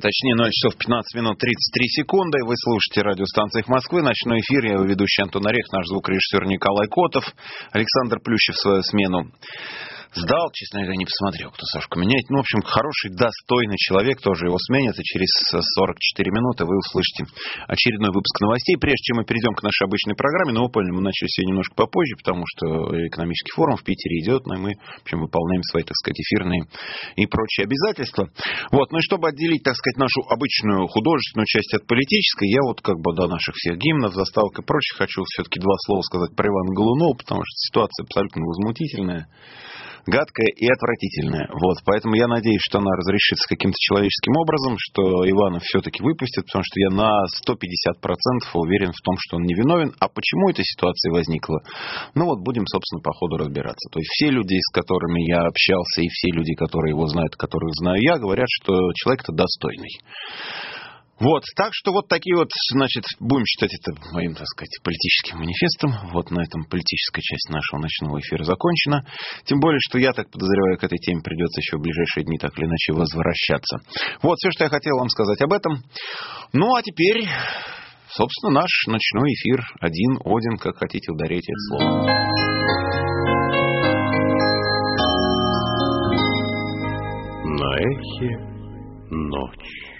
точнее 0 часов 15 минут 33 секунды. Вы слушаете радиостанцию Москвы. Ночной эфир. Я его ведущий Антон Орех, наш звукорежиссер Николай Котов. Александр Плющев свою смену сдал, честно говоря, не посмотрел, кто Сашку меняет. Ну, в общем, хороший, достойный человек, тоже его сменят, и через 44 минуты вы услышите очередной выпуск новостей. Прежде чем мы перейдем к нашей обычной программе, ну, вы поняли, мы начали сегодня немножко попозже, потому что экономический форум в Питере идет, но мы, в общем, выполняем свои, так сказать, эфирные и прочие обязательства. Вот, ну и чтобы отделить, так сказать, нашу обычную художественную часть от политической, я вот как бы до наших всех гимнов, заставок и прочих хочу все-таки два слова сказать про Ивана Голунова, потому что ситуация абсолютно возмутительная гадкая и отвратительная. Вот, поэтому я надеюсь, что она разрешится каким-то человеческим образом, что Ивана все-таки выпустят, потому что я на 150% уверен в том, что он невиновен. А почему эта ситуация возникла? Ну вот, будем, собственно, по ходу разбираться. То есть все люди, с которыми я общался, и все люди, которые его знают, которых знаю я, говорят, что человек-то достойный. Вот, так что вот такие вот, значит, будем считать это моим, так сказать, политическим манифестом. Вот на этом политическая часть нашего ночного эфира закончена. Тем более, что я так подозреваю, к этой теме придется еще в ближайшие дни так или иначе возвращаться. Вот все, что я хотел вам сказать об этом. Ну, а теперь, собственно, наш ночной эфир. Один, один, как хотите, ударите это слово. На эхе ночь.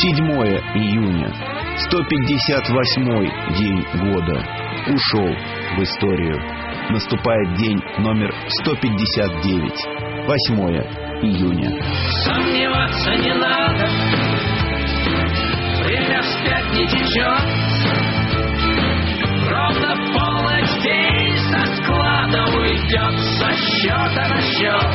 7 июня, 158 день года, ушел в историю. Наступает день номер 159, 8 июня. Сомневаться не надо, время вспять не течет. Ровно полночь день со склада уйдет со счета на счет.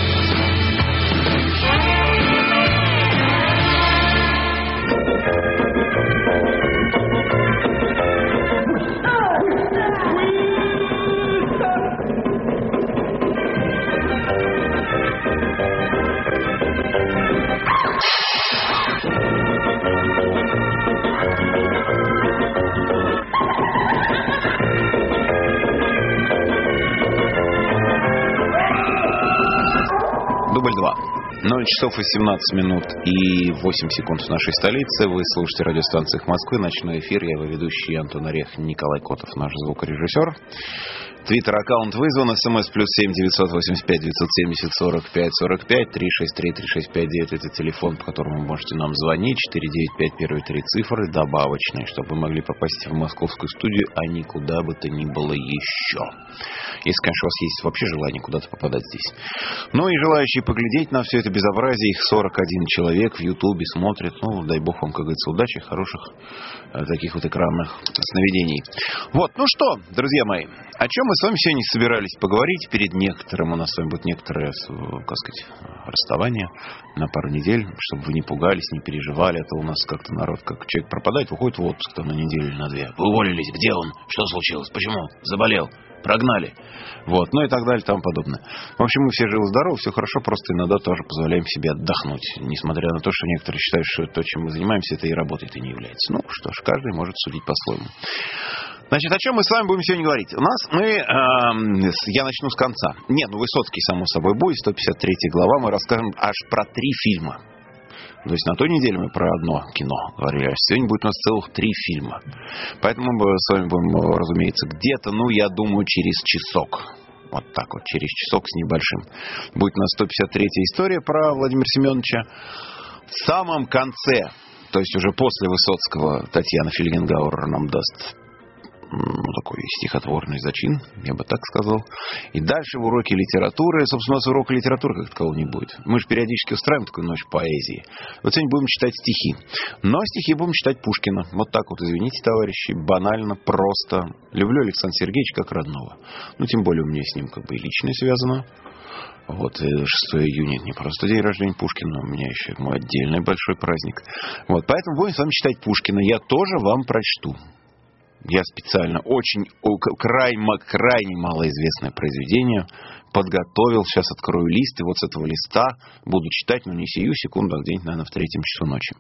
Дубль 2. 0 часов и 17 минут и 8 секунд в нашей столице. Вы слушаете радиостанцию Москвы. Ночной эфир. Я его ведущий Антон Орех, Николай Котов, наш звукорежиссер. Твиттер-аккаунт вызван. СМС плюс семь девятьсот восемьдесят пять девятьсот семьдесят сорок пять сорок пять три шесть три три шесть пять девять. Это телефон, по которому вы можете нам звонить. Четыре девять пять первые три цифры добавочные, чтобы вы могли попасть в московскую студию, а никуда бы то ни было еще. Если, конечно, у вас есть вообще желание куда-то попадать здесь. Ну и желающие поглядеть на все это безобразие, их 41 человек в Ютубе смотрят. Ну, дай бог вам, как говорится, удачи, хороших таких вот экранных сновидений. Вот, ну что, друзья мои, о чем мы с вами сегодня собирались поговорить перед некоторым, у нас с вами будет некоторое, как сказать, расставание на пару недель, чтобы вы не пугались, не переживали, это у нас как-то народ, как человек пропадает, выходит в отпуск там на неделю или на две. Вы уволились, где он? Что случилось? Почему? Заболел? Прогнали. Вот, ну и так далее и тому подобное. В общем, мы все живы-здоровы, все хорошо, просто иногда тоже позволяем себе отдохнуть. Несмотря на то, что некоторые считают, что то, чем мы занимаемся, это и работает, и не является. Ну что ж, каждый может судить по-своему. Значит, о чем мы с вами будем сегодня говорить? У нас мы... Э, я начну с конца. Нет, ну Высоцкий, само собой, будет. 153 глава. Мы расскажем аж про три фильма. То есть на той неделе мы про одно кино говорили, а сегодня будет у нас целых три фильма. Поэтому мы с вами будем, разумеется, где-то, ну, я думаю, через часок. Вот так вот, через часок с небольшим. Будет у нас 153 история про Владимира Семеновича. В самом конце, то есть уже после Высоцкого, Татьяна Фельгенгауэр нам даст такой стихотворный зачин, я бы так сказал. И дальше в уроке литературы, собственно, у нас урока литературы как такового не будет. Мы же периодически устраиваем такую ночь поэзии. Вот сегодня будем читать стихи. Но стихи будем читать Пушкина. Вот так вот, извините, товарищи, банально, просто. Люблю Александра Сергеевича как родного. Ну, тем более у меня с ним как бы и личное связано. Вот 6 июня не просто день рождения Пушкина, у меня еще мой отдельный большой праздник. Вот, поэтому будем с вами читать Пушкина. Я тоже вам прочту. Я специально очень крайне, крайне малоизвестное произведение подготовил. Сейчас открою лист, и вот с этого листа буду читать, но не сию секунду, а где-нибудь, наверное, в третьем часу ночи.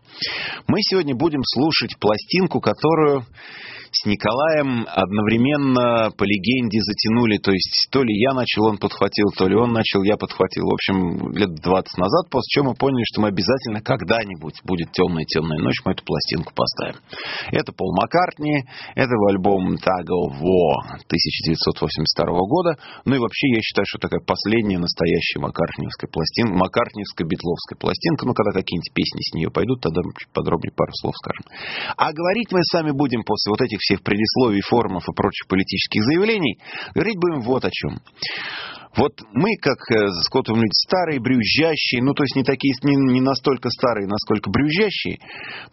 Мы сегодня будем слушать пластинку, которую с Николаем одновременно по легенде затянули. То есть то ли я начал, он подхватил, то ли он начал, я подхватил. В общем, лет 20 назад, после чего мы поняли, что мы обязательно когда-нибудь будет темная-темная ночь, мы эту пластинку поставим. Это Пол Маккартни, это его альбом Таго Во 1982 года. Ну и вообще я считаю, что такая последняя настоящая маккартниевская пластинка, маккартниевская битловская пластинка. Ну, когда какие-нибудь песни с нее пойдут, тогда подробнее пару слов скажем. А говорить мы сами будем после вот этих всех предисловий, форумов и прочих политических заявлений, говорить будем вот о чем. Вот мы, как э, скотовым люди, старые, брюзжащие, ну, то есть не такие, не, не настолько старые, насколько брюзжащие,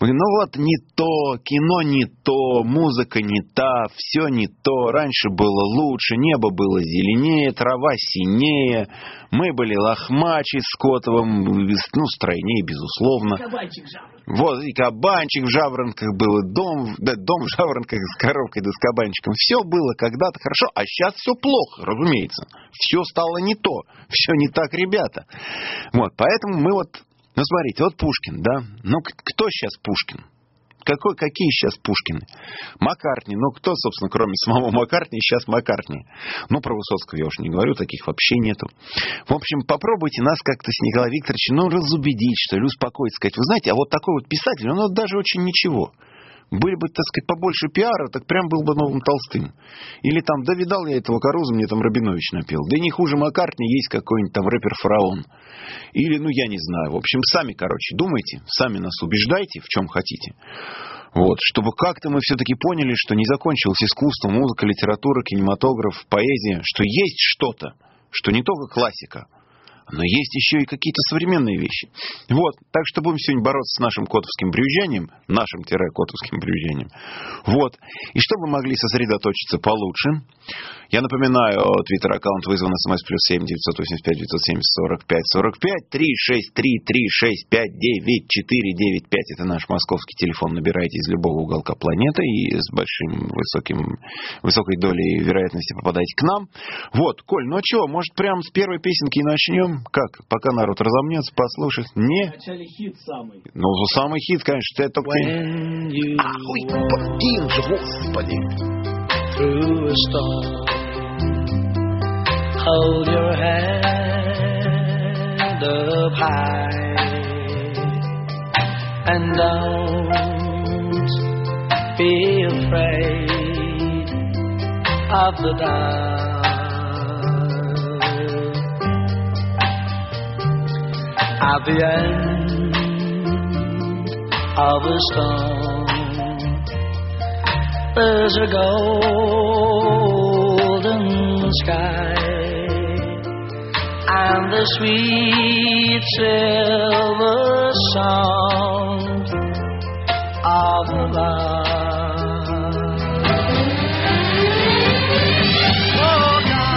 мы говорим, ну вот, не то, кино не то, музыка не та, все не то, раньше было лучше, небо было зеленее, трава синее, мы были лохмачи с Котовым, ну, стройнее, безусловно. Кабанчик Вот, и кабанчик в жаворонках был, и дом, да, дом в жаворонках с коровкой да с кабанчиком. Все было когда-то хорошо, а сейчас все плохо, разумеется. Все стало не то, все не так, ребята. Вот, поэтому мы вот, ну, смотрите, вот Пушкин, да, ну, кто сейчас Пушкин? Какой, какие сейчас Пушкины? Маккартни. Ну, кто, собственно, кроме самого Маккартни, сейчас Маккартни? Ну, про Высоцкого я уж не говорю, таких вообще нету. В общем, попробуйте нас как-то с Николаем Викторовичем, ну, разубедить, что ли, успокоить, сказать, вы знаете, а вот такой вот писатель, он вот даже очень ничего. Были бы, так сказать, побольше пиара, так прям был бы новым Толстым. Или там, да видал я этого Каруза, мне там Рабинович напел. Да не хуже Маккартни, есть какой-нибудь там рэпер-фараон. Или, ну, я не знаю. В общем, сами, короче, думайте, сами нас убеждайте, в чем хотите. Вот, чтобы как-то мы все-таки поняли, что не закончилось искусство, музыка, литература, кинематограф, поэзия, что есть что-то, что не только классика, но есть еще и какие-то современные вещи. Вот, так что будем сегодня бороться с нашим котовским брюзжанием, нашим-котовским брюзжанием. Вот, и чтобы мы могли сосредоточиться получше, я напоминаю, твиттер-аккаунт вызван смс плюс семь девятьсот восемьдесят пять девятьсот семьдесят сорок пять сорок пять три шесть три три шесть пять девять четыре девять пять. Это наш московский телефон. Набирайте из любого уголка планеты и с большим высоким, высокой долей вероятности попадаете к нам. Вот, Коль, ну а что, может прямо с первой песенки и начнем? Как? Пока народ разомнется, послушает? Не? Вначале хит самый. Ну, самый хит, конечно, это только... Ах, блин же, господи! Storm. hold your head up high and don't be afraid of the dark. At the end of a storm, there's a golden sky and the sweet silver sound of love.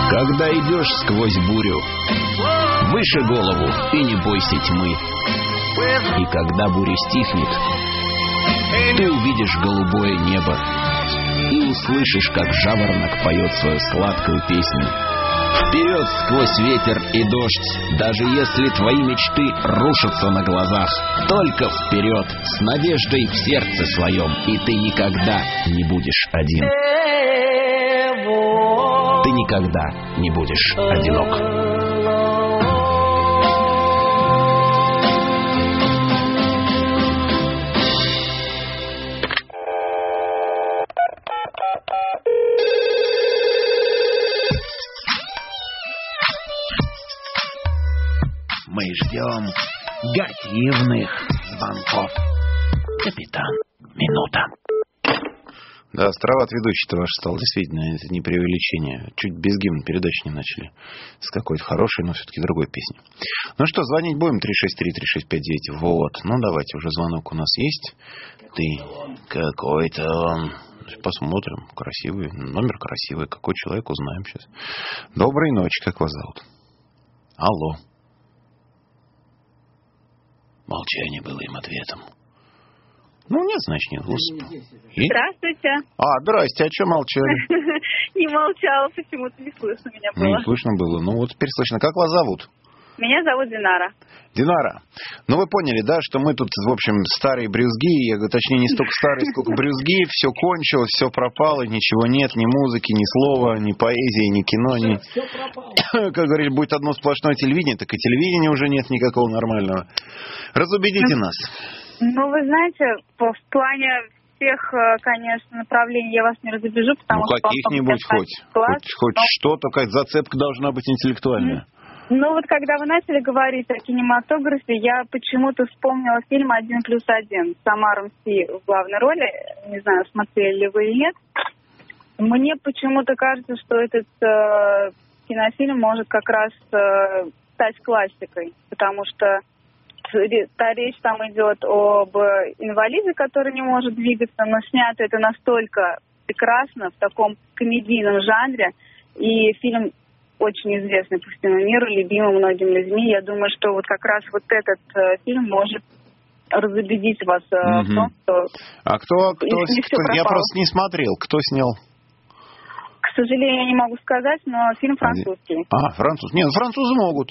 Когда идешь сквозь бурю, выше голову и не бойся тьмы. И когда буря стихнет, ты увидишь голубое небо и услышишь, как жаворонок поет свою сладкую песню. Вперед сквозь ветер и дождь, даже если твои мечты рушатся на глазах. Только вперед, с надеждой в сердце своем, и ты никогда не будешь один. Ты никогда не будешь одинок. Ждем гативных звонков. Капитан, минута. Да, островат ведущий-то ваш стал, действительно, это не преувеличение. Чуть без гимна передачи не начали. С какой-то хорошей, но все-таки другой песни. Ну что, звонить будем? 363-3659. Вот. Ну, давайте, уже звонок у нас есть. Ты какой-то он. Посмотрим. Красивый. Номер красивый. Какой человек, узнаем сейчас. Доброй ночи. Как вас зовут? Алло. Молчание было им ответом. Ну, нет, значит, нет, господи. И? Здравствуйте. А, здрасте, а что молчали? Не молчала, почему-то не слышно меня Не было. слышно было. Ну, вот теперь слышно. Как вас зовут? Меня зовут Динара. Динара, ну вы поняли, да, что мы тут, в общем, старые брюзги, я говорю, точнее, не столько старые, сколько брюзги, все кончилось, все пропало, ничего нет, ни музыки, ни слова, ни поэзии, ни кино, ни... Как говорили, будет одно сплошное телевидение, так и телевидения уже нет никакого нормального. Разубедите нас. Ну, вы знаете, по- в плане всех, э, конечно, направлений я вас не разубежу, потому Ну, что... каких-нибудь хоть, хоть, хоть но- что-то, какая зацепка должна быть интеллектуальная. Ну, вот когда вы начали говорить о кинематографе, я почему-то вспомнила фильм «Один плюс один» с Амаром Си в главной роли. Не знаю, смотрели ли вы или нет. Мне почему-то кажется, что этот э, кинофильм может как раз э, стать классикой, потому что та речь там идет об инвалиде, который не может двигаться, но снято это настолько прекрасно в таком комедийном жанре, и фильм очень известный по всему миру, любимый многими людьми. Я думаю, что вот как раз вот этот э, фильм может разубедить вас э, в том, что, А кто, кто, Не всё кто- я просто не смотрел, кто снял? к сожалению, я не могу сказать, но фильм французский. А, француз. Нет, французы могут.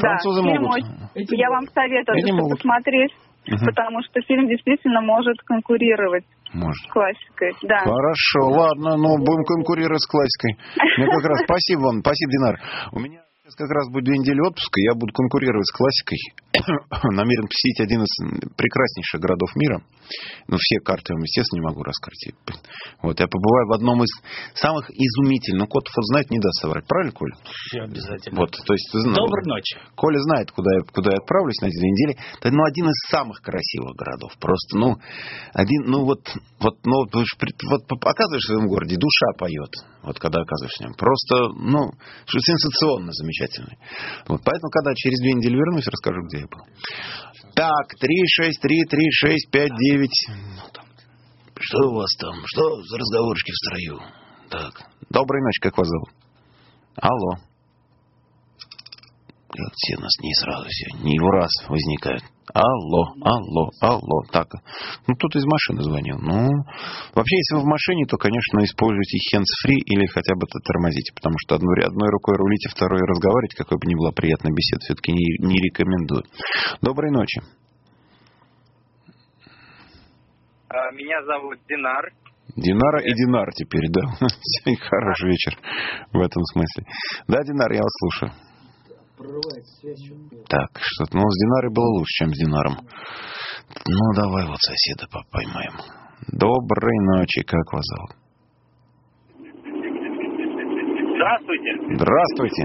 Французы да, фильм могут. очень- Я вам советую посмотреть, Мгм. потому что фильм действительно может конкурировать Может. классикой. Да. Хорошо, ладно, ну будем конкурировать с классикой. Мне как раз спасибо вам, спасибо, Динар. У меня сейчас как раз будет две недели отпуска, я буду конкурировать с классикой. Намерен посетить один из прекраснейших городов мира. Ну, все карты вам, естественно, не могу раскрыть. Вот, я побываю в одном из самых изумительных. Ну, Котов вот знает, не даст соврать. Правильно, Коля? Все обязательно. Вот, то есть, ну, Доброй ночи. Коля знает, куда я, куда я отправлюсь на эти две недели. Это, ну, один из самых красивых городов. Просто, ну, один, ну, вот, вот, ну, вот, оказываешься в этом городе, душа поет, вот, когда оказываешься в нем. Просто, ну, что сенсационно замечательный. Вот, поэтому, когда через две недели вернусь, расскажу, где я был. Так, 3, 6, 3, 3, 6, 5, 9. Что у вас там? Что за разговорчики в строю? Так, доброй ночи, как вас зовут? Алло. Вот все нас не сразу все, не в раз возникают. Алло, алло, алло. Так, ну тут из машины звонил. Ну, вообще, если вы в машине, то, конечно, используйте hands-free или хотя бы тормозите, потому что одной, одной рукой рулите, второй разговаривать, какой бы ни была приятная беседа, все-таки не, не рекомендую. Доброй ночи. А, Меня зовут Динар. Динара и Динар теперь, да. Хороший вечер в этом смысле. Да, Динар, я вас слушаю. Так, что-то, ну, с Динарой было лучше, чем с Динаром. Ну, давай вот соседа по- поймаем. Доброй ночи, как вас зовут? Здравствуйте. Здравствуйте.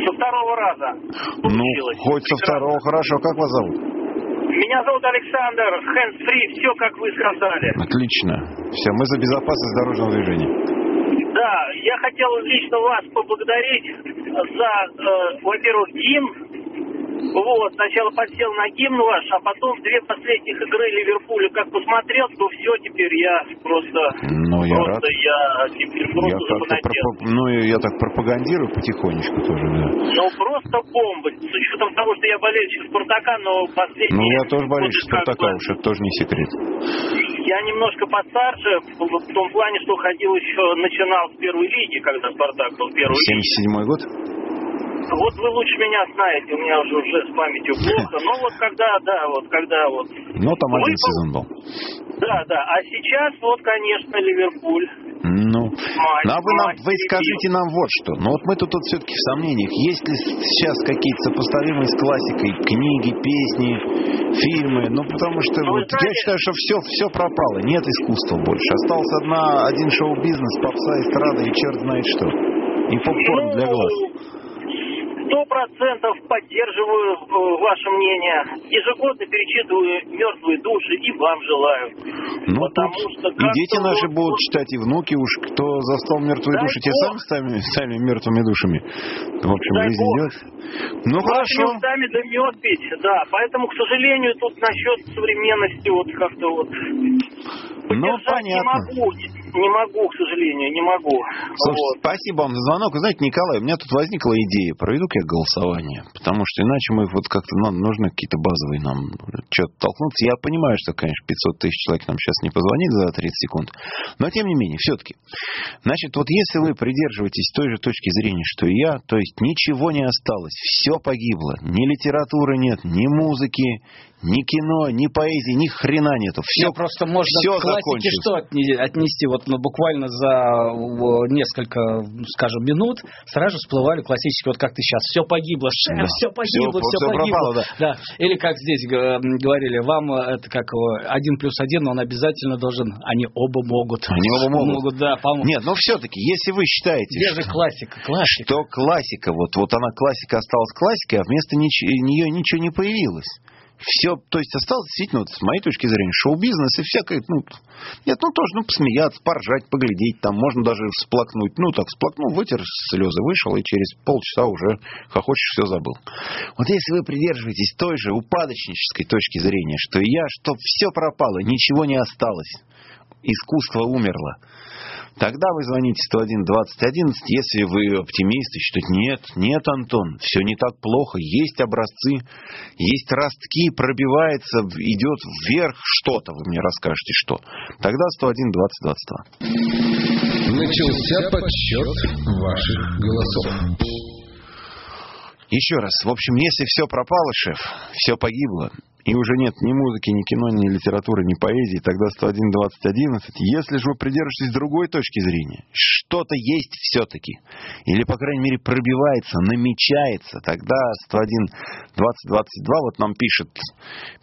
Со второго раза. Ну, получилось. хоть со второго, хорошо. Как вас зовут? Меня зовут Александр. Free, все как вы сказали. Отлично. Все, мы за безопасность дорожного движения. Я хотел лично вас поблагодарить за, э, во-первых, гимн. Вот, сначала подсел на гимн ваш, а потом две последних игры Ливерпуля как посмотрел, то все, теперь я просто... Ну, я рад. просто я теперь Я просто как-то запонадел. пропа- ну, я так пропагандирую потихонечку тоже, да. Ну, просто бомба. С учетом того, что я болельщик Спартака, но последние... Ну, я тоже болельщик Спартака, уж это тоже не секрет. Я немножко постарше, в в том плане, что ходил еще, начинал с первой лиги, когда Спартак был в первой лиге. 77 год? Вот вы лучше меня знаете, у меня уже, уже с памятью плохо. Но вот когда, да, вот когда вот... Ну, там один Выпал. сезон был. Да, да. А сейчас вот, конечно, Ливерпуль. Ну, Матч, ну, а вы, нам, вы скажите нам вот что. Ну вот мы тут, вот все-таки в сомнениях. Есть ли сейчас какие-то сопоставимые с классикой книги, песни, фильмы? Ну потому что Ну, вот, я знаете- считаю, что все, все пропало. Нет искусства больше. Остался одна, один шоу-бизнес, попса, эстрада и черт знает что. И попкорн для глаз. Сто процентов поддерживаю э, ваше мнение. Ежегодно перечитываю мертвые души и вам желаю. Ну, Потому тут что и дети наши вот- будут читать, и внуки уж, кто застал мертвые Дай души, те Бог. сами стали, стали мертвыми душами. В общем, Дай жизнь Бог. идет. Ну, хорошо. устами да мед пить, да. Поэтому, к сожалению, тут насчет современности вот как-то вот Ну, понятно. не могу. Не могу, к сожалению, не могу. Слушайте, Вот. спасибо вам за звонок. Вы знаете, Николай, у меня тут возникла идея. Проведу-ка я голосование. Потому что иначе мы вот как-то нам нужны какие-то базовые нам что-то толкнуться. Я понимаю, что, конечно, 500 тысяч человек нам сейчас не позвонит за 30 секунд. Но, тем не менее, все-таки. Значит, вот если вы придерживаетесь той же точки зрения, что и я, то есть ничего не осталось, все погибло. Ни литературы нет, ни музыки, ни кино, ни поэзии, ни хрена нету. Все, Все просто можно все к классике закончилось. что отне- отнести? Вот ну, буквально за несколько, скажем, минут сразу всплывали классические, вот как ты сейчас, все погибло, шеф, Да. все погибло, Всё- все, всё погибло. пропало, да. Или как здесь говорили, вам э, это как один плюс один, он обязательно должен, они оба могут. Они оба могут. да, по-моему. Нет, но все-таки, если вы считаете, Где же что- классика, классика. что классика, вот, вот она классика осталась классикой, а вместо нич- нее ничего не появилось. Все, то есть осталось действительно, вот, с моей точки зрения, шоу-бизнес и всякое, ну, нет, ну тоже, ну, посмеяться, поржать, поглядеть, там можно даже всплакнуть, ну, так, всплакнул, вытер слезы, вышел, и через полчаса уже хохочешь, все забыл. Вот если вы придерживаетесь той же упадочнической точки зрения, что и я, что все пропало, ничего не осталось, искусство умерло, Тогда вы звоните 101 20 11, если вы оптимисты, считаете, нет, нет, Антон, все не так плохо, есть образцы, есть ростки, пробивается, идет вверх что-то, вы мне расскажете, что. Тогда 101 20 22. Начался подсчет ваших голосов. Еще раз, в общем, если все пропало, шеф, все погибло, и уже нет ни музыки, ни кино, ни литературы, ни поэзии, тогда 101, 20, 11. Если же вы придерживаетесь другой точки зрения, что-то есть все-таки, или, по крайней мере, пробивается, намечается, тогда 101, 20, 22, вот нам пишет,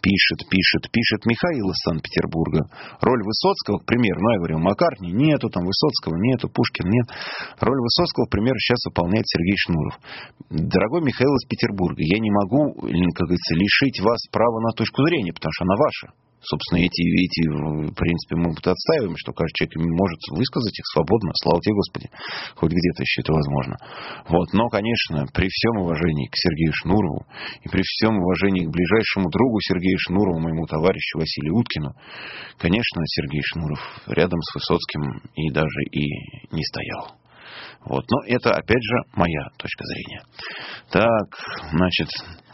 пишет, пишет, пишет Михаил из Санкт-Петербурга. Роль Высоцкого, к примеру, ну, я говорю, Маккартни нету, там Высоцкого нету, Пушкин нет. Роль Высоцкого, к примеру, сейчас выполняет Сергей Шнуров. Дорогой Михаил из Петербурга, я не могу, как говорится, лишить вас права на точку зрения, потому что она ваша. Собственно, эти, эти, в принципе, мы отстаиваем, что каждый человек может высказать их свободно, слава тебе, Господи, хоть где-то еще это возможно. Вот. Но, конечно, при всем уважении к Сергею Шнурову и при всем уважении к ближайшему другу Сергею Шнурову, моему товарищу Василию Уткину, конечно, Сергей Шнуров рядом с Высоцким и даже и не стоял. Вот. Но это, опять же, моя точка зрения. Так, значит,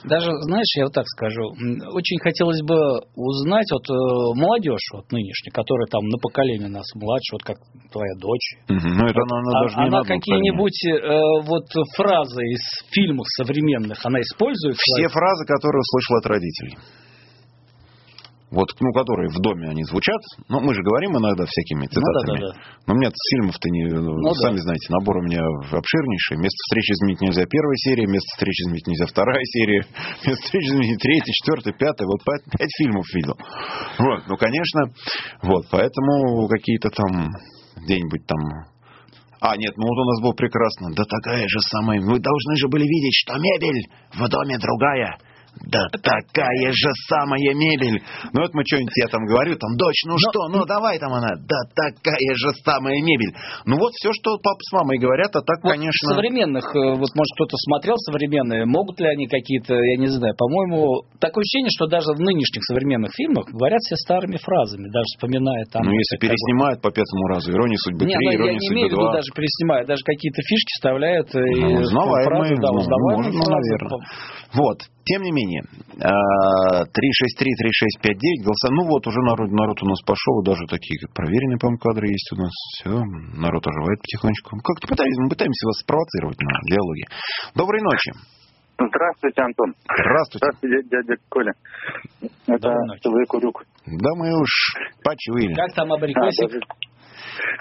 Даже, знаешь, я вот так скажу, очень хотелось бы узнать вот э, молодежь вот нынешняя, которая там на поколение нас младше, вот как твоя дочь. ну это она, она А- даже не она какие-нибудь э, вот фразы из фильмов современных она использует? Все фразы, которые услышал от родителей. Вот, ну, которые в доме они звучат. Ну, мы же говорим иногда всякими цитатами. да, да, да. Но у меня фильмов-то не... ну, да. сами знаете, набор у меня обширнейший. Место встречи изменить нельзя первая серия, место встречи изменить нельзя вторая серия, место встречи изменить третья, четвертая, пятая. Вот пять, пять фильмов видел. Вот, ну, конечно, вот, поэтому какие-то там где-нибудь там а, нет, ну вот у нас было прекрасно. Да такая же самая... Вы должны же были видеть, что мебель в доме другая. Да такая же самая мебель. Ну это мы что-нибудь я там говорю, там, дочь, ну что, ну давай там она. Да такая же самая мебель. Ну вот все, что папа с мамой говорят, а так, Вот конечно... современных, э, вот может кто-то смотрел современные, могут ли они какие-то, я не знаю, по-моему, такое ощущение, что даже в нынешних современных фильмах говорят все старыми фразами, даже вспоминая там... Ну если переснимают по пятому разу, ирония судьбы Не, 3, ну, я ирония не судьбы имею в виду 2. даже переснимая, даже какие-то фишки вставляют. э, Ну, и узнаваемые, да, ну, узнаваемые ну, наверное. Вот, тем не менее, а, 363-3659 голоса. Ну вот, уже народ, народ у нас пошел, даже такие как проверенные, по-моему, кадры есть у нас. Все, народ оживает потихонечку. Как-то пытаемся, мы пытаемся вас спровоцировать на диалоги. Доброй ночи. Здравствуйте, Антон. Здравствуйте. Здравствуйте, дядя, Коля. Это Доброй ночи. ТВ Курюк. Да мы уж почуяли. Как там А, абрикосик? даже-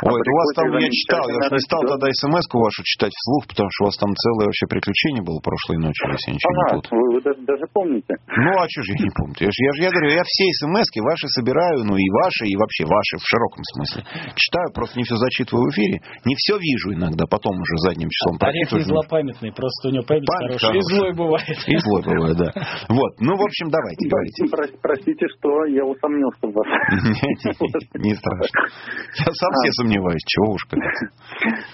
Ой, это у вас там, я читал, я не стал тогда смс вашу читать вслух, потому что у вас там целое вообще приключение было прошлой ночью, если я ничего не Ага, путаю. вы, вы даже, даже помните. Ну, а что же я не помню? Я же, я, же- я говорю, я все смс ваши собираю, ну и ваши, и вообще ваши в широком смысле. Читаю, просто не все зачитываю в эфире. Не все вижу иногда, потом уже задним числом Орех не злопамятный, просто у него память, Память хорошая. И хорошая. злой бывает. И злой бывает, да. Вот, ну, в общем, давайте, говорите. Про- простите, что я усомнился в вас. Не страшно. Я сам все сомневаюсь, чего уж как.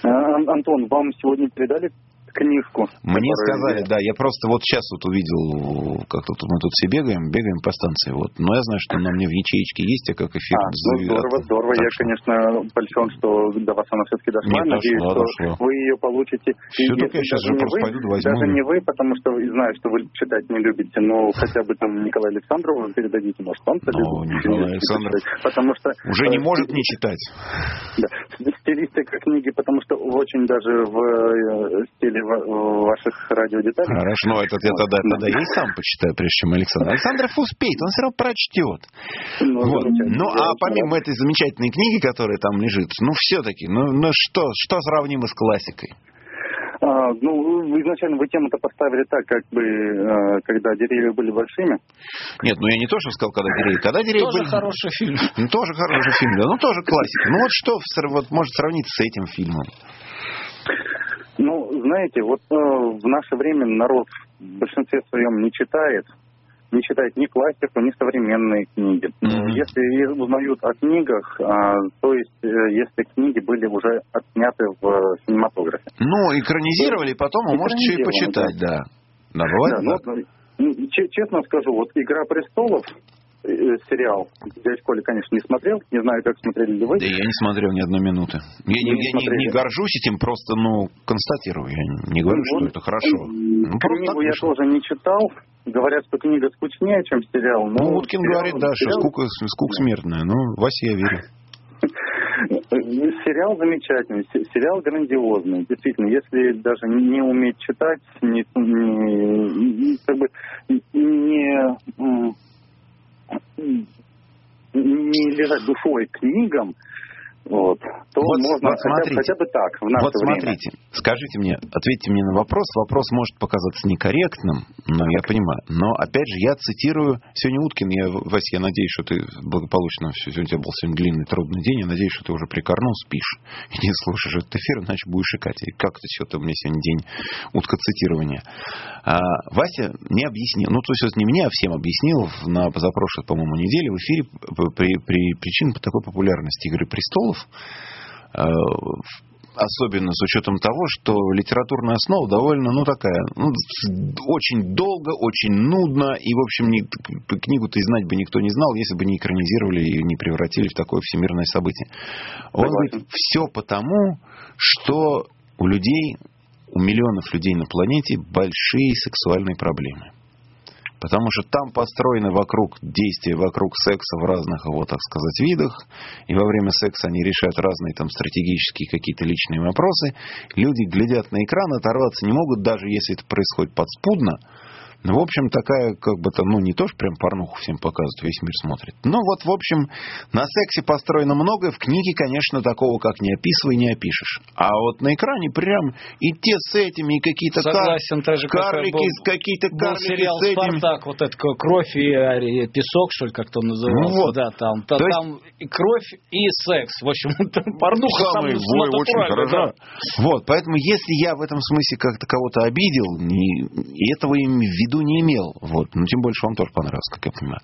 Ан- Антон, вам сегодня передали книжку. Мне сказали, я- да, я просто вот сейчас вот увидел, как тут мы тут все бегаем, бегаем по станции, вот. Но я знаю, что на мне в ячеечке есть, я как эфир А, ну завел. здорово, здорово. Так Я, что- конечно, польщен, что до вас она все-таки дошла. Нет, Надеюсь, дошло, что дошло. вы ее получите. Всё, И так я даже же не просто вы, пойду да возьму Даже не вы, потому что знаю, что вы читать не любите, но хотя бы там Николаю Александрову передадите, может, он О, Николай Александров Потому что... Уже не э, может не читать. Да. Стилистика книги, потому что очень даже в э, стиле ва- ваших радиодеталей. Хорошо, ну это я тогда, тогда я и сам почитаю, прежде чем Александр. Александров успеет, он все равно прочтет. Ну, Вот. Ну, а помимо этой замечательной книги, которая там лежит, ну, все-таки, ну, ну что, что сравнимо с классикой? А, ну, вы изначально вы тему-то поставили так, как бы, э, когда деревья были большими. Нет, ну я не то, что сказал, когда деревья. Когда деревья Тоже были... хороший фильм. Ну, тоже хороший фильм, да. Ну, тоже классика. Ну, вот что вот, может сравниться с этим фильмом? Ну, знаете, вот э, в наше время народ в большинстве своем не читает, не читает ни классику, ни современные книги. Мгм. Если узнают о книгах, а, то есть э, если книги были уже отсняты в э, кинематографе. Ну, экранизировали, потом вы можете еще и почитать, да. Да, бывает Да, ну, ну, честно скажу, вот «Игра престолов», э, сериал, дядя Коля, конечно, не смотрел, не знаю, как смотрели ли вы. Да я не смотрел ни одной минуты. Я, не, Не я не- не горжусь этим, просто, ну, констатирую. Я не говорю, что Вот, это хорошо. Ну, Книгу я тоже не читал. Говорят, что книга скучнее, чем сериал. но Ну, Уткин сериал- говорит, да, что скука, скука смертная. Ну, Вася, я верю. Сериал замечательный, се- сериал грандиозный. Действительно, если даже не уметь читать, не, не- как бы не, не лежать душой к книгам, вот, то Вот- можно вот хотя, бы- смотрите. хотя бы так, в наше Вот время. смотрите, скажите мне, ответьте мне на вопрос. Вопрос может показаться некорректным, но я понимаю. Но, опять же, я цитирую... Сегодня Уткин, я, Вася, я надеюсь, что ты благополучно... все- Сегодня у тебя был сегодня длинный, трудный день. Я надеюсь, что ты уже прикорнул, спишь. И не слушаешь этот эфир, иначе будешь икать. И как-то что-то у меня сегодня день утка цитирования. А, Вася мне объяснил, ну, то есть, не мне, а всем объяснил на позапрошлой, по-моему, неделе в эфире при, при причин такой популярности «Игры престолов», особенно с учетом того, что литературная основа довольно, ну, такая, ну, очень долго, очень нудно, и, в общем, книгу-то и знать бы никто не знал, если бы не экранизировали и не превратили в такое всемирное событие. Он говорит, все потому, что у людей, у миллионов людей на планете большие сексуальные проблемы. Потому что там построены вокруг действия, вокруг секса в разных его, так сказать, видах. И во время секса они решают разные там стратегические какие-то личные вопросы. Люди глядят на экран, оторваться не могут, даже если это происходит подспудно. Ну, в общем, такая, как бы там, ну, не то, что прям порнуху всем показывают, весь мир смотрит. Ну, вот, в общем, на сексе построено многое. В книге, конечно, такого, как не описывай, не опишешь. А вот на экране прям и те с этими, и какие-то кар- Согласен, как карлики, был- какие-то Был карлики сериал с этими. «Спартак», вот это кровь и песок, что ли, как-то он назывался. Ну вот. Да, там, та- То есть- там и кровь и секс. В общем, там порнуха Самый самая вой, очень хорошо. да. Вот, поэтому если я в этом смысле как-то кого-то обидел, не, этого им в виду не имел, вот, ну, тем больше вам тоже понравилось, как я понимаю.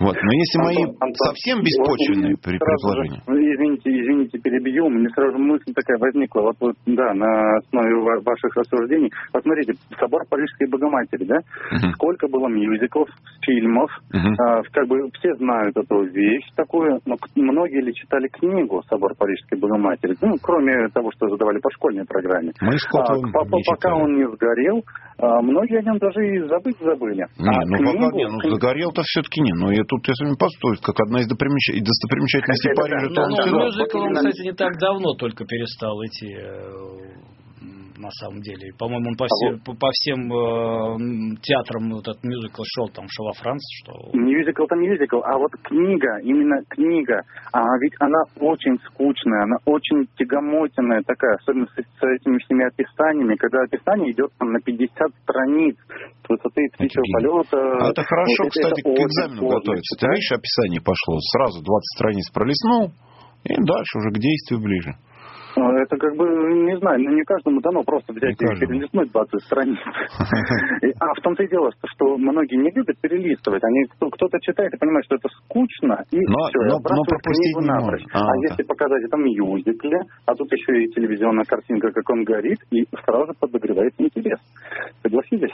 Вот, но если мои Антон, Антон, совсем вот беспочвенные у меня при- сразу же- предположения. ну, Извините, извините, перебью. Мне сразу мысль такая возникла. Вот, вот, да, на основе ва- ваших рассуждений. Вот смотрите, собор Парижской Богоматери, да? Мгм. Сколько было мюзиклов, фильмов. Мгм. А, как бы все знают эту вещь такую, но многие ли читали книгу «Собор Парижской Богоматери»? Ну, кроме того, что задавали по школьной программе. Мы А, по- пока он не сгорел, а, многие о нем даже и забыть забыли. Не, А ну пока книгу- не, ну загорел-то все-таки не. Но я тут я с вами постою, как одна из допримеча- достопримечательностей Хотя, Парижа, да, то Ну, он ну, да, всегда- да. мюзикл, он, именно- кстати, не так давно только перестал идти, э, на самом деле. По-моему, он по, А всем, вот- по, по всем э, театрам вот этот мюзикл шел, там, шел во Франции, что... Мюзикл это мюзикл, а вот книга, именно книга, а ведь она очень скучная, она очень тягомотенная такая, особенно с, с этими всеми описаниями, когда описание идет там на 50 страниц с высоты птичьего Это полета. А это хорошо, Вот кстати, это к экзамену сложно готовиться. Ты видишь, описание пошло, сразу 20 страниц пролистнул, и дальше уже к действию ближе. А, Это как бы, не знаю, ну не каждому дано просто взять Не и каждому. перелистнуть 20 страниц. А в том-то и дело, что, многие не любят перелистывать. Они кто- кто-то читает и понимает, что это скучно, и Но- все, но- но пропустить не может. А, А, если показать это мюзикле, а тут еще и телевизионная картинка, как он горит, и сразу подогревает интерес. Согласились?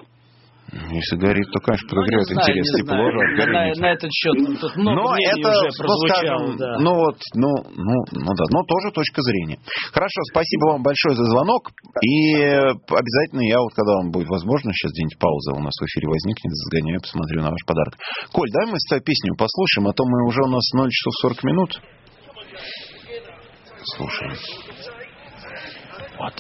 Если горит, то, конечно, подогревает Ну, интерес. Тепло знаю. же от На, горения. на этот счет тут много Но это, уже ну, скажем, да. ну вот, ну, ну, ну да, но тоже точка зрения. Хорошо, спасибо вам большое за звонок. И обязательно я вот, когда вам будет возможно, сейчас где-нибудь пауза у нас в эфире возникнет, сгоняю, посмотрю на ваш подарок. Коль, давай мы с тобой песню послушаем, а то мы уже у нас 0 часов 40 минут. Слушаем. Вот.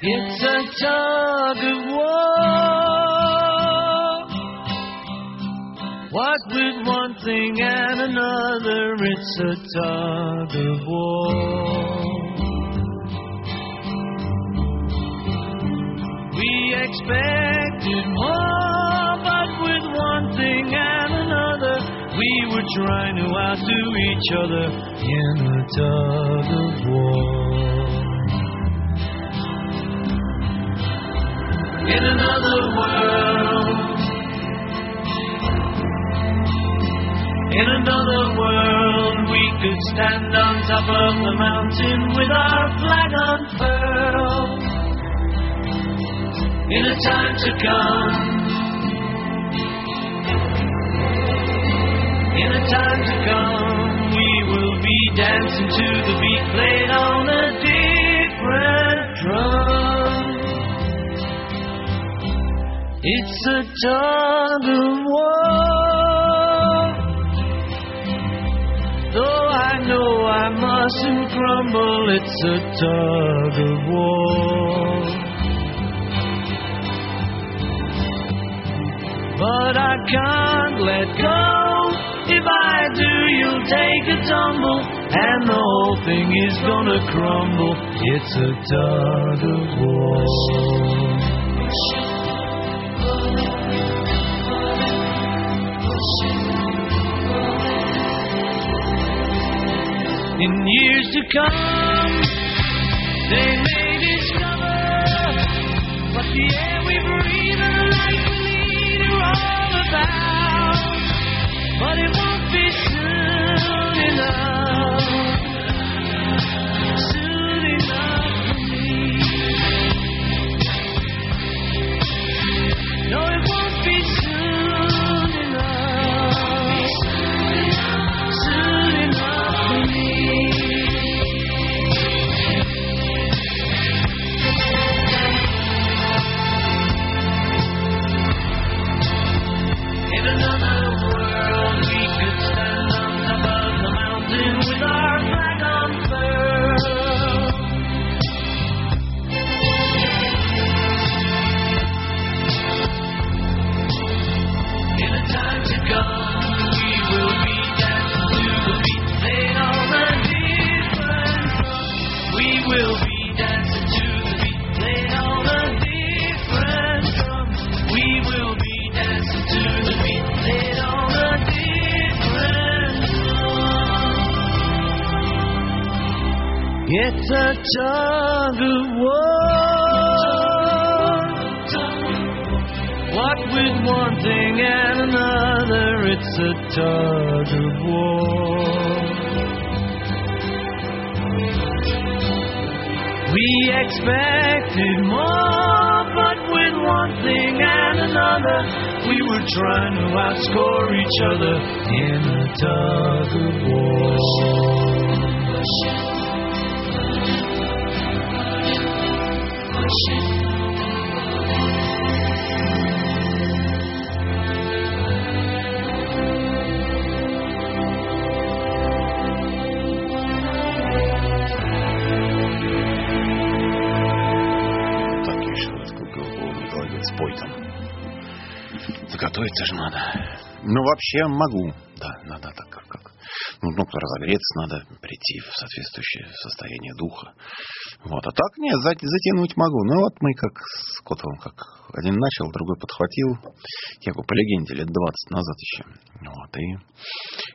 It's a tug of war. What with one thing and another, it's a tug of war. We expected more, but with one thing and another, we were trying to outdo each other in a tug of war. In another world. In another world, we could stand on top of the mountain with our flag unfurled. In a time to come, in a time to come, we will be dancing to the beat played on a different drum. It's a tug of war. Though I know I mustn't crumble, it's a tug of war. But I can't let go. If I do, you'll take a tumble, and the whole thing is gonna crumble. It's a tug of war. In years to come, they may discover what the air we breathe and the life we lead are all about. But it won't be soon enough, soon enough for me. No, It's a tug of war. What with one thing and another, it's a tug of war. We expected more, but with one thing and another, we were trying to outscore each other in a tug of war. Спой там. Заготовиться же надо. Ну, вообще могу. Да, надо так как. как. Ну, ну, разогреться надо, прийти в соответствующее состояние духа. Вот. А так нет, за- затянуть могу. Ну вот мы как с Котовым, как один начал, другой подхватил. Я говорю, по легенде, лет 20 назад еще. Вот. И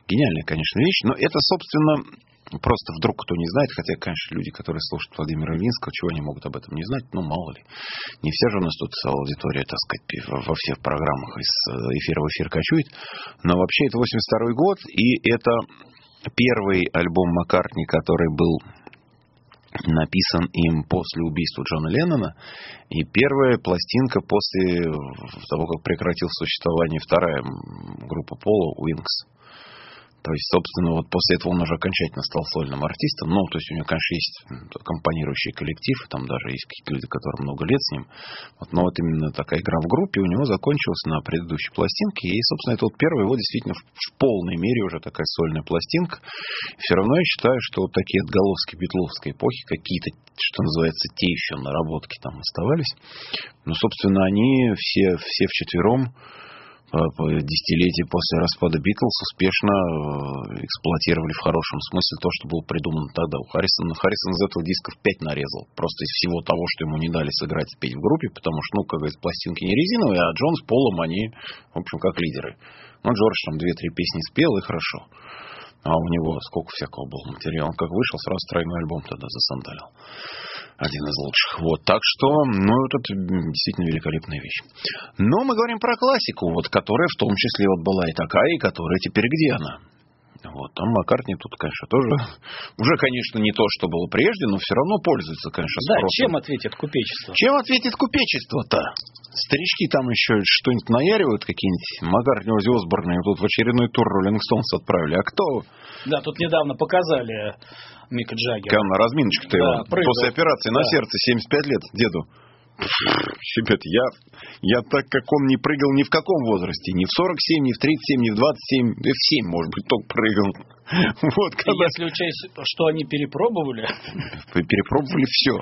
гениальная, конечно, вещь. Но это, собственно, Просто вдруг кто не знает, хотя, конечно, люди, которые слушают Владимира Ильинского, чего они могут об этом не знать, ну, мало ли. Не вся же у нас тут аудитория, так сказать, во всех программах из э, эфира в эфир кочует. Но вообще это 82 год, и это первый альбом Маккартни, который был написан им после убийства Джона Леннона, и первая пластинка после того, как прекратил существование вторая группа Пола, Уинкс. То есть, собственно, вот после этого он уже окончательно стал сольным артистом. Ну, то есть у него, конечно, есть м, компонирующий коллектив, там даже есть какие-то люди, которые много лет с ним. Вот, но вот именно такая игра в группе у него закончилась на предыдущей пластинке. И, собственно, это вот первая его действительно в, в полной мере уже такая сольная пластинка. Все равно я считаю, что вот такие отголоски битловской эпохи, какие-то, что называется, те еще наработки там оставались. Ну, собственно, они все, все вчетвером по десятилетия после распада Битлз успешно э, эксплуатировали в хорошем смысле то, что было придумано тогда. У Харрисона, Харрисон из этого дисков 5 нарезал. Просто из всего того, что ему не дали сыграть и петь в группе, потому что, ну, как говорится, пластинки не резиновые, а Джон с Полом, они, в общем, как лидеры. Ну, Джордж там две-три песни спел, и хорошо. А у него сколько всякого было материала. Он как вышел, сразу тройной альбом тогда засандалил. Один из лучших. Вот. Так что, ну, это действительно великолепная вещь. Но мы говорим про классику, вот, которая в том числе вот была и такая, и которая теперь где она? Вот, там Маккартни тут, конечно, тоже уже, конечно, не то, что было прежде, но все равно пользуется, конечно, Да, спросом. чем ответит купечество? Чем ответит купечество-то? Старички там еще что-нибудь наяривают, какие-нибудь Маккартни, Оззи Осборны, тут в очередной тур Роллинг Стоунс отправили. А кто? Да, тут недавно показали Мика Джаггера. На разминочку-то Да, его прыгал. после операции на Да. сердце 75 лет деду. Ребят, я, я так, как он не прыгал ни в каком возрасте. Ни в 47, ни в 37, ни в 27, да и в 7, может быть, только прыгал. Вот, когда Если учесть, что они перепробовали, вы перепробовали все.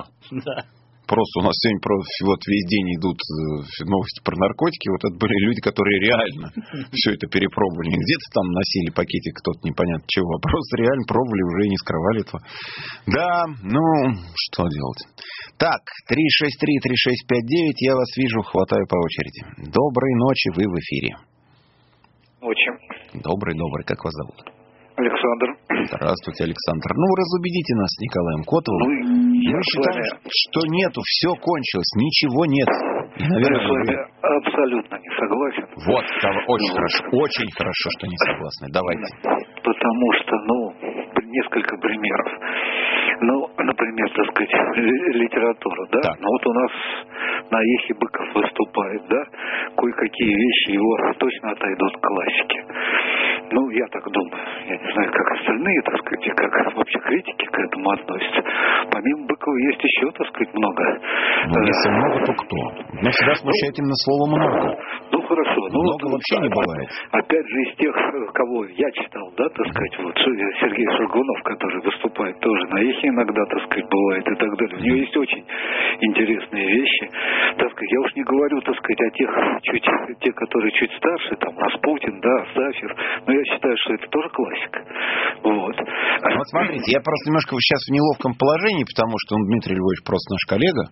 да. Просто у нас сегодня вот весь день идут э, новости про наркотики. Вот это были люди, которые реально все это перепробовали. Где-то там носили пакетик кто-то непонятно чего, а просто реально пробовали уже и не скрывали этого. Да, ну, что делать. Так, 363-3659, я вас вижу, хватаю по очереди. Доброй ночи, вы в эфире. Очень. Добрый, добрый, как вас зовут? Александр, Здравствуйте, Александр. Ну, разубедите нас с Николаем Котовым. ну, я Мы с считаем, вами, что нету, все кончилось, ничего нет. Я наверное, с вами вы- абсолютно не согласен. Вот, очень хорошо, очень хорошо, что не согласны. Давайте. Потому что, ну, несколько примеров. Ну, например, так сказать, ли- литература, да? Так. Ну вот у нас на Ехе Быков выступает, да? Кое-какие вещи его точно отойдут к классике. Ну, я так думаю. Я не знаю, как остальные, так сказать, и как вообще критики к этому относятся. Помимо Быкова есть еще, так сказать, много. Ну, э, если много, то кто? Меня всегда смущает именно слово «много». Ну хорошо. Ну, Много вот, вообще не бывает. Опять же, из тех, кого я читал, да, так сказать, вот Сергей Шургунов, который выступает тоже на эхе иногда, так сказать, бывает и так далее. У него есть очень интересные вещи. Так сказать, я уж не говорю, так сказать, о тех, чуть, те, которые чуть старше, там, Распутин, да, Сафир, но я считаю, что это тоже классика. Вот. Ну, Вот смотрите, я просто немножко сейчас в неловком положении, потому что он, Дмитрий Львович, просто наш коллега.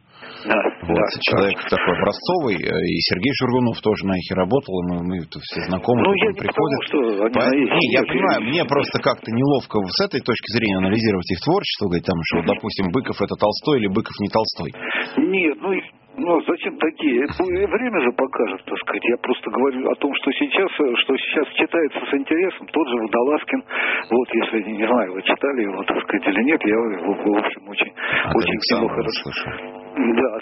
Да, Вот, да. человек такой образцовый. э, И Сергей Шургунов тоже на эхе работал, и мы, мы это все знакомы, Ну, я он не приходит. потому, что они на эхе, не, я я понимаю, перевожу. мне просто как-то неловко с этой точки зрения анализировать их творчество, говорить там, что, допустим, Быков это Толстой или Быков не Толстой. Нет, ну, и- ну зачем такие? Это Время же покажет, так сказать. Я просто говорю о том, что сейчас, э, что сейчас читается с интересом. Тот же Водолазкин, вот, если, не знаю, вы читали его, так сказать, или нет, я, в в общем, очень, От очень Александра хорошо. Да.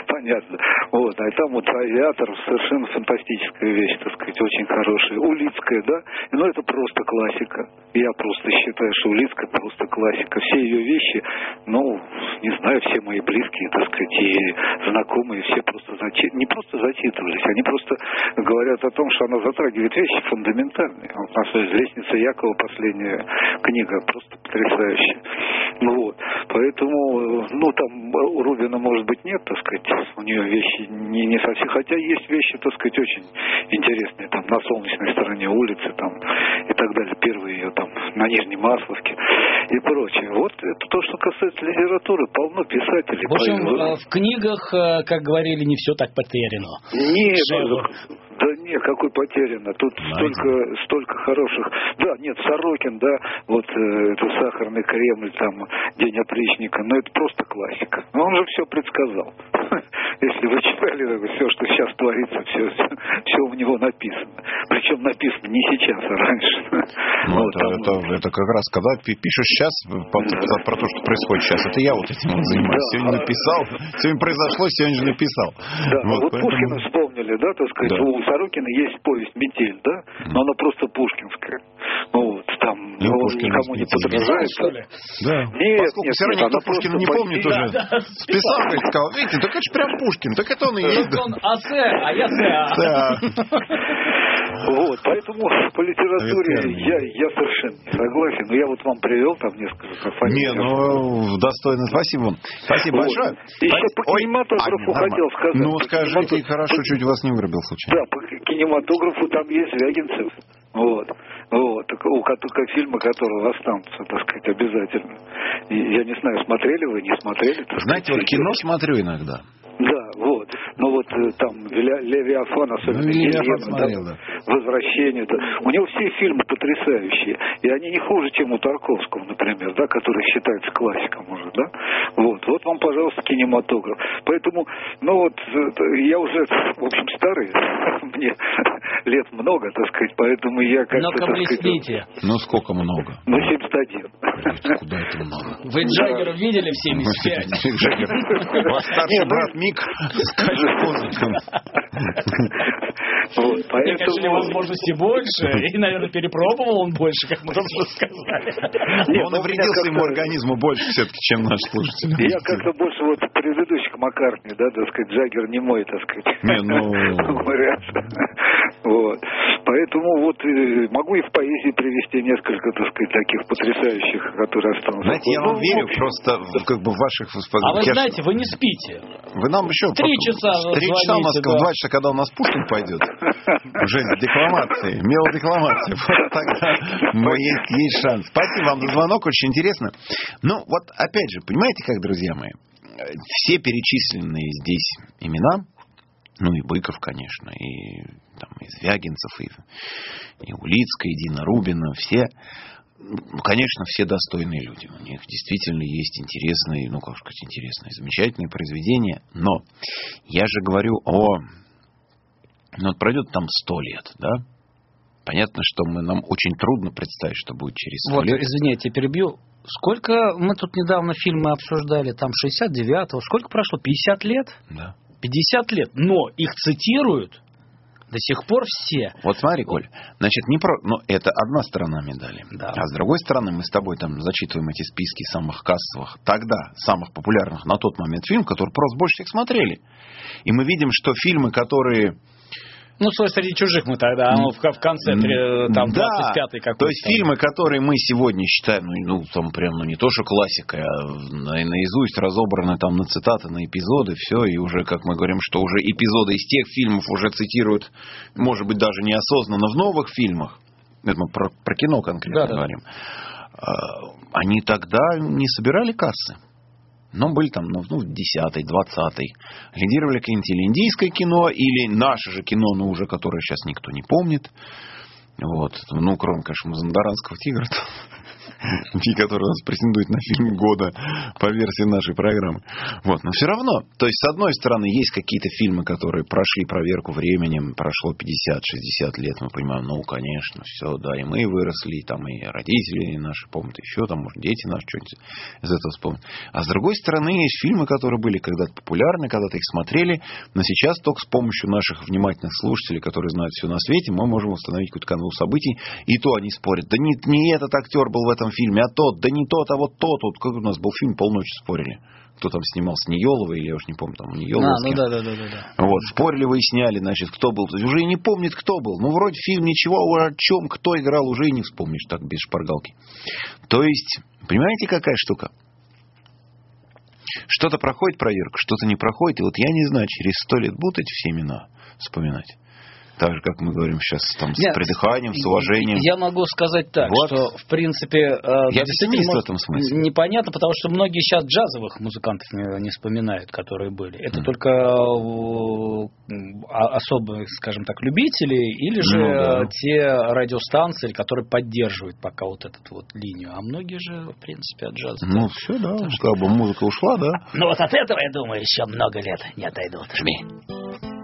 Понятно. Вот, а там вот авиатор совершенно фантастическая вещь, так сказать, очень хорошая. Улицкая, да? Ну, это просто классика. Я просто считаю, что Улицкая просто классика. Все ее вещи, ну, не знаю, все мои близкие, так сказать, и знакомые, все просто зачи- не просто зачитывались, они просто говорят о том, что она затрагивает вещи фундаментальные. Вот у нас есть «Лестница Якова», последняя книга, просто потрясающая. Ну вот, Поэтому, ну, там у Рубина, может быть, нет, так сказать, у нее вещи не, не совсем, хотя есть вещи, так сказать, очень интересные, там, на солнечной стороне улицы, там, и так далее, первые там, на Нижней Масловке и прочее. Вот это то, что касается литературы, полно писателей. В общем, поэтому- э, в книгах, э, как говорили, не все так потеряно. Нет, Шерлок. да нет, какой потеряно. Тут столько, столько хороших. Да, нет, Сорокин, да, вот э, это сахарный Кремль, там, День опричника, но это просто классика. Но он же все предсказал. Если вы читали все, что сейчас творится, все, все, у него написано. Причем написано не сейчас, а раньше. Ну, Вот, это, там, это, это как раз, когда пи- пишешь сейчас про то, что происходит сейчас, это я вот этим вот занимаюсь. Да. Сегодня написал, сегодня произошло, сегодня же написал. Да, вот, поэтому- Пушкина вспомнили, да, так сказать, Да. у Сорокина есть повесть «Метель», да, но она просто пушкинская. Ну вот, там И ну, Пушкина никому не подражает. Да. Нет, Поскольку нет, все равно никто Пушкина не помнит почти- уже. Списал, говорит, сказал, видите, так это же прям Пушкин, так это он и есть. Он АС, а я СА. Вот, поэтому по литературе я, я совершенно не согласен. Но я вот вам привел там несколько фамилий. Не, ну, достойно. Спасибо вам. Спасибо Вот. большое. Еще по Ой, кинематографу а, хотел сказать. Ну, скажите, кинематографу- хорошо, чуть вас не вырубил случайно. Да, по кинематографу там есть Звягинцев. Вот. Вот. У ко- фильмы которого останутся, так сказать, обязательно. И я не знаю, смотрели вы, не смотрели. Знаете, вот сказать, кино смотрю иногда. Да, вот. Но вот э, там Левиафан, особенно Ну, смотрел, да. Возвращение. да. У него все фильмы потрясающие. И они не хуже, чем у Тарковского, например, да, который считается классиком уже, да. Вот. Вот вам, пожалуйста, кинематограф. Поэтому, ну вот, я уже, в общем, старый, мне лет много, так сказать, поэтому я как-то, Ну-ка, блесните. Ну, сколько много? ну, 71. Куда это много? Вы Джаггера видели в 75? Джаггер. Ваш старший брат Мик скачет козырьком. Вот, поэтому... возможности больше, и, наверное, перепробовал он больше, как мы уже сказали. Нет, Он ну, навредил своему как-то- организму больше все-таки, чем наш слушатель. Я как-то больше вот предыдущих Маккартни, да, так сказать, Джаггер не мой, так сказать. Не, ну-. Вот. Поэтому вот э, могу и в поэзии привести несколько, так сказать, таких потрясающих, которые останутся. Знаете, я вам Ну, верю просто как бы в ваших... А вы знаете, вы не спите. Вы нам еще... три часа Три часа у нас, да. два часа, когда у нас Пушкин пойдет. Уже с декламацией, мелодекламацией. Вот тогда ну, есть, есть шанс. Спасибо вам за звонок, очень интересно. Ну, вот опять же, понимаете как, друзья мои, все перечисленные здесь имена, ну и Быков, конечно, и, там, и Звягинцев, и, и Улицкая, и Дина Рубина, все, конечно, все достойные люди. У них действительно есть интересные, ну, как сказать, интересные, замечательные произведения. Но я же говорю о... Ну, вот пройдет там сто лет, да? Понятно, что мы, нам очень трудно представить, что будет через сто Вот, лет. извините, я перебью. Сколько мы тут недавно фильмы обсуждали, там 69-го, сколько прошло? 50 лет? Да. 50 лет, но их цитируют до сих пор все. Вот смотри, Коль, значит, не про... Ну, это одна сторона медали. Да. А с другой стороны, мы с тобой там зачитываем эти списки самых кассовых, тогда самых популярных на тот момент фильмов, которые просто больше всех смотрели. И мы видим, что фильмы, которые... Ну, свой среди чужих мы тогда, ну, в, в конце, три- там, Да, 25-й какой-то. То есть фильмы, которые мы сегодня считаем, ну, ну, там прям, ну, не то, что классикой, а на- наизусть разобраны там на цитаты, на эпизоды, все, и уже, как мы говорим, что уже эпизоды из тех фильмов уже цитируют, может быть, даже неосознанно в новых фильмах, это мы про, про кино конкретно Да-да. говорим, А, они тогда не собирали кассы. Но были там, ну, ну, 10-й, 20-й. Лидировали какое-нибудь или индийское кино, или наше же кино, но уже которое сейчас никто не помнит. Вот. Ну, кроме, конечно, Мазандаранского тигра, и который у нас претендует на фильм года по версии нашей программы. Вот. Но все равно, то есть, с одной стороны, есть какие-то фильмы, которые прошли проверку временем, прошло 50-60 лет, мы понимаем, ну, конечно, все, да, и мы выросли, и там и родители наши помнят, еще там, может, дети наши что-нибудь из этого вспомнят. А с другой стороны, есть фильмы, которые были когда-то популярны, когда-то их смотрели, но сейчас только с помощью наших внимательных слушателей, которые знают все на свете, мы можем установить какую-то канву событий, и то они спорят. Да не, не этот актер был в этом фильме, а тот, да не тот, а вот тот. Вот как у нас был фильм, полночи спорили. Кто там снимался, Ниелова, или я уж не помню, там Ниелова. А, с ну да, да, да, да, да. Вот, спорили, выясняли, значит, кто был. Уже и не помнит, кто был. Ну, вроде фильм ничего, а о чем, кто играл, уже и не вспомнишь так без шпаргалки. То есть, понимаете, какая штука? Что-то проходит проверка, что-то не проходит. И вот я не знаю, через сто лет будут эти все имена вспоминать. Так же, как мы говорим сейчас, там, с Нет, придыханием, с уважением. Я могу сказать так, Вот. что в принципе э, Я действительно пессимист в этом смысле. Непонятно, потому что многие сейчас джазовых музыкантов не, не вспоминают, которые были. Это Мгм. только э, особые, скажем так, любители или же Ну, да. те радиостанции, которые поддерживают пока вот эту вот линию. А многие же, в принципе, от джаза. Ну, все, да, как бы музыка ушла, да. Но вот от этого, я думаю, еще много лет не отойдут. Жми.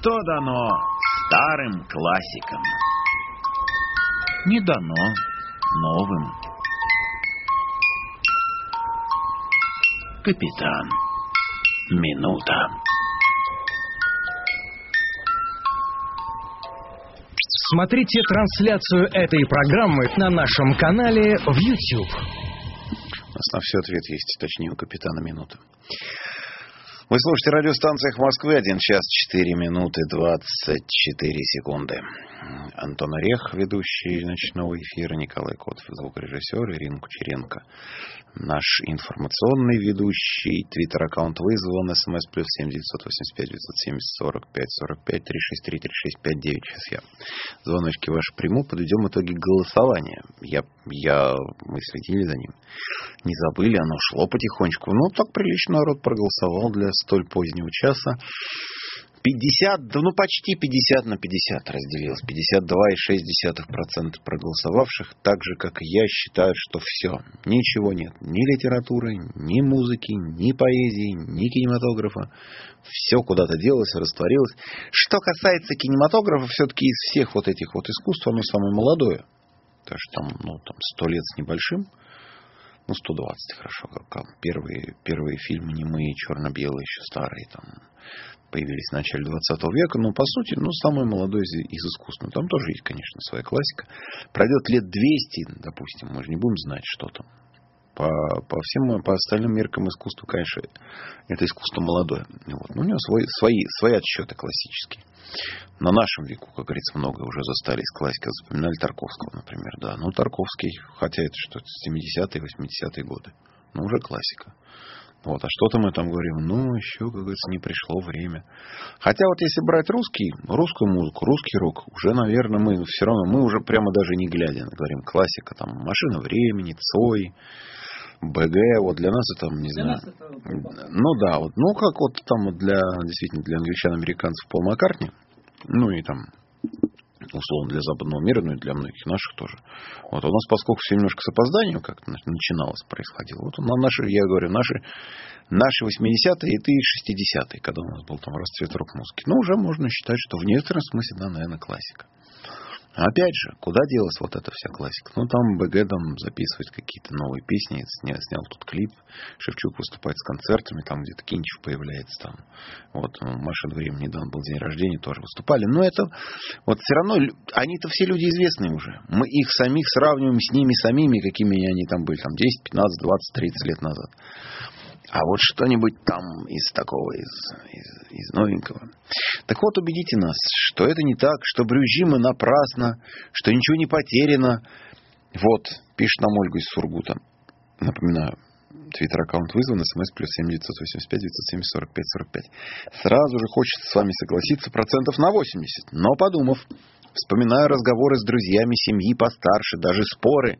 Что дано старым классикам? Не дано новым. Капитан. Минута. Смотрите трансляцию этой программы на нашем канале в YouTube. На все ответ есть, точнее, у капитана минута. Вы слушаете радиостанциях Москвы, 1 час 4 минуты 24 секунды. Антон Орех, ведущий ночного эфира, Николай Котов, звукорежиссер, Ирина Кучеренко, наш информационный ведущий, твиттер-аккаунт вызван, смс плюс 7 985 970 45 45 363 365 9. Сейчас я звоночки ваши приму, подведем итоги голосования. Я, я, мы следили за ним. Не забыли, оно шло потихонечку. Ну, так прилично народ проголосовал для столь позднего часа. 50, да ну почти 50 на 50 разделилось. 52,6% проголосовавших, так же, как и я, считают, что все. Ничего нет. Ни литературы, ни музыки, ни поэзии, ни кинематографа. Все куда-то делось, растворилось. Что касается кинематографа, все-таки из всех вот этих вот искусств оно самое молодое. Потому что там, ну, там 100 лет с небольшим. Ну, 120, хорошо. Как, первые, первые фильмы немые, черно-белые, еще старые, там, появились в начале 20 века. Но, по сути, ну, самое молодое из, из искусств. Ну, Там тоже есть, конечно, своя классика. Пройдет лет 200, допустим, мы же не будем знать, что там. По, по всем, по остальным меркам искусства, конечно, это искусство молодое. Вот. Ну, у него свои, свои, свои отсчеты классические. На нашем веку, как говорится, много уже застали из классики. Запоминали Тарковского, например, да. Ну, Тарковский, хотя это что-то 70-е, 80-е годы. Ну, уже классика. Вот, а что-то мы там говорим, ну, еще, как говорится, не пришло время. Хотя вот если брать русский, русскую музыку, русский рок, уже, наверное, мы все равно, мы уже прямо даже не глядя, говорим, классика, там, «Машина времени», «Цой», БГ, вот для нас это, не знаю. Ну да, вот, ну как вот там для, действительно, для англичан, американцев Пол Маккартни, ну и там, условно, для западного мира, ну и для многих наших тоже. Вот а у нас, поскольку все немножко с опозданием как-то начиналось, происходило, вот на наши, я говорю, наши, наши 80-е и ты 60-е, когда у нас был там расцвет рок-музыки. Ну, уже можно считать, что в некотором смысле, да, наверное, классика. Опять же, куда делась вот эта вся классика? Ну, там БГ там записывает какие-то новые песни, снял, снял тут клип, Шевчук выступает с концертами, там где-то Кинчев появляется там. Вот, ну, Маша Дворим недавно был день рождения, тоже выступали. Но это, вот все равно, они-то все люди известные уже. Мы их самих сравниваем с ними самими, какими они там были, там 10, 15, 20, 30 лет назад. А вот что-нибудь там из такого, из, из, из новенького. Так вот, убедите нас, что это не так, что брюзжим мы напрасно, что ничего не потеряно. Вот, пишет нам Ольга из Сургута. Напоминаю, Твиттер-аккаунт вызван, смс плюс 7 985 970 45 45. Сразу же хочется с вами согласиться процентов на 80. Но подумав, вспоминаю разговоры с друзьями семьи постарше, даже споры.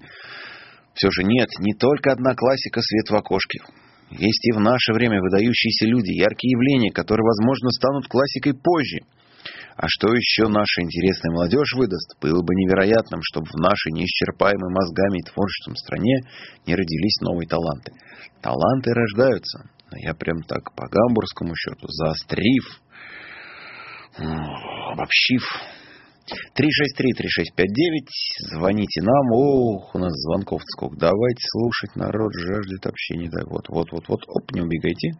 Все же нет, не только одна классика свет в окошке. Есть и в наше время выдающиеся люди, яркие явления, которые, возможно, станут классикой позже. А что еще наша интересная молодежь выдаст, было бы невероятным, чтобы в нашей неисчерпаемой мозгами и творчеством стране не родились новые таланты. Таланты рождаются. Но я прям так по гамбургскому счету, заострив, обобщив, 363-3659. Звоните нам. Ох, у нас звонков сколько. Давайте слушать. Народ жаждет общения. Да, вот, вот, вот, вот. Оп, не убегайте.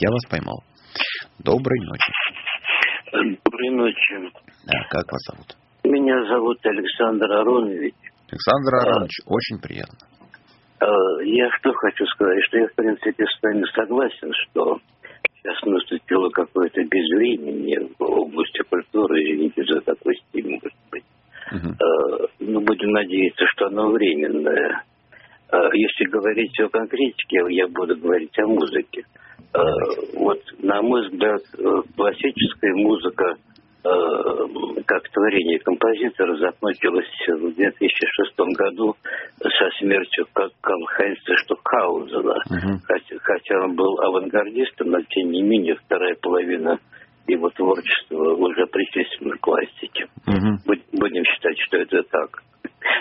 Я вас поймал. Доброй ночи. Доброй ночи. Да, как вас зовут? Меня зовут Александр Аронович. Александр Аронович, очень приятно. Э, Я что хочу сказать, что я, в принципе, с вами согласен, что сейчас наступило какое-то безвременье в области культуры, извините за такой стиль, может быть. Э, Ну, будем надеяться, что оно временное. Э, Если говорить о конкретике, я буду говорить о музыке. Э, Вот, на мой взгляд, классическая музыка как творение композитора закончилась в 2006 году со смертью как Карл-Хайнца Штукхаузена. Хотя, хотя он был авангардистом, но тем не менее вторая половина его творчества уже причислена к классике. Будь- Будем считать, что это так.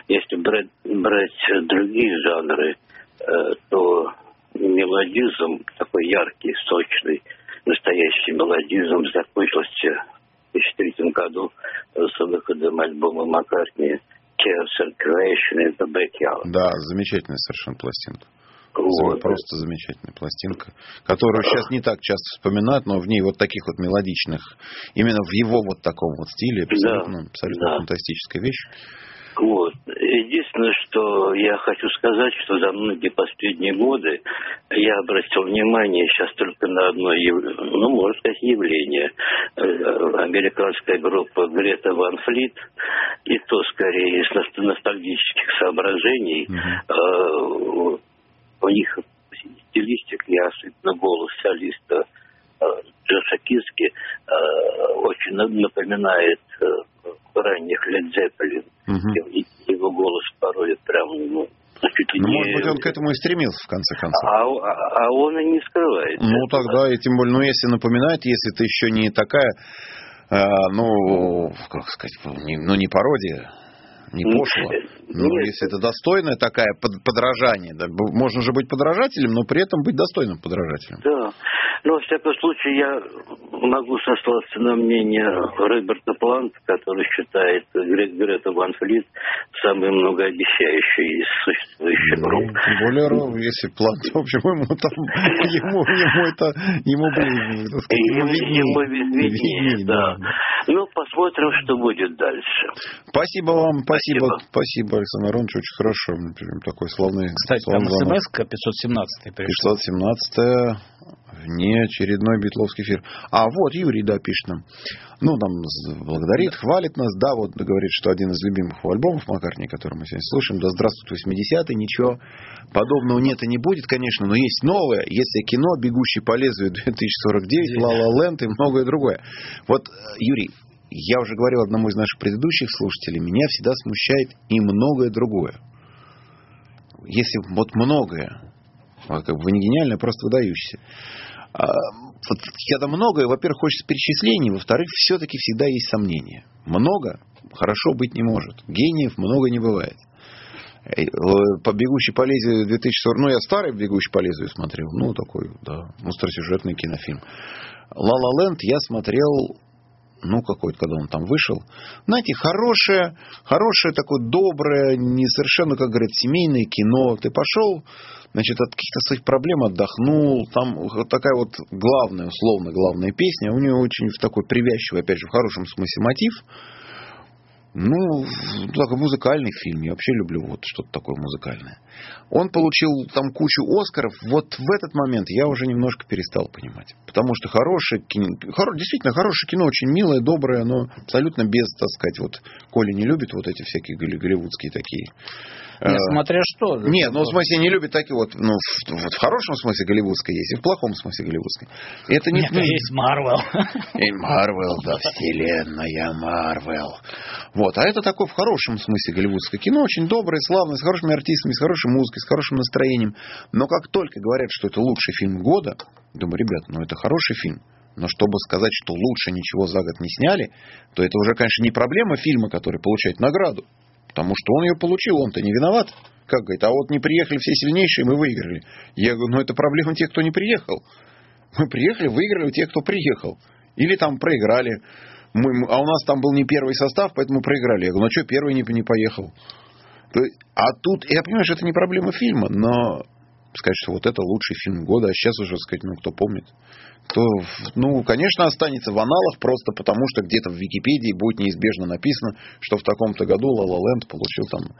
Если брать, брать другие жанры, э, то мелодизм, такой яркий, сочный, настоящий мелодизм закончился в 2003 году с выходом альбома Маккартни Chaos and Creation in the Backyard. Да, замечательная совершенно пластинка. Вот. Просто замечательная пластинка, которую сейчас не так часто вспоминают, но в ней вот таких вот мелодичных, именно в его вот таком вот стиле, абсолютно, абсолютно да. фантастическая вещь. Вот. Единственное, что я хочу сказать, что за многие последние годы я обратил внимание сейчас только на одно, ну, можно сказать, явление. Э, Американская группа Грета Ван Флит, и то скорее из ност- ностальгических соображений, э, у них стилистика, и особенно голос солиста э, Джоша Киски э, очень на- напоминает ранних Лед Зеппелин. И Его голос порой прям ну, чуть Ну, не- может быть, он к этому и стремился, в конце концов. А, а- а он и не скрывает. Ну, этого. тогда, и тем более, ну, если напоминать, если ты еще не такая, э, ну, как сказать, не- ну, не пародия, не Ну, пошло. э, Ну, нет. если это достойная такая под- подражание, да, можно же быть подражателем, но при этом быть достойным подражателем. Да. Но, во всяком случае, я могу сослаться на мнение Роберта Планта, который считает Гре- Грету Ван Флит самой многообещающей из существующих Ну, групп. тем более, если план, в общем, ему там, ему, ему это, ему ближе, так сказать, ему виднее. ему виднее, Виднее, да. Ну, посмотрим, что будет дальше. Спасибо вам, спасибо, Спасибо. спасибо, Александр Аронович, очень хорошо. Прям Такой славный, Кстати, там славный звонок. смс 517 пришла. 517 внеочередной битловский эфир. А, вот, Юрий, да, пишет нам. Ну, там, з- благодарит, хвалит нас. Да, вот, говорит, что один из любимых альбомов Маккартни, который мы сегодня слушаем, да здравствует 80-й, ничего подобного нет и не будет, конечно, но есть новое. Если кино «Бегущий по лезвию» 2049, «Ла Ла Ленд» и многое другое. Вот, э, Юрий, я уже говорил одному из наших предыдущих слушателей, меня всегда смущает и многое другое. Если вот многое, а как бы вы не гениальный, а просто выдающийся. А, вот когда многое, во-первых, хочется перечислений, во-вторых, все-таки всегда есть сомнения. Много хорошо быть не может. Гениев много не бывает. Э, По «Бегущей по лезвию» 2040... Ну, я старый «Бегущий по лезвию» смотрел. Ну, такой, да, остросюжетный кинофильм. «Ла Ла Ленд» я смотрел ну, какой-то, когда он там вышел. Знаете, хорошее, хорошее такое доброе, не совершенно, как говорят, семейное кино. Ты пошел, значит, от каких-то своих проблем отдохнул. Там такая вот главная, условно, главная песня. У нее очень такой привязчивый, опять же, в хорошем смысле мотив. Ну, такой музыкальный фильм. Я вообще люблю вот что-то такое музыкальное. Он получил там кучу Оскаров. Вот в этот момент я уже немножко перестал понимать. Потому что хорошее кино, хоро- действительно хорошее кино, очень милое, доброе, но абсолютно без, так сказать, вот Коля не любит вот эти всякие голли- голливудские такие. Не, э, смотря что. нет, ну в смысле не любит такие вот, ну в, вот в хорошем смысле голливудской есть, и в плохом смысле голливудской. Это не Нет, ну, есть Марвел. и Марвел, да, вселенная Марвел. Вот, а это такое в хорошем смысле голливудское кино, очень доброе, славное, с хорошими артистами, с хорошей музыкой, с хорошим настроением. Но как только говорят, что это лучший фильм года, думаю, ребят, ну это хороший фильм. Но чтобы сказать, что лучше ничего за год не сняли, то это уже, конечно, не проблема фильма, который получает награду. Потому что он ее получил, он-то не виноват. Как говорит, а вот не приехали все сильнейшие, мы выиграли. Я говорю, ну это проблема тех, кто не приехал. Мы приехали, выиграли у тех, кто приехал. Или там проиграли. Мы, а у нас там был не первый состав, поэтому проиграли. Я говорю, ну что, первый не, не поехал? То А тут, я понимаю, что это не проблема фильма, но сказать, что вот это лучший фильм года, а сейчас уже сказать, ну кто помнит, кто, ну, конечно, останется в аналах просто потому, что где-то в Википедии будет неизбежно написано, что в таком-то году La La Land получил там,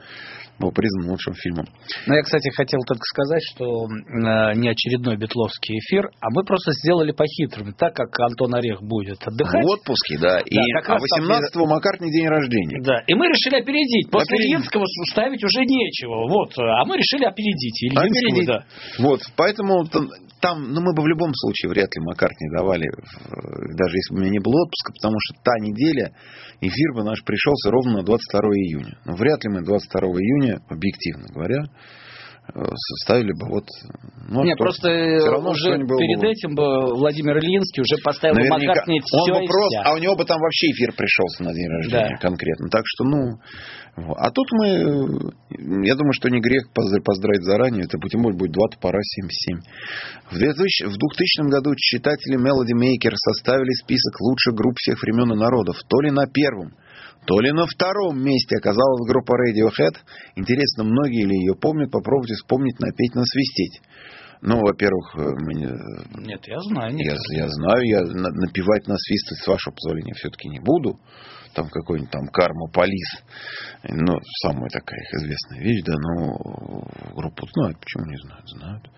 был признан лучшим фильмом. Ну, я, кстати, хотел только сказать, что э, не очередной битловский эфир, а мы просто сделали по-хитрому, так как Антон Орех будет отдыхать. В отпуске, да. И, как а раз там 18-го Маккартни день рождения. Да, и мы решили опередить. После Опередить. Ильинского ставить уже нечего. Вот, а мы решили опередить. Ильинского, Опередить. да. Вот, поэтому там, там, ну, мы бы в любом случае вряд ли Маккартни давали, даже если бы у меня не было отпуска, потому что та неделя эфир бы наш пришелся ровно на 22 июня. Но вряд ли мы 22 июня, объективно говоря, составили бы вот... Ну, Нет, что- просто равно уже было бы. перед этим бы Владимир Ильинский уже поставил бы Наверняка. Маккартни Он все бы и просто, вся. а у него бы там вообще эфир пришелся на день рождения Да. конкретно. Так что, ну, а тут мы, э, я думаю, что не грех поздравить, заранее. Это тем более будет 2 топора 77. В 2000, в 2000 году читатели Melody Maker составили список лучших групп всех времен и народов. То ли на первом, то ли на втором месте оказалась группа Radiohead. Интересно, многие ли ее помнят? Попробуйте вспомнить, напеть, насвистеть. Ну, во-первых, э, мне, Нет, я знаю. Нет. я, я знаю, я на- напевать, насвистывать, с вашего позволения, все-таки не буду. Там какой-нибудь там карма полис. Ну, самая такая их известная вещь, да, но группу знают. Почему не знают? Знают.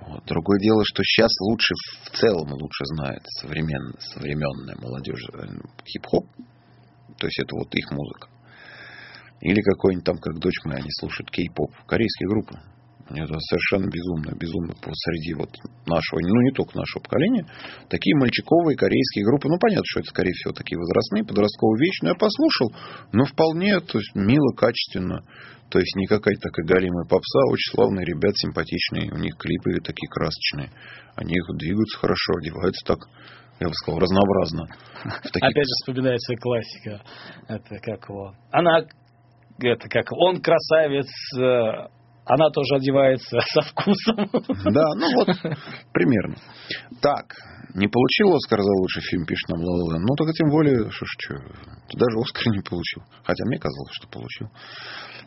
Вот. Другое дело, что сейчас лучше, в целом лучше знает современная, современная молодежь э, хип-хоп. То есть это вот их музыка. Или какой-нибудь там, как дочь моя, они слушают кей-поп. Корейские группы. Это совершенно безумно, безумно посреди вот нашего, ну не только нашего поколения, такие мальчиковые корейские группы, ну понятно, что это скорее всего такие возрастные, подростковые вещи, но я послушал, ну вполне, то есть мило, качественно, то есть не какая-то такая галимая попса, очень славные ребят, симпатичные, у них клипы такие красочные, они их двигаются хорошо, одеваются так, я бы сказал, разнообразно. Таких- Опять же вспоминается классика. Это как его. Она, это как он красавец, э, она тоже одевается со вкусом. Да, ну вот, примерно. Так, не получил Оскар за лучший фильм, пишет нам Лала Ну, только тем более, что ж, что, даже Оскар не получил. Хотя мне казалось, что получил.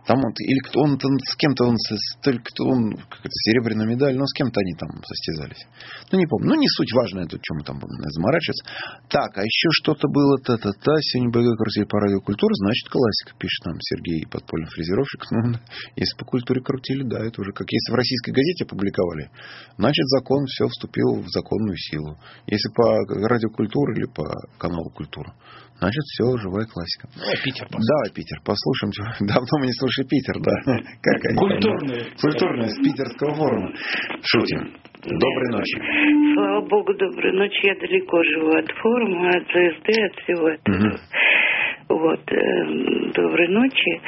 Там он, или кто он там с кем-то он, только кто он, какая-то серебряная медаль, но с кем-то они там состязались. Ну, не помню. Ну, не суть важная тут, чем мы там будем заморачиваться. Так, а еще что-то было, та-та-та, сегодня БГ крутили по радиокультуре, значит, классика, пишет нам Сергей, подпольный фрезеровщик. Ну, если по культуре крутили, да, это уже как если в российской газете опубликовали, значит, закон все вступил в законную силу. Если по радиокультуре или по каналу культура, значит, все, живая классика. Давай Питер Давай, Питер, послушаем. Давно мы не слушали Питер, да. Как они? Культурные. Культурные, с питерского форума. Шутим. Доброй ночи. Слава богу, доброй ночи. Я далеко живу от форума, от ЗСД, от всего этого. Мгм. Вот, э, доброй ночи.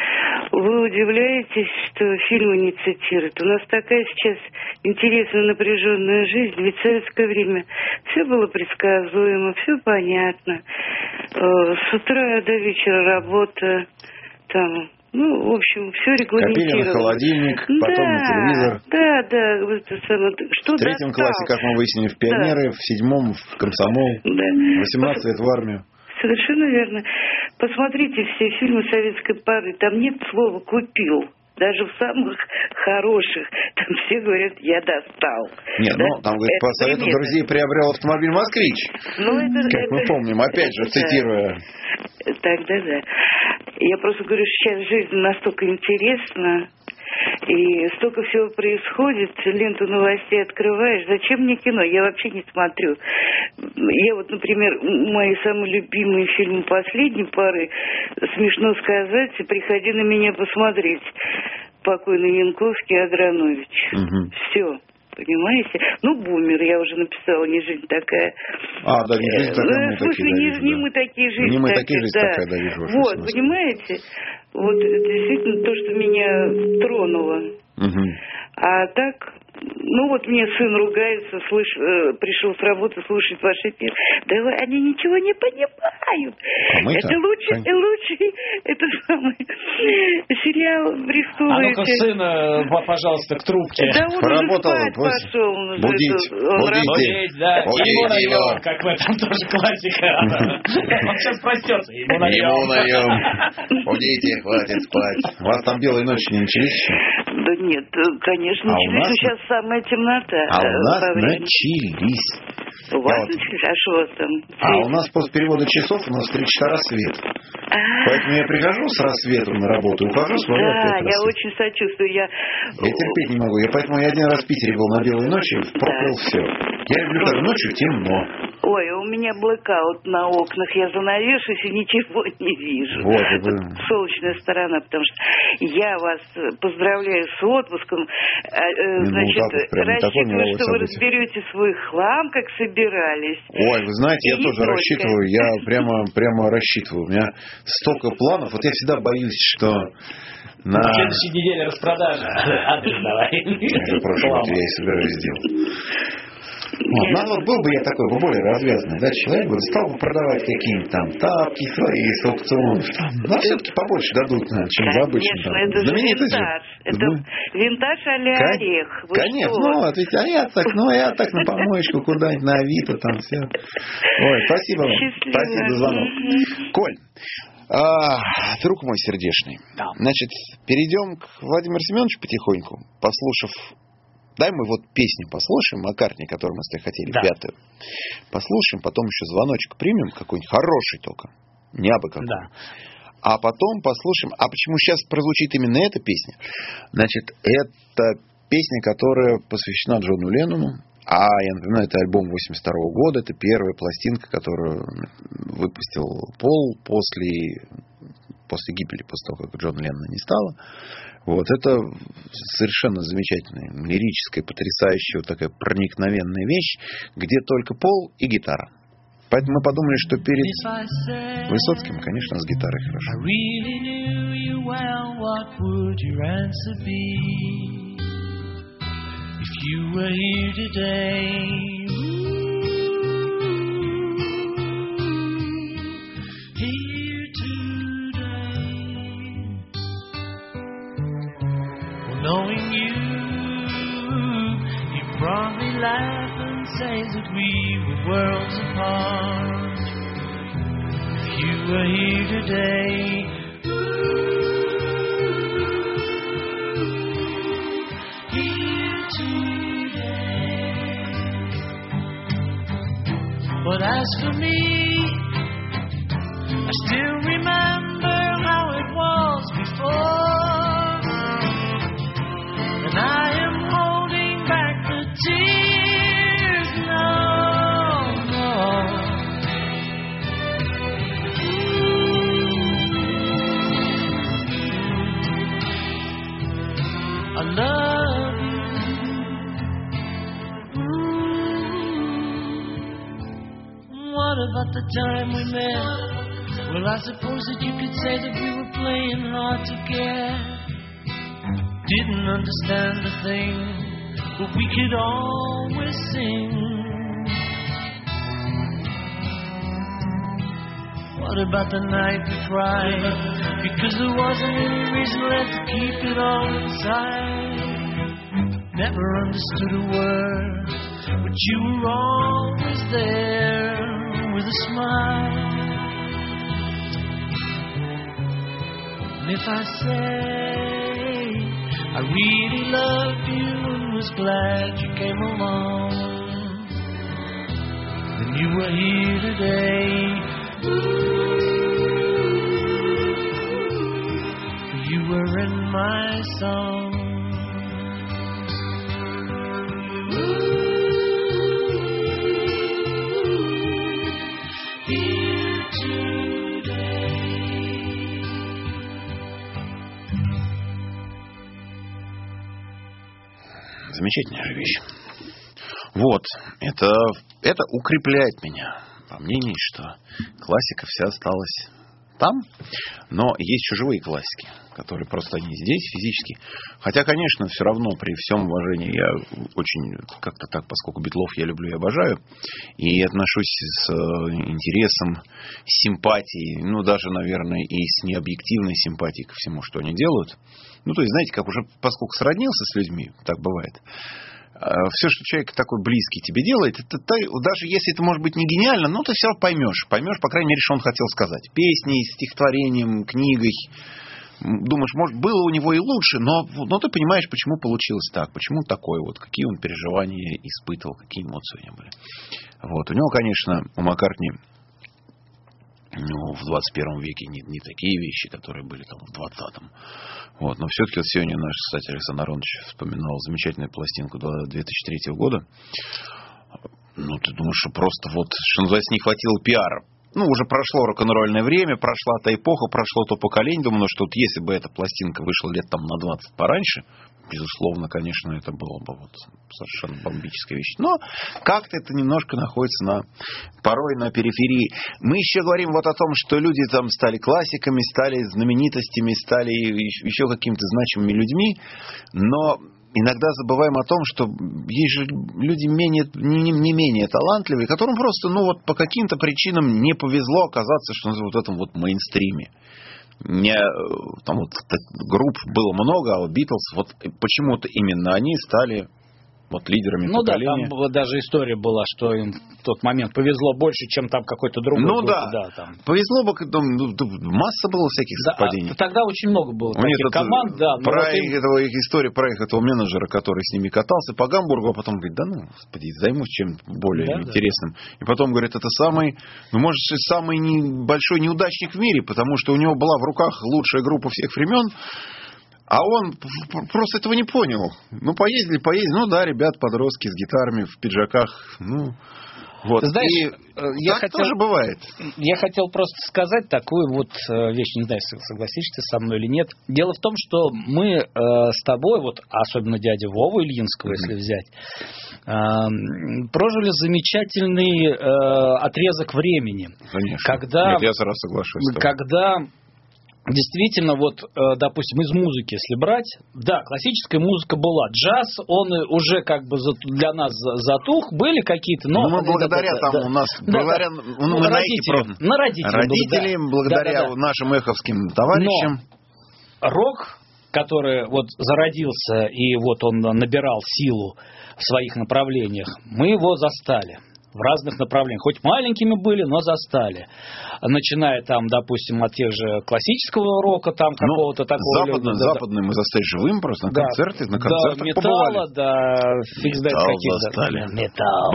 Вы удивляетесь, что фильмы не цитируют. У нас такая сейчас интересная напряженная жизнь. Ведь в советское время все было предсказуемо, все понятно. Э, С утра до вечера работа, там, ну, в общем, все Копили на регламентировано. холодильник, потом на Да, телевизор. Да, да, вот. Что В третьем классе, как мы выяснили, в пионеры, в седьмом в комсомол, Да. 18 лет в армию. Совершенно верно. Посмотрите все фильмы советской поры. Там нет слова «купил». Даже в самых хороших. Там все говорят «я достал». Нет, Да? ну, там, говорит, Это по совету примета. друзей приобрел автомобиль «Москвич». Ну, это, Как мы это- помним, опять же, да. цитируя. Тогда да. Я просто говорю, сейчас жизнь настолько интересна, и столько всего происходит, ленту новостей открываешь. Зачем мне кино? Я вообще не смотрю. Я вот, например, мои самые любимые фильмы последней пары, смешно сказать, «Приходи на меня посмотреть». Покойный Янковский, Агранович. Мгм. Все. Понимаете? Ну, бумер, я уже написала, не жизнь такая. А, да, не жизнь Э, такая, ну, мы смысле, такие, да, не, не мы такие жизнь Не мы такие, жизнь да. такая, да, вижу, Вот, понимаете? Вот действительно то, что меня тронуло. Мгм. А так, ну вот мне сын ругается, слыш, э, пришел с работы слушать ваш эфир. Да вы, они ничего не понимают. А мы-то, это лучший, конечно. лучший, это самый сериал А ну-ка, сына, по- пожалуйста, к трубке. Да он Поработал, уже спать пусть пошел. он будить, он будить. Будить, да. Будите Ему наем, как в этом тоже классика. Он сейчас проснется, ему Ему наем. наем. Будите, хватит спать. У вас там белые ночи не начались еще? Да нет, э, конечно, А нас- сейчас самая темнота. А э, у нас по времени. начались. У вас вот- начались? А что у вас там? А у нас после перевода часов у нас три часа рассвет. А, Поэтому я прихожу с рассветом на работу, ухожу, смотрю Да, я рассвет. очень сочувствую. Я... Я терпеть не могу. Я поэтому я один раз в Питере был на белой ночи, проклял все. Я люблю, когда ночью темно. Ой, у меня блэкаут на окнах. Я занавешусь и ничего не вижу. Вот, вы- Солнечная сторона, потому что я вас поздравляю с отпуском. А, э, ну, Значит, не такое рассчитываю, что вы событие. разберете свой хлам, как собирались. Ой, вы знаете, я И тоже только. рассчитываю, я прямо, прямо рассчитываю. У меня столько планов. Вот я всегда боюсь, что на... На следующей неделе распродажа. Адрес давай. Прочим, вот я и собираюсь сделать. Вот, ну, вот был бы я такой, бы более развязанный, да, человек, вот, стал бы продавать какие-нибудь там тапки свои с аукционов. Но все-таки побольше дадут, наверное, чем за обычно. Там. это же Знаменитость же. винтаж. Это Ну, винтаж а-ля Кон- орех. Вы Конечно, что? ну, вот ведь, а я так, ну, я так на помоечку куда-нибудь на Авито там все. Ой, спасибо вам. Счастливо. Спасибо за звонок. Коль, а, друг мой сердечный, Да. значит, перейдем к Владимиру Семеновичу потихоньку, послушав Дай мы вот песню послушаем, Маккартни, которую мы с тобой хотели, Да. пятую. Послушаем, потом еще звоночек примем, какой-нибудь хороший только. Не абы какой. Да. А потом послушаем. А почему сейчас прозвучит именно эта песня? Значит, это песня, которая посвящена Джону Леннону. А я напоминаю, это альбом 82 года. Это первая пластинка, которую выпустил Пол после, после гибели, после того, как Джона Леннона не стало. Вот, это совершенно замечательная, лирическая, потрясающая, вот такая проникновенная вещь, где только пол и гитара. Поэтому мы подумали, что перед Высоцким, конечно, с гитарой хорошо. Really well? If you were here today, we were worlds apart. If you were here today, here today. But as for me, I still remember how it was before. Time we met? Well, I suppose that you could say that we were playing hard to get. Didn't understand a thing, but we could always sing. What about the night we cried? Because there wasn't any reason left to keep it all inside. Never understood a word, but you were always there with a smile. And if I say I really loved you and was glad you came along, then you were here today. You were in my song. Замечательная же вещь. Вот, это, это укрепляет меня во мнении, что классика вся осталась там, но есть живые классики, которые просто они здесь физически. Хотя, конечно, все равно при всем уважении я очень как-то так, поскольку Битлов я люблю и обожаю, и отношусь с э, интересом, симпатией, ну даже, наверное, и с необъективной симпатией ко всему, что они делают. Ну, то есть, знаете, как уже, поскольку сроднился с людьми, так бывает, все, что человек такой близкий тебе делает, это, ты- даже если это может быть не гениально, но ты все равно поймешь. Поймешь, по крайней мере, что он хотел сказать. Песней, стихотворением, книгой. Думаешь, может, было у него и лучше, но, но ты понимаешь, почему получилось так, почему такое вот, какие он переживания испытывал, какие эмоции у него были. Вот. У него, конечно, у Маккартни ну, в 21 веке не, не такие вещи, которые были там в 20-м. Вот. Но все-таки вот сегодня наш, кстати, Александр Аронович вспоминал замечательную пластинку 2003 года. Ну, ты думаешь, что просто вот, что называется, не хватило пиара. Ну, уже прошло рок-н-ролльное время, прошла та эпоха, прошло то поколение. Думаю, ну, что вот если бы эта пластинка вышла лет там на 20 пораньше, безусловно, конечно, это было бы вот совершенно бомбическая вещь. Но как-то это немножко находится на, порой на периферии. Мы еще говорим вот о том, что люди там стали классиками, стали знаменитостями, стали еще какими-то значимыми людьми, но иногда забываем о том, что есть же люди менее, не, не менее талантливые, которым просто, ну вот по каким-то причинам не повезло оказаться, что называется, вот в этом вот мейнстриме. Не, э, там вот групп было много, а вот Битлз, вот почему-то именно они стали вот лидерами Ну да, поколения. там была даже история была, что им в тот момент повезло больше, чем там какой-то другой. Ну группе, да. там. Повезло бы, ну, ну, масса было всяких Да, совпадений. а тогда очень много было У таких команд, да. про вот им- их- этого, их история про их этого менеджера, который с ними катался по Гамбургу, а потом говорит, да ну, господи, займусь чем более Да, да. интересным. И потом говорит, это самый, ну, может, самый не- большой неудачник в мире, потому что у него была в руках лучшая группа всех времен, а он просто этого не понял. Ну, поездили, поездили. Ну, да, ребят, подростки с гитарами, в пиджаках. Ну, Вот. Знаешь, И э, я так хотел, тоже бывает. я хотел просто сказать такую вот э, вещь, не знаю, согласишься со мной или нет. Дело в том, что мы э, с тобой, вот особенно дядя Вову Ильинского, если взять, э, прожили замечательный э, отрезок времени. Конечно. Когда- Нет, я сразу соглашусь. Когда действительно, вот, э, допустим, из музыки, если брать, да, классическая музыка была. Джаз, он уже как бы для нас за- затух, были какие-то, но... Ну, мы Да, благодаря да, там да. у нас, Да, благодаря, да. ну, мы на родителям, на родителям родителям, благодаря. Да, да, да. нашим эховским товарищам. рок, который вот зародился и вот он набирал силу в своих направлениях, мы его застали в разных направлениях. Хоть маленькими были, но застали. Начиная там, допустим, от тех же классического рока, там какого-то такого... Западный, да, да. западный мы застали живым просто на Да. концерте, на Да, концертах металла, побывали. да, фиг знает каких. да. застали. Металл.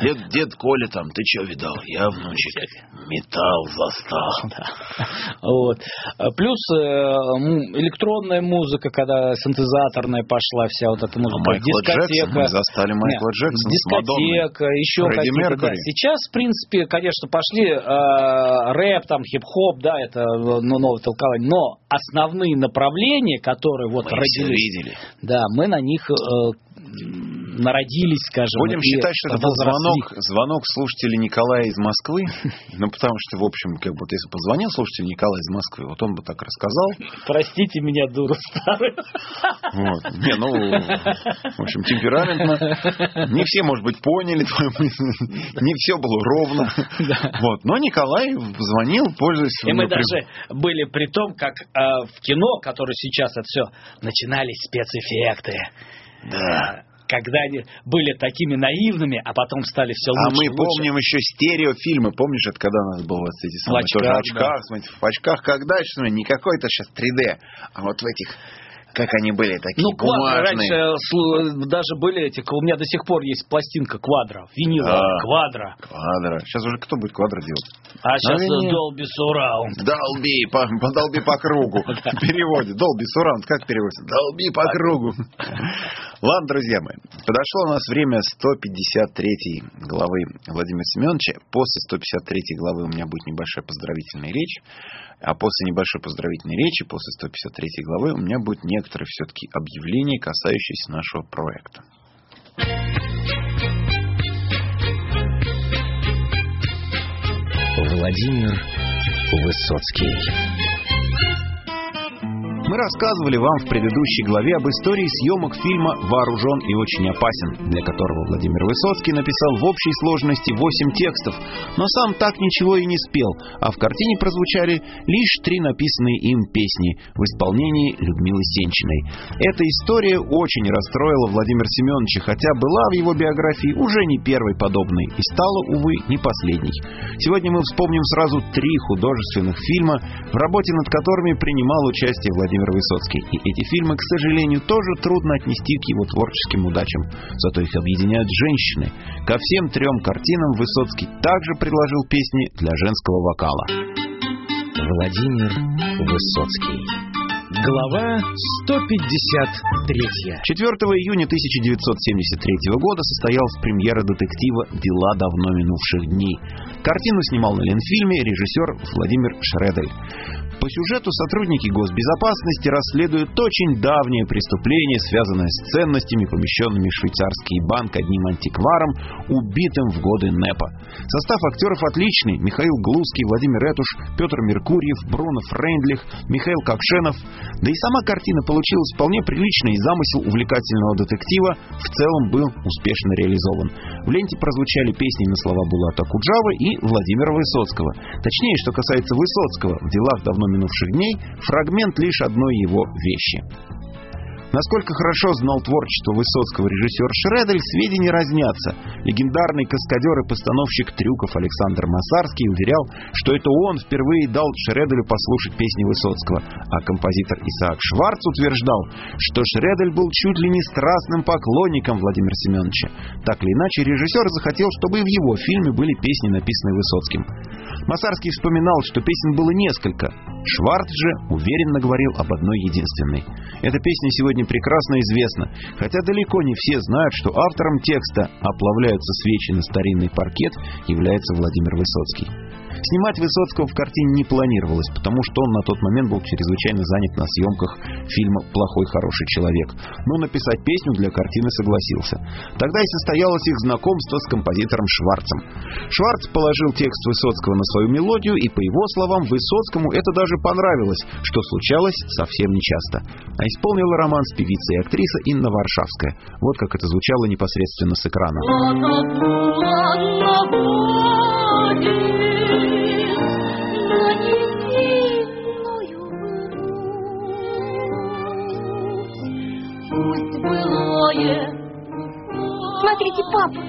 Дед, дед Коля там, ты что видал? Я, внучек, металл застал. Вот. А Плюс э, электронная музыка, когда синтезаторная пошла, вся вот эта музыка, Майкла дискотека. Джексона, мы застали Майкла Нет, Джексона с Мадонной. Дискотека, еще какие-то. Да. Сейчас, в принципе, конечно, пошли э, рэп, там, хип-хоп, да, это э, ну, новое толкование, но основные направления, которые вот Мы родились, видели. да, мы на них э, народились, скажем. Будем считать, что это был звонок, звонок слушателя Николая из Москвы. Ну, потому что, в общем, как бы, вот если позвонил слушатель Николай из Москвы, вот он бы так рассказал. Простите меня, дуру старую. Вот. Не, ну, в общем, темпераментно. Не все, может быть, поняли твою мысль. Не все было ровно. Вот. Но Николай звонил, пользуясь... И мы при- даже были при том, как э, в кино, которое сейчас это все, начинались спецэффекты. Да. Когда они были такими наивными, а потом стали все А лучше мы и лучше. помним еще стереофильмы. Помнишь, это когда у нас был вот эти самые очках, тоже да. очках, смотрите, в очках, когда еще, смотри, не какой-то сейчас 3D, а вот в этих, как они были, такие Ну, бумажные. раньше даже были эти, у меня до сих пор есть пластинка квадро, виниловая, Да. квадро. Квадро. Сейчас уже кто будет квадро делать? А сейчас Dolby Surround. Долби, по, подолби по кругу. В переводе. Долби сураунд, как переводится? Долби по кругу. Ладно, друзья мои. Подошло у нас время 153 главы Владимира Семеновича. После 153 главы у меня будет небольшая поздравительная речь. А после небольшой поздравительной речи, после 153 главы, у меня будет некоторые все-таки объявления, касающиеся нашего проекта. Владимир Высоцкий. Мы рассказывали вам в предыдущей главе об истории съемок фильма «Вооружен и очень опасен», для которого Владимир Высоцкий написал в общей сложности 8 текстов, но сам так ничего и не спел, а в картине прозвучали лишь три написанные им песни в исполнении Людмилы Сенчиной. Эта история очень расстроила Владимира Семеновича, хотя была в его биографии уже не первой подобной и стала, увы, не последней. Сегодня мы вспомним сразу три художественных фильма, в работе над которыми принимал участие Владимир Высоцкий. И эти фильмы, к сожалению, тоже трудно отнести к его творческим удачам. Зато их объединяют женщины. Ко всем трем картинам Высоцкий также предложил песни для женского вокала. Владимир Высоцкий. Глава 153. 4 июня 1973 года состоялась премьера детектива «Дела давно минувших дней». Картину снимал на Ленфильме режиссер Владимир Шредель. По сюжету сотрудники госбезопасности расследуют очень давнее преступление, связанное с ценностями, помещенными в швейцарский банк одним антикваром, убитым в годы НЭПа. Состав актеров отличный. Михаил Глузский, Владимир Этуш, Петр Меркурьев, Бруно Фрейндлих, Михаил Кокшенов. Да и сама картина получилась вполне приличной, и замысел увлекательного детектива в целом был успешно реализован. В ленте прозвучали песни на слова Булата Куджавы и Владимира Высоцкого. Точнее, что касается Высоцкого, в делах давно минувших дней фрагмент лишь одной его вещи. Насколько хорошо знал творчество Высоцкого режиссер Шредель, сведения разнятся. Легендарный каскадер и постановщик трюков Александр Масарский уверял, что это он впервые дал Шределю послушать песни Высоцкого, а композитор Исаак Шварц утверждал, что Шредель был чуть ли не страстным поклонником Владимира Семеновича. Так или иначе, режиссер захотел, чтобы и в его фильме были песни, написанные Высоцким. Масарский вспоминал, что песен было несколько. Шварц же уверенно говорил об одной единственной. Эта песня сегодня прекрасно известна, хотя далеко не все знают, что автором текста «Оплавляются свечи на старинный паркет» является Владимир Высоцкий. Снимать Высоцкого в картине не планировалось, потому что он на тот момент был чрезвычайно занят на съемках фильма «Плохой хороший человек». Но написать песню для картины согласился. Тогда и состоялось их знакомство с композитором Шварцем. Шварц положил текст Высоцкого на свою мелодию, и, по его словам, Высоцкому это даже понравилось, что случалось совсем нечасто. А исполнила роман с певицей и актрисой Инна Варшавская. Вот как это звучало непосредственно с экрана. Смотрите, папа.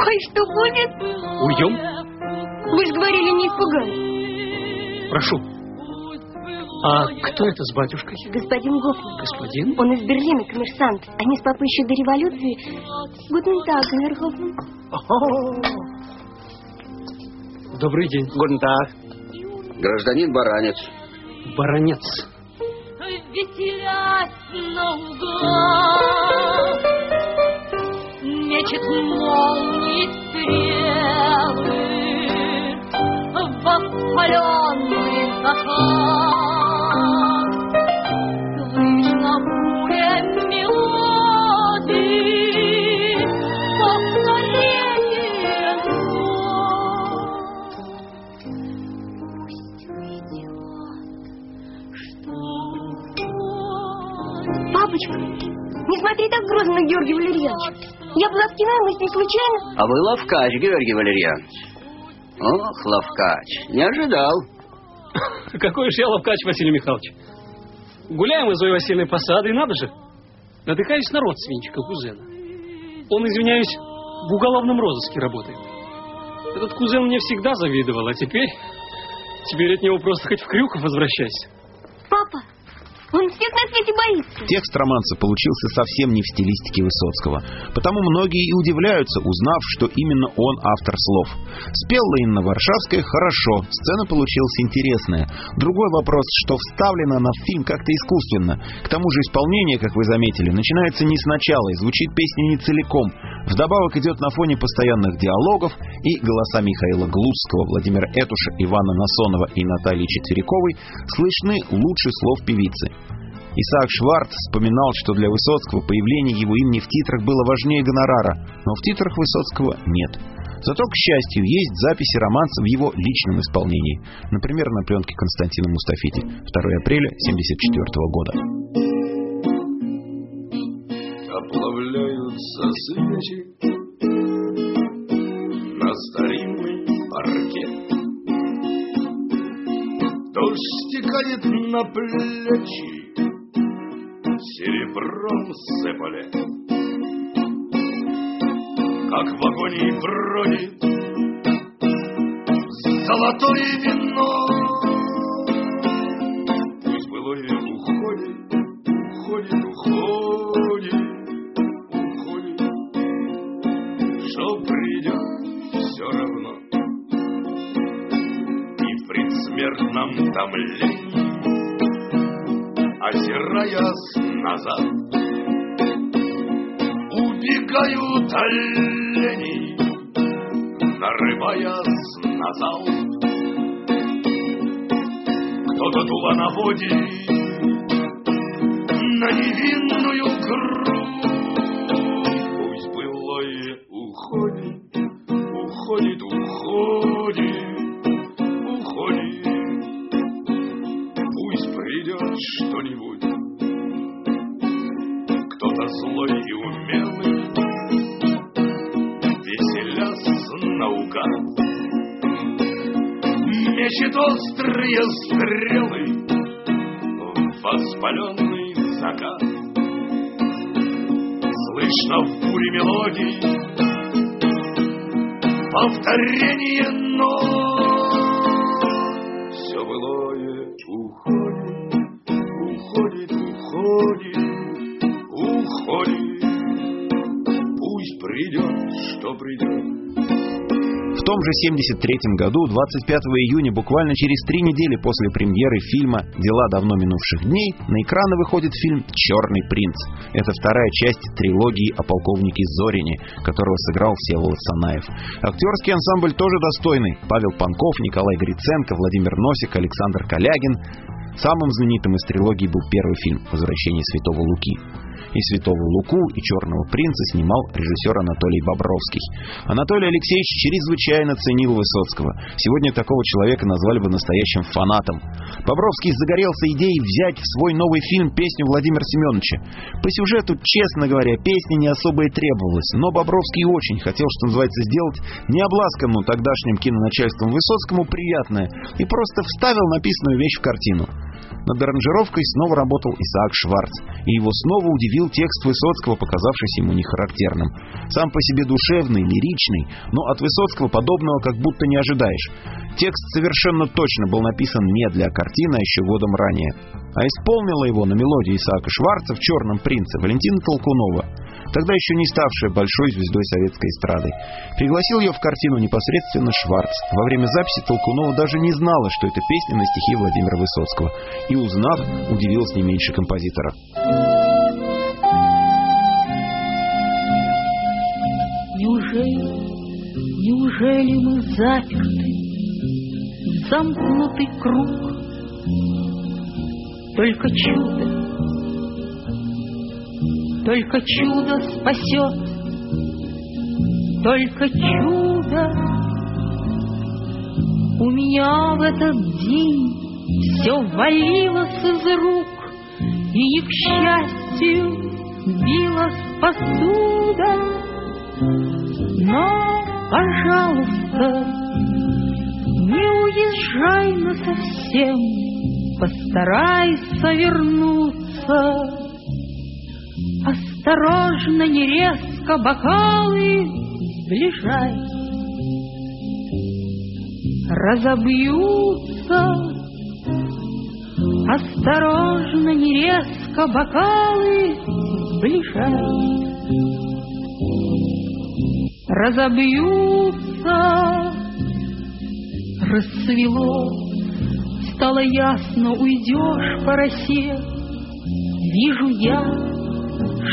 Ой, что будет? Уйдем? Вы же говорили, не испугались. Прошу. А кто это с батюшкой? Господин Гофман. Господин? Он из Берлина, коммерсант. Они с папой еще до революции. Гутен так, Гофман. Добрый день. Гuten Tag. Гражданин Баранец. Баронец. Веселясь наугад, Мечет молнии стрелы В воспаленный закат. Слышно буря мелодий, Папочка, не смотри так грозно на Георгия Валерьяновича. Я была в кино, мы с ним случайно... А вы ловкач, Георгий Валерьянович. Ох, ловкач. Не ожидал. Какой же я ловкач, Василий Михайлович. Гуляем мы с Зоей Васильевной по саду, и надо же. Натыкаюсь на родственничка кузена. Он, извиняюсь, в уголовном розыске работает. Этот кузен мне всегда завидовал, а теперь... Теперь от него просто хоть в Крюков возвращайся. Папа, он всех на свете боится. Текст романса получился совсем не в стилистике Высоцкого. Потому многие и удивляются, узнав, что именно он автор слов. Спела Инна Варшавская хорошо, сцена получилась интересная. Другой вопрос, что вставлена она в фильм как-то искусственно. К тому же исполнение, как вы заметили, начинается не сначала и звучит песня не целиком. Вдобавок идет на фоне постоянных диалогов и голоса Михаила Глузского, Владимира Этуша, Ивана Насонова и Натальи Четвериковой слышны лучше слов певицы. Исаак Шварц вспоминал, что для Высоцкого появление его имени в титрах было важнее гонорара, но в титрах Высоцкого нет. Зато, к счастью, есть записи романса в его личном исполнении. Например, на пленке Константина Мустафити 2 апреля 1974 года. Оплавляются свечи на старинный паркет. Дождь стекает на плечи, серебром сыпали. Как в агонии бродит золотое вино. Пусть былое уходит, уходит, уходит, уходит, что придет все равно. И в предсмертном томлении, озираясь назад, убегают олени, нарываясь на залп. Кто-то дуло наводит на невинную грудь. Стрелы в воспаленный закат. Слышно в буре мелодий повторение же 73 году, 25 июня, буквально через три недели после премьеры фильма «Дела давно минувших дней», на экраны выходит фильм «Черный принц». Это вторая часть трилогии о полковнике Зорине, которого сыграл Всеволод Санаев. Актерский ансамбль тоже достойный. Павел Панков, Николай Гриценко, Владимир Носик, Александр Калягин. Самым знаменитым из трилогии был первый фильм «Возвращение святого Луки». И «Святого Луку», и «Черного принца» снимал режиссер Анатолий Бобровский. Анатолий Алексеевич чрезвычайно ценил Высоцкого. Сегодня такого человека назвали бы настоящим фанатом. Бобровский загорелся идеей взять в свой новый фильм песню Владимира Семеновича. По сюжету, честно говоря, песни не особо и требовалось, но Бобровский очень хотел, что называется, сделать необласканную тогдашним киноначальством Высоцкому приятное и просто вставил написанную вещь в картину. Над аранжировкой снова работал Исаак Шварц, и его снова удивил текст Высоцкого, показавшийся ему нехарактерным. Сам по себе душевный, лиричный, но от Высоцкого подобного как будто не ожидаешь. Текст совершенно точно был написан не для картины, а еще годом ранее. А исполнила его на мелодии Исаака Шварца в «Черном принце» Валентина Толкунова, тогда еще не ставшая большой звездой советской эстрады. Пригласил ее в картину непосредственно Шварц. Во время записи Толкунова даже не знала, что это песня на стихи Владимира Высоцкого. И узнав, удивилась не меньше композитора. Неужели, неужели мы заперты в замкнутый круг? Только чудо, только чудо спасет, только чудо. У меня в этот день все валилось из рук, и к счастью билась посуда. Но, пожалуйста, не уезжай насовсем, постарайся вернуться. Осторожно, не резко бокалы сближай. Разобьются, осторожно, не резко бокалы сближай разобьются. Рассвело, стало ясно, уйдешь по росе. Вижу я,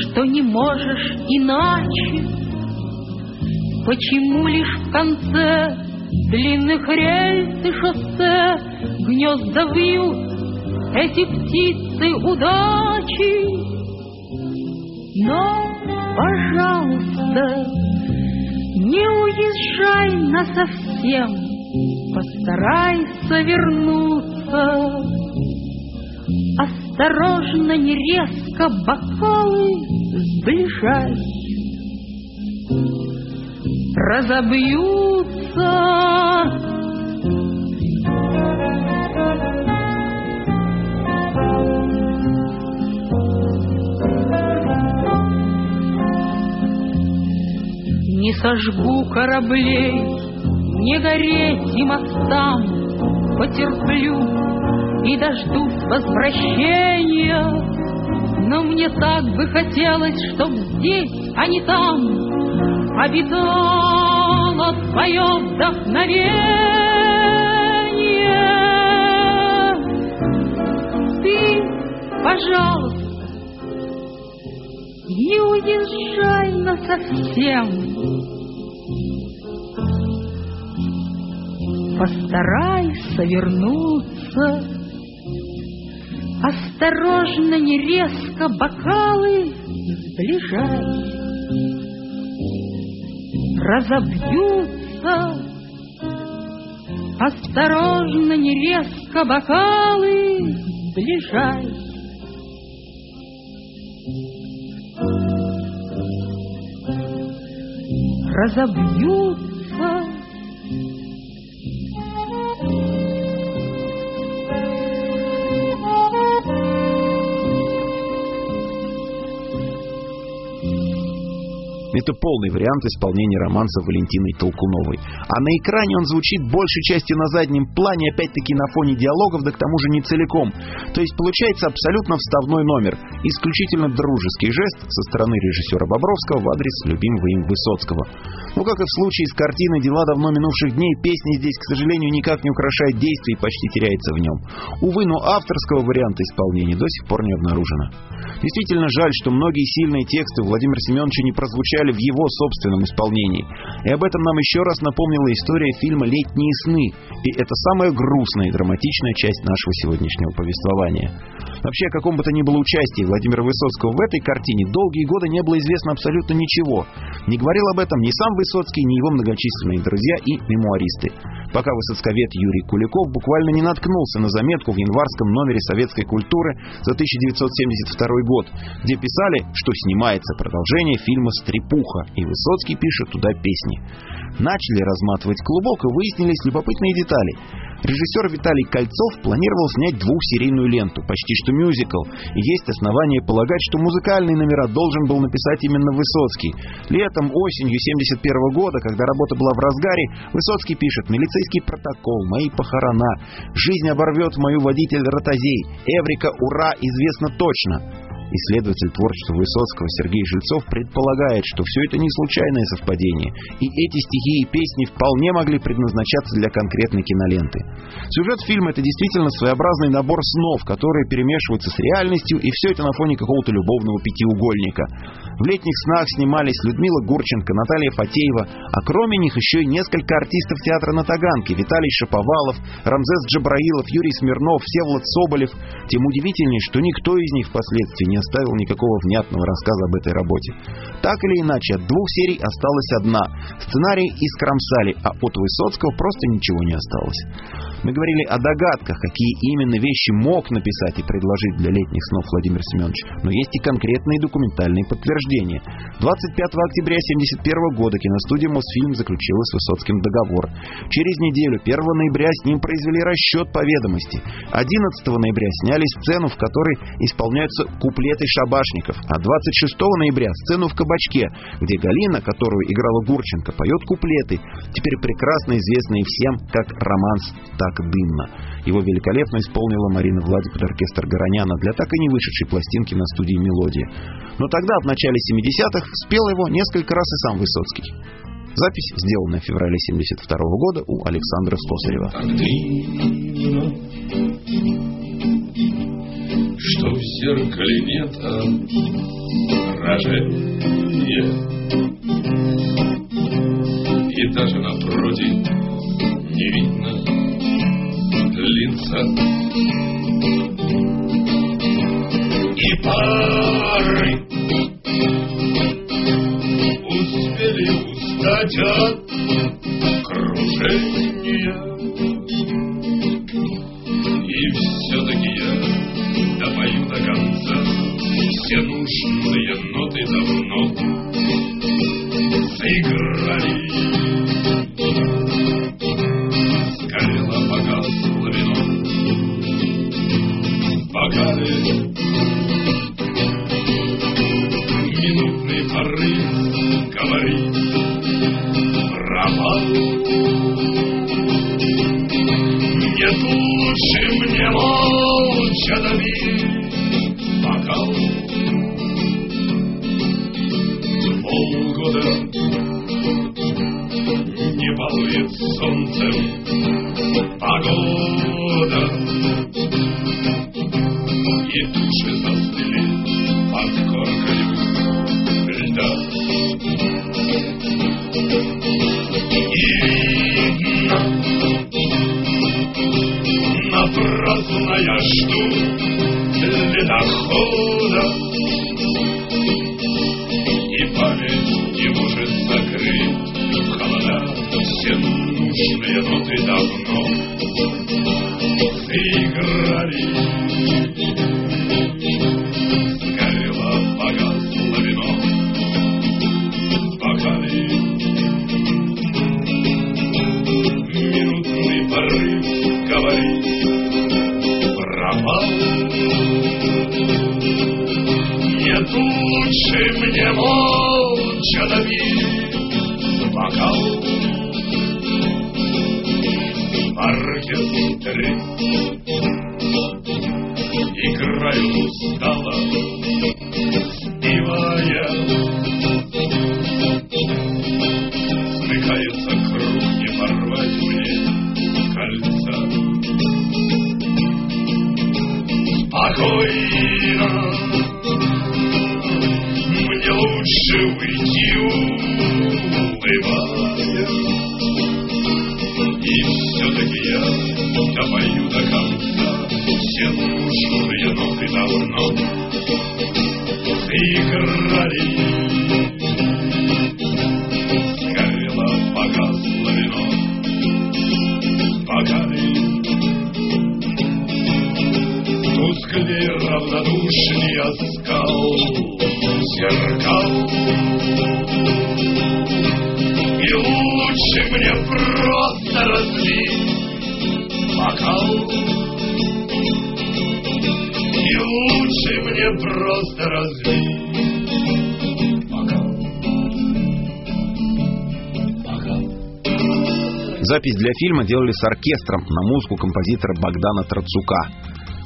что не можешь иначе. Почему лишь в конце длинных рельс и шоссе гнезда вьют эти птицы удачи? Но, пожалуйста, не уезжай насовсем, постарайся вернуться. Осторожно, не резко бокалы сближай. Разобьются Не сожгу кораблей, не гореть и мостам, Потерплю и дождусь возвращения. Но мне так бы хотелось, чтоб здесь, а не там, Обитало твое вдохновение. Ты, пожалуйста, не уезжай насовсем. Постарайся вернуться. Осторожно, не резко бокалы сближай. Разобьются. Осторожно, не резко бокалы сближай. Разобьются. Это полный вариант исполнения романса Валентины Толкуновой. А на экране он звучит большей частью на заднем плане, опять-таки на фоне диалогов, да к тому же не целиком. То есть получается абсолютно вставной номер. Исключительно дружеский жест со стороны режиссера Бобровского в адрес любимого им Высоцкого. Ну, как и в случае с картиной «Дела давно минувших дней», песня здесь, к сожалению, никак не украшает действие и почти теряется в нем. Увы, но авторского варианта исполнения до сих пор не обнаружено. Действительно жаль, что многие сильные тексты Владимира Семеновича не прозвучали в его собственном исполнении. И об этом нам еще раз напомнила история фильма «Летние сны». И это самая грустная и драматичная часть нашего сегодняшнего повествования. Вообще, о каком бы то ни было участии Владимира Высоцкого в этой картине долгие годы не было известно абсолютно ничего. Не говорил об этом ни сам Высоцкий, ни его многочисленные друзья и мемуаристы. Пока высоцковед Юрий Куликов буквально не наткнулся на заметку в январском номере советской культуры за 1972 год, где писали, что снимается продолжение фильма «Стрепуха», и Высоцкий пишет туда песни. Начали разматывать клубок и выяснились любопытные детали. Режиссер Виталий Кольцов планировал снять двухсерийную ленту, почти что мюзикл, и есть основания полагать, что музыкальные номера должен был написать именно Высоцкий. Летом, осенью 71 года, когда работа была в разгаре, Высоцкий пишет «Милицейский протокол», «Мои похорона», «Жизнь оборвет мою водитель ротозей», «Эврика, ура, известно точно». Исследователь творчества Высоцкого Сергей Жильцов предполагает, что все это не случайное совпадение, и эти стихи и песни вполне могли предназначаться для конкретной киноленты. Сюжет фильма — это действительно своеобразный набор снов, которые перемешиваются с реальностью, и все это на фоне какого-то любовного пятиугольника. В летних снах снимались Людмила Гурченко, Наталья Фатеева, а кроме них еще и несколько артистов театра на Таганке, Виталий Шаповалов, Рамзес Джабраилов, Юрий Смирнов, Всеволод Соболев. Тем удивительнее, что никто из них впоследствии не оставил никакого внятного рассказа об этой работе. Так или иначе, от двух серий осталась одна. Сценарий искромсали, а от Высоцкого просто ничего не осталось. Мы говорили о догадках, какие именно вещи мог написать и предложить для летних снов Владимир Семенович, но есть и конкретные документальные подтверждения. 25 октября 1971 года киностудия «Мосфильм» заключила с Высоцким договор. Через неделю, 1 ноября, с ним произвели расчет по ведомости. 11 ноября сняли сцену, в которой исполняются куплеты шабашников, а 26 ноября сцену в кабачке, где Галина, которую играла Гурченко, поет куплеты, теперь прекрасно известные всем как романс «Так дымно». Его великолепно исполнила Марина Влади под оркестр Гороняна для так и не вышедшей пластинки на студии «Мелодия». Но тогда, в начале 70-х, спел его несколько раз и сам Высоцкий. Запись сделана в феврале 72 года у Александра Слосарева. что в зеркале нет отражения. И даже напротив не видно лица. И пары успели устать от кружения. И все-таки я допою до конца все нужные для фильма делали с оркестром на музыку композитора Богдана Трацука.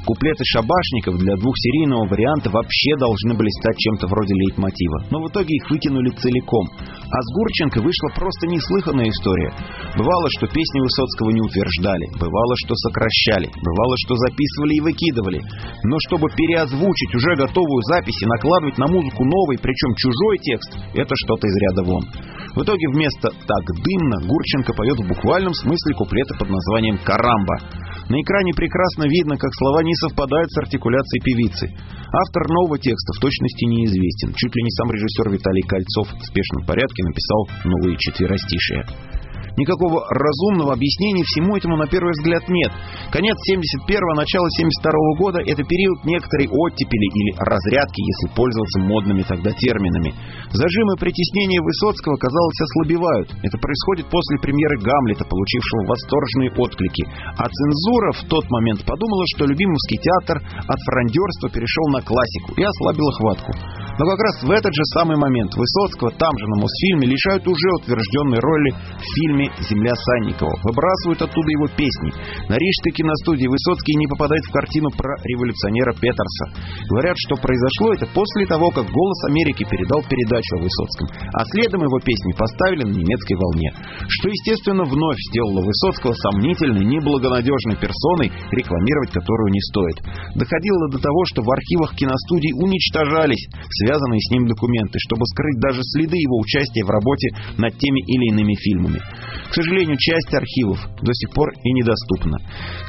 Куплеты шабашников для двухсерийного варианта вообще должны были стать чем-то вроде лейтмотива, но в итоге их выкинули целиком. А с Гурченко вышла просто неслыханная история. Бывало, что песни Высоцкого не утверждали, бывало, что сокращали, бывало, что записывали и выкидывали. Но чтобы переозвучить уже готовую запись и накладывать на музыку новый, причем чужой текст, это что-то из ряда вон. В итоге вместо «так дымно» Гурченко поет в буквальном смысле куплета под названием «Карамба». На экране прекрасно видно, как слова не совпадают с артикуляцией певицы. Автор нового текста в точности неизвестен. Чуть ли не сам режиссер Виталий Кольцов в спешном порядке написал новые четверостишие. Никакого разумного объяснения всему этому на первый взгляд нет. Конец 71-го, начало 72-го года – это период некоторой оттепели или разрядки, если пользоваться модными тогда терминами. Зажимы притеснения Высоцкого, казалось, ослабевают. Это происходит после премьеры «Гамлета», получившего восторженные отклики. А цензура в тот момент подумала, что любимовский театр от фрондерства перешел на классику и ослабила хватку. Но как раз в этот же самый момент Высоцкого там же на Мосфильме лишают уже утвержденной роли в фильме «Земля Санникова». Выбрасывают оттуда его песни. На Рижской киностудии Высоцкий не попадает в картину про революционера Петерса. Говорят, что произошло это после того, как «Голос Америки» передал передачу о Высоцком, а следом его песни поставили на немецкой волне. Что, естественно, вновь сделало Высоцкого сомнительной, неблагонадежной персоной, рекламировать которую не стоит. Доходило до того, что в архивах киностудий уничтожались связанные с ним документы, чтобы скрыть даже следы его участия в работе над теми или иными фильмами. К сожалению, часть архивов до сих пор и недоступна.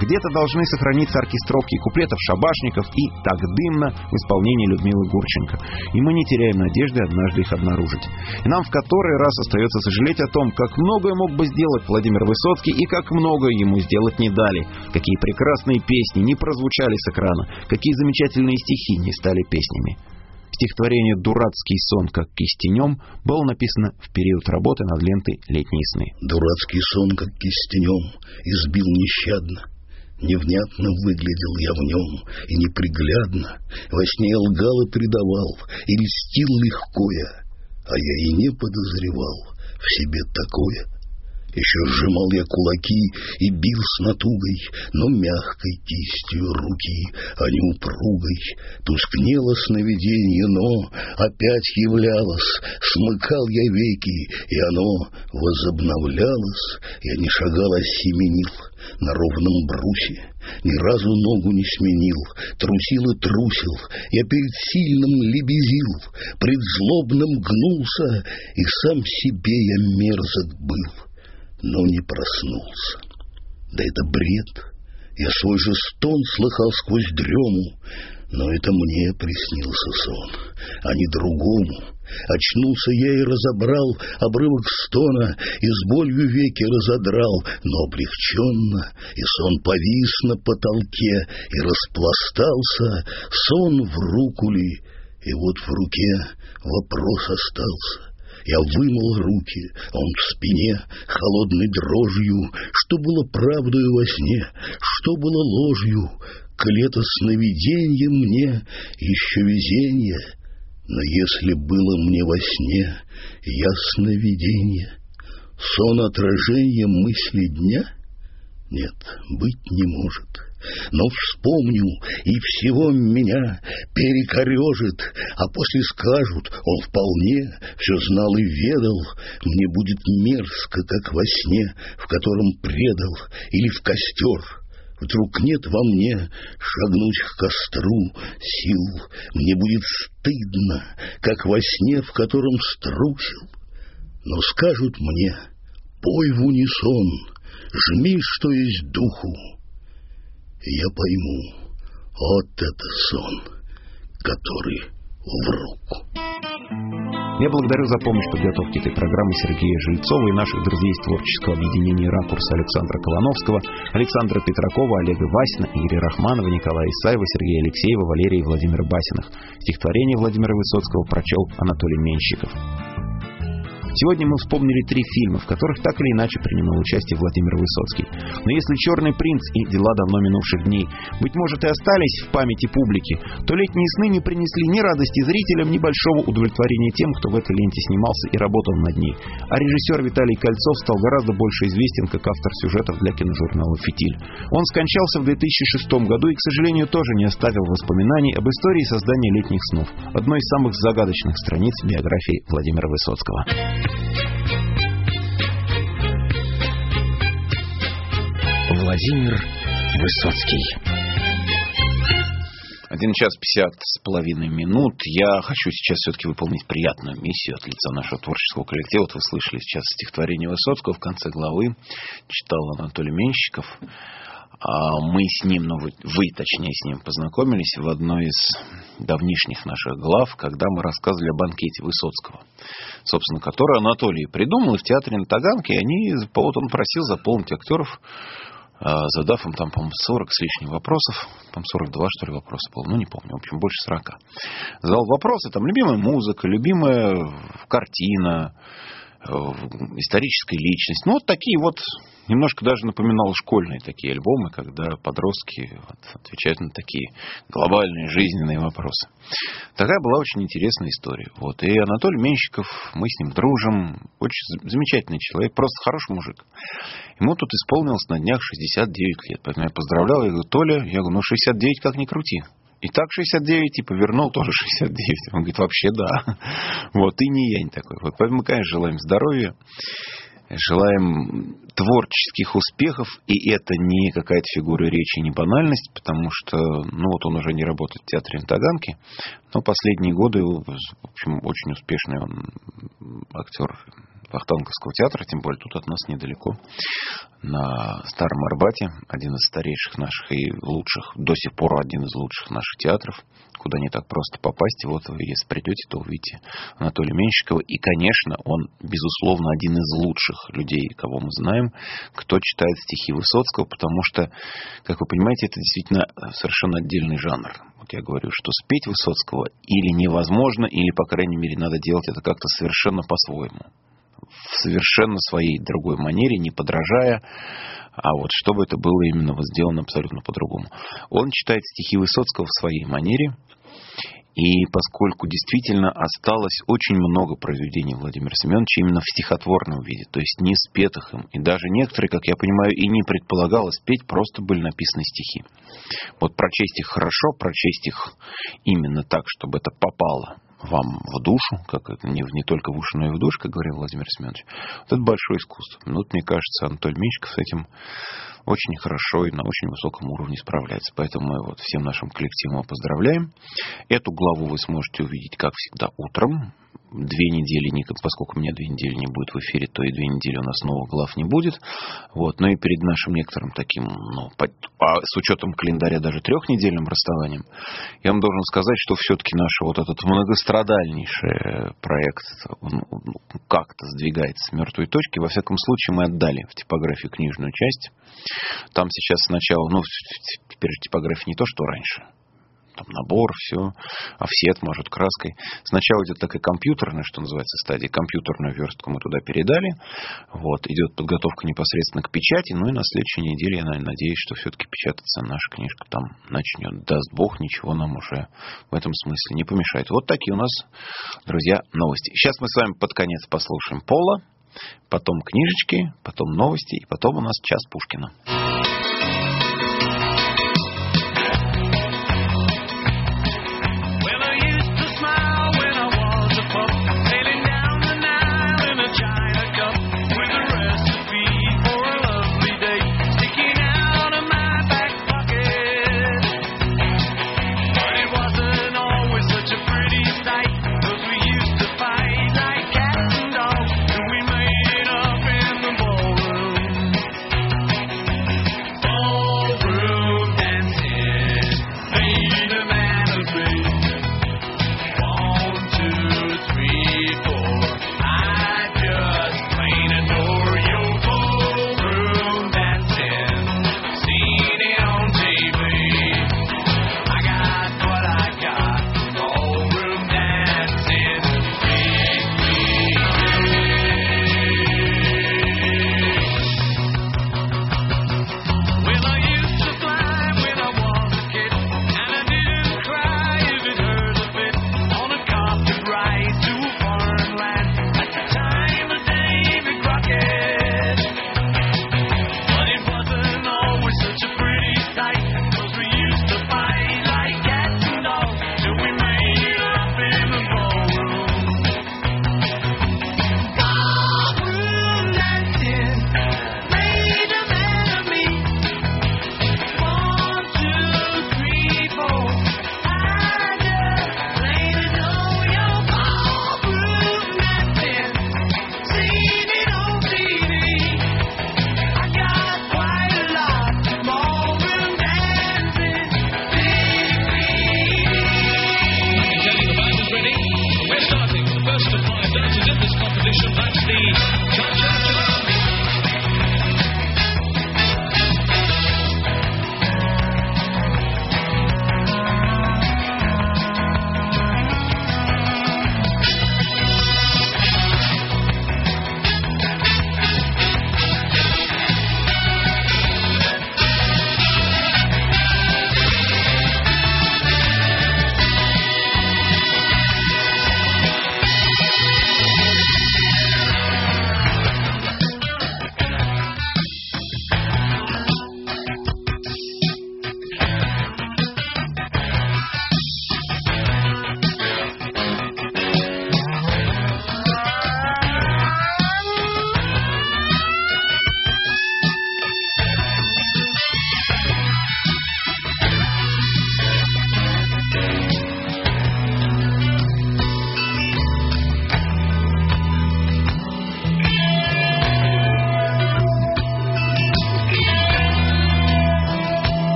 Где-то должны сохраниться оркестровки куплетов шабашников и «Так дымно» в исполнении Людмилы Гурченко. И мы не теряем надежды однажды их обнаружить. И нам в который раз остается сожалеть о том, как многое мог бы сделать Владимир Высоцкий и как многое ему сделать не дали. Какие прекрасные песни не прозвучали с экрана, какие замечательные стихи не стали песнями. Стихотворение «Дурацкий сон, как кистенем» было написано в период работы над лентой «Летние сны». Дурацкий сон, как кистенем, избил нещадно. Невнятно выглядел я в нем и неприглядно. Во сне я лгал и предавал, и льстил легко я, а я и не подозревал в себе такое — еще сжимал я кулаки и бил с натугой, но мягкой кистью руки, а не упругой. Тускнело сновиденье, но опять являлось. Смыкал я веки, и оно возобновлялось. Я не шагал, а семенил на ровном брусе. Ни разу ногу не сменил, трусил и трусил. Я перед сильным лебезил, пред злобным гнулся, и сам себе я мерзок был но не проснулся. Да это бред. Я свой же стон слыхал сквозь дрему, но это мне приснился сон, а не другому. Очнулся я и разобрал обрывок стона, и с болью веки разодрал, но облегченно, и сон повис на потолке, и распластался, сон в руку ли, и вот в руке вопрос остался. Я вымыл руки, а он в спине, холодной дрожью, что было правдою во сне, что было ложью, к лето сновиденье мне еще везенье Но если было мне во сне ясно видение, сон отражения мысли дня, нет, быть не может. Но вспомню, и всего меня перекорежит, а после скажут, он вполне все знал и ведал, мне будет мерзко, как во сне, в котором предал, или в костер, Вдруг нет во мне шагнуть к костру сил. Мне будет стыдно, как во сне, в котором струсил. Но скажут мне, пой в унисон, жми, что есть духу. Я пойму, вот это сон, который в руку. Я благодарю за помощь в подготовке этой программы Сергея Жильцова и наших друзей из творческого объединения «Ракурс» Александра Колоновского, Александра Петракова, Олега Васина, Игоря Рахманова, Николая Исаева, Сергея Алексеева, Валерия и Владимира Басиных. Стихотворение Владимира Высоцкого прочел Анатолий Менщиков. Сегодня мы вспомнили три фильма, в которых так или иначе принимал участие Владимир Высоцкий. Но если «Черный принц» и «Дела давно минувших дней», быть может, и остались в памяти публики, то «Летние сны» не принесли ни радости зрителям, ни большого удовлетворения тем, кто в этой ленте снимался и работал над ней. А режиссер Виталий Кольцов стал гораздо больше известен как автор сюжетов для киножурнала «Фитиль». Он скончался в 2006 году и, к сожалению, тоже не оставил воспоминаний об истории создания «Летних снов», одной из самых загадочных страниц биографии Владимира Высоцкого. Владимир Высоцкий. Один час пятьдесят с половиной минут. Я хочу сейчас все-таки выполнить приятную миссию от лица нашего творческого коллектива. Вот вы слышали сейчас стихотворение Высоцкого в конце главы. Читал Анатолий Менщиков. А мы с ним, ну вы, вы точнее с ним познакомились в одной из давнишних наших глав, когда мы рассказывали о банкете Высоцкого, собственно, который Анатолий придумал и в театре на Таганке, они, вот он просил заполнить актеров а, задав им там, по-моему, 40 с лишним вопросов, там 42, что ли, вопроса было, ну, не помню, в общем, больше 40. Задал вопросы, там, любимая музыка, любимая картина, историческая личность. Ну, вот такие вот немножко даже напоминал школьные такие альбомы, когда подростки вот, отвечают на такие глобальные жизненные вопросы. Такая была очень интересная история. Вот. И Анатолий Менщиков, мы с ним дружим, очень замечательный человек, просто хороший мужик. Ему тут исполнилось на днях 69 лет. Поэтому я поздравлял, я говорю, Толя, я говорю, ну 69 как ни крути. И так 69, и повернул тоже 69. Он говорит, вообще да. Вот, и не я не такой. Вот, поэтому, конечно, желаем здоровья. Желаем творческих успехов, и это не какая-то фигура речи, не банальность, потому что, ну вот он уже не работает в театре на Таганке, но последние годы, в общем, очень успешный он актер Вахтанговского театра, тем более тут от нас недалеко, на Старом Арбате, один из старейших наших и лучших, до сих пор один из лучших наших театров, куда не так просто попасть. И вот вы, если придете, то увидите Анатолия Менщикова. И, конечно, он, безусловно, один из лучших людей, кого мы знаем, кто читает стихи Высоцкого, потому что, как вы понимаете, это действительно совершенно отдельный жанр. Вот я говорю, что спеть Высоцкого или невозможно, или, по крайней мере, надо делать это как-то совершенно по-своему в совершенно своей другой манере, не подражая, а вот чтобы это было именно сделано абсолютно по-другому. Он читает стихи Высоцкого в своей манере, и поскольку действительно осталось очень много произведений Владимира Семеновича именно в стихотворном виде, то есть не спетых им, и даже некоторые, как я понимаю, и не предполагалось петь, просто были написаны стихи. Вот прочесть их хорошо, прочесть их именно так, чтобы это попало вам в душу, как не, не только в уши, но и в душу, как говорил Владимир Семенович. Вот это большое искусство. Ну, вот, мне кажется, Анатолий Менчиков с этим очень хорошо и на очень высоком уровне справляется. Поэтому мы вот всем нашим коллективам поздравляем. Эту главу вы сможете увидеть, как всегда, утром две недели, поскольку у меня две недели не будет в эфире, то и две недели у нас новых глав не будет. Вот. Но и перед нашим некоторым таким, ну, по, а с учетом календаря даже трехнедельным расставанием, я вам должен сказать, что все-таки наш вот этот многострадальнейший проект ну, как-то сдвигается с мертвой точки. Во всяком случае, мы отдали в типографию книжную часть. Там сейчас сначала, ну, теперь типография не то, что раньше. Там набор, все, офсет, может, краской. Сначала идет такая компьютерная, что называется, стадия. Компьютерную верстку мы туда передали. Вот, идет подготовка непосредственно к печати. Ну и на следующей неделе, я наверное, надеюсь, что все-таки печататься наша книжка там начнет. Даст Бог, ничего нам уже в этом смысле не помешает. Вот такие у нас, друзья, новости. Сейчас мы с вами под конец послушаем Пола потом книжечки, потом новости, и потом у нас час Пушкина.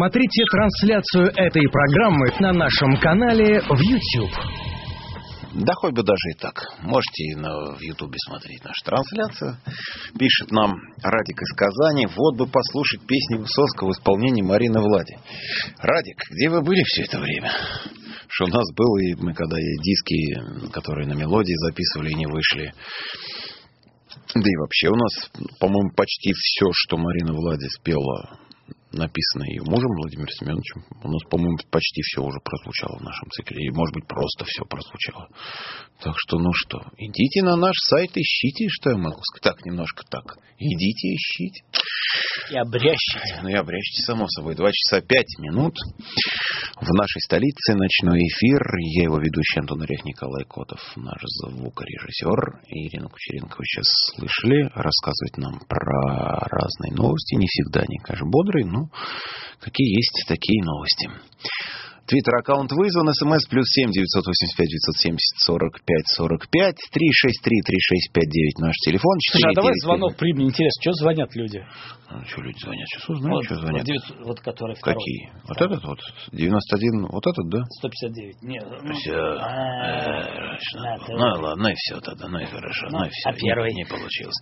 Смотрите трансляцию этой программы на нашем канале в YouTube. Да хоть бы даже и так. Можете и на, в Ютубе смотреть нашу трансляцию. Пишет нам Радик из Казани. Вот бы послушать песни Высоцкого в исполнении Марины Влади. Радик, где вы были все это время? Что у нас было, и мы когда и диски, которые на мелодии записывали, не вышли. Да и вообще у нас, по-моему, почти все, что Марина Влади спела написано ее мужем Владимиром Семеновичем. У нас, по-моему, почти все уже прозвучало в нашем цикле. И, может быть, просто все прозвучало. Так что, ну что, идите на наш сайт, ищите, что я могу сказать. Так, немножко так. Идите, ищите. И обрящите. Ну и обрящите, само собой. Два часа пять минут. В нашей столице ночной эфир. Я его ведущий Антон Орех Николай Котов. Наш звукорежиссер. Ирина Кучеренко вы сейчас слышали. Рассказывает нам про разные новости. Не всегда они, конечно, бодрые, но какие есть такие новости. Твиттер-аккаунт вызван. СМС плюс семь девятьсот восемьдесят пять девятьсот семьдесят сорок пять сорок пять. Три шесть три три шесть пять девять наш телефон. Слушай, а давай 495. звонок примем. Интересно, что звонят люди? А, что люди звонят? Сейчас узнаем, Вот, что звонят. вот девять- вот который второй. Какие? Вот этот вот? 91, вот этот, да? 159. Нет, ну, Все. Ну и ладно, ну и все тогда, ну и хорошо, ну, Ну, и все. а первый? Не, получилось.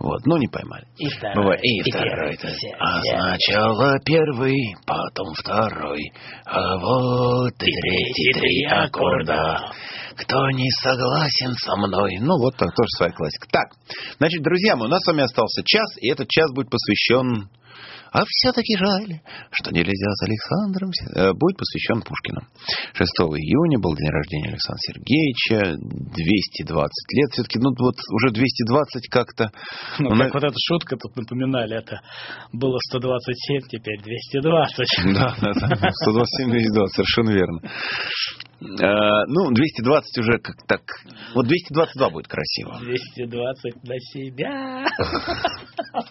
Вот, ну не поймали. И второй. И, второй. а сначала первый, потом второй, а вот третий, три аккорда. Кто не согласен со мной? Ну, вот тоже своя классика. Так, значит, друзья мои, у нас с вами остался час, и этот час будет посвящен... А все-таки жаль, что нельзя с Александром... э, Будет посвящен Пушкину. 6 июня был день рождения Александра Сергеевича. 220 лет. Все-таки, ну, вот уже 220 как-то... Ну, Ну, как вот эта шутка тут напоминали, это было 127, теперь 220. Да, да, да. 127, 220, совершенно верно. Э, Ну, 220 уже как так... Вот 222 будет красиво. 220 на себя.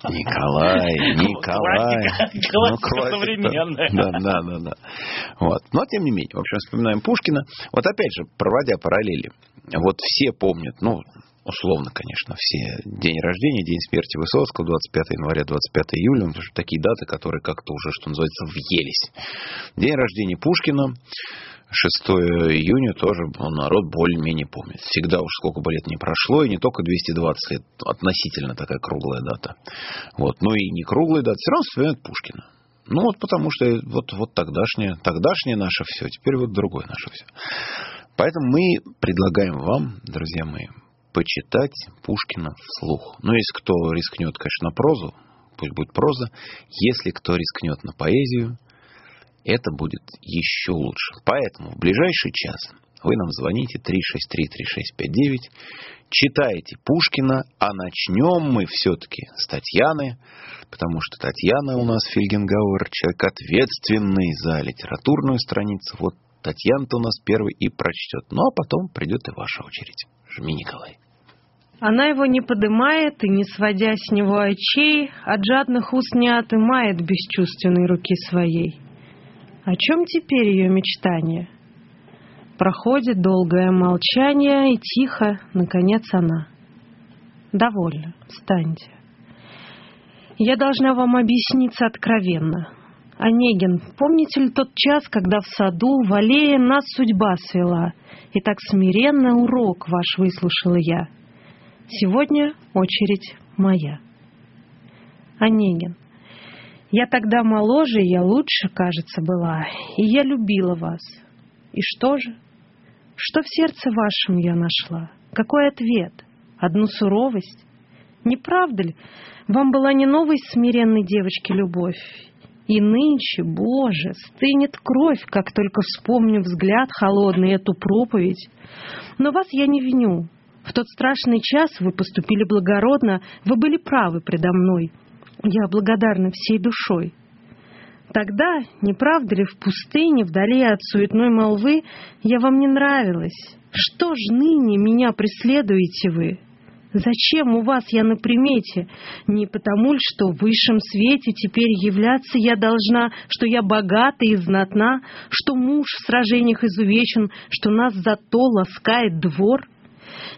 Николай, Николай. Классика, Ну, классика современная. Да, да, да, да. Вот. Но, тем не менее, в общем, вспоминаем Пушкина. Вот опять же, проводя параллели, вот все помнят, ну, условно, конечно, все день рождения, день смерти Высоцкого, 25 января, 25 июля, потому что такие даты, которые как-то уже, что называется, въелись. День рождения Пушкина, 6 июня тоже ну, народ более-менее помнит. Всегда уж сколько бы лет не прошло, и не только 220 лет, относительно такая круглая дата. Вот. Ну и не круглая дата, все равно вспоминают Пушкина. Ну вот потому что вот, вот тогдашнее, тогдашнее наше все, теперь вот другое наше все. Поэтому мы предлагаем вам, друзья мои, почитать Пушкина вслух. Ну, если кто рискнет, конечно, на прозу, пусть будет проза. Если кто рискнет на поэзию, это будет еще лучше. Поэтому в ближайший час вы нам звоните 363-3659, читаете Пушкина, а начнем мы все-таки с Татьяны, потому что Татьяна у нас Фельгенгауэр, человек ответственный за литературную страницу. Вот Татьяна-то у нас первый и прочтет. Ну, а потом придет и ваша очередь. Жми, Николай. Она его не подымает и, не сводя с него очей, от жадных уст не отымает бесчувственной руки своей. О чем теперь ее мечтание? Проходит долгое молчание, и тихо, наконец, она. Довольно, встаньте. Я должна вам объясниться откровенно. Онегин, помните ли тот час, когда в саду, в аллее нас судьба свела, и так смиренно урок ваш выслушала я? Сегодня очередь моя. Онегин, я тогда моложе, я лучше, кажется, была, и я любила вас. И что же? Что в сердце вашем я нашла? Какой ответ? Одну суровость? Не правда ли? Вам была не новой смиренной девочки любовь. И нынче, Боже, стынет кровь, как только вспомню взгляд холодный эту проповедь. Но вас я не виню. В тот страшный час вы поступили благородно, вы были правы предо мной. Я благодарна всей душой. Тогда, не правда ли, в пустыне, вдали от суетной молвы, я вам не нравилась. Что ж ныне меня преследуете вы? Зачем у вас я на примете? Не потому ли, что в высшем свете теперь являться я должна, что я богата и знатна, что муж в сражениях изувечен, что нас зато ласкает двор?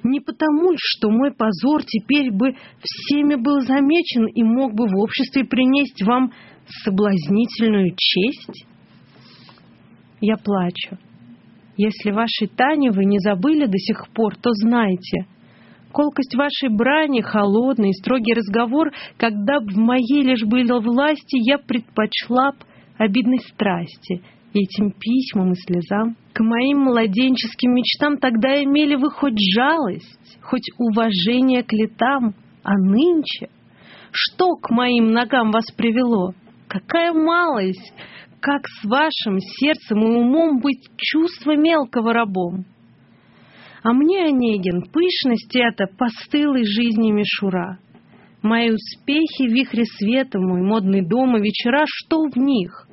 Не потому что мой позор теперь бы всеми был замечен и мог бы в обществе принести вам соблазнительную честь? Я плачу. Если вашей Тане вы не забыли до сих пор, то знайте, колкость вашей брани, холодный и строгий разговор, когда б в моей лишь было власти, я предпочла б обидной страсти, и этим письмам и слезам. К моим младенческим мечтам тогда имели вы хоть жалость, хоть уважение к летам, а нынче что к моим ногам вас привело? Какая малость! Как с вашим сердцем и умом быть чувство мелкого рабом? А мне, Онегин, пышность эта постылой жизни мишура. Мои успехи, вихри света, мой модный дом и вечера, что в них?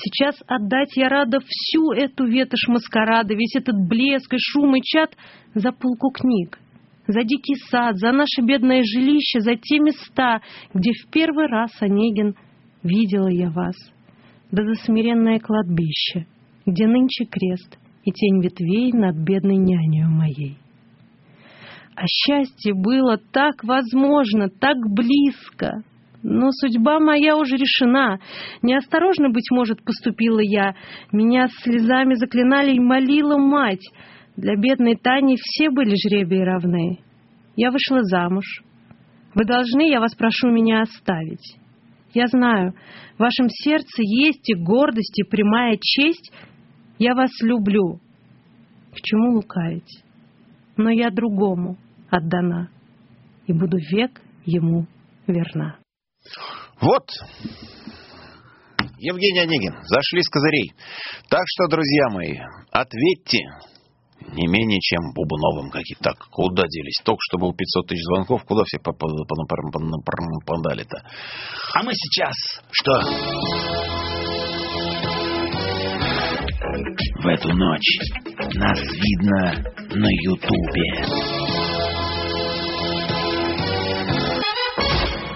Сейчас отдать я рада всю эту ветошь маскарада, весь этот блеск и шум и чат за полку книг за дикий сад, за наше бедное жилище, за те места, где в первый раз, Онегин, видела я вас, да за смиренное кладбище, где нынче крест и тень ветвей над бедной нянею моей. А счастье было так возможно, так близко, но судьба моя уже решена. Неосторожно, быть может, поступила я. Меня слезами заклинали и молила мать — для бедной Тани все были жребии равны. Я вышла замуж. Вы должны, я вас прошу, меня оставить. Я знаю, в вашем сердце есть и гордость, и прямая честь. Я вас люблю. К чему лукавить? Но я другому отдана и буду век ему верна. Вот, Евгений Онегин, зашли с козырей. Так что, друзья мои, ответьте, не менее чем Бубновым какие-то. Так, куда делись? Только что был 500 тысяч звонков, куда все попадали-то? А мы сейчас... Что? В эту ночь нас видно на Ютубе.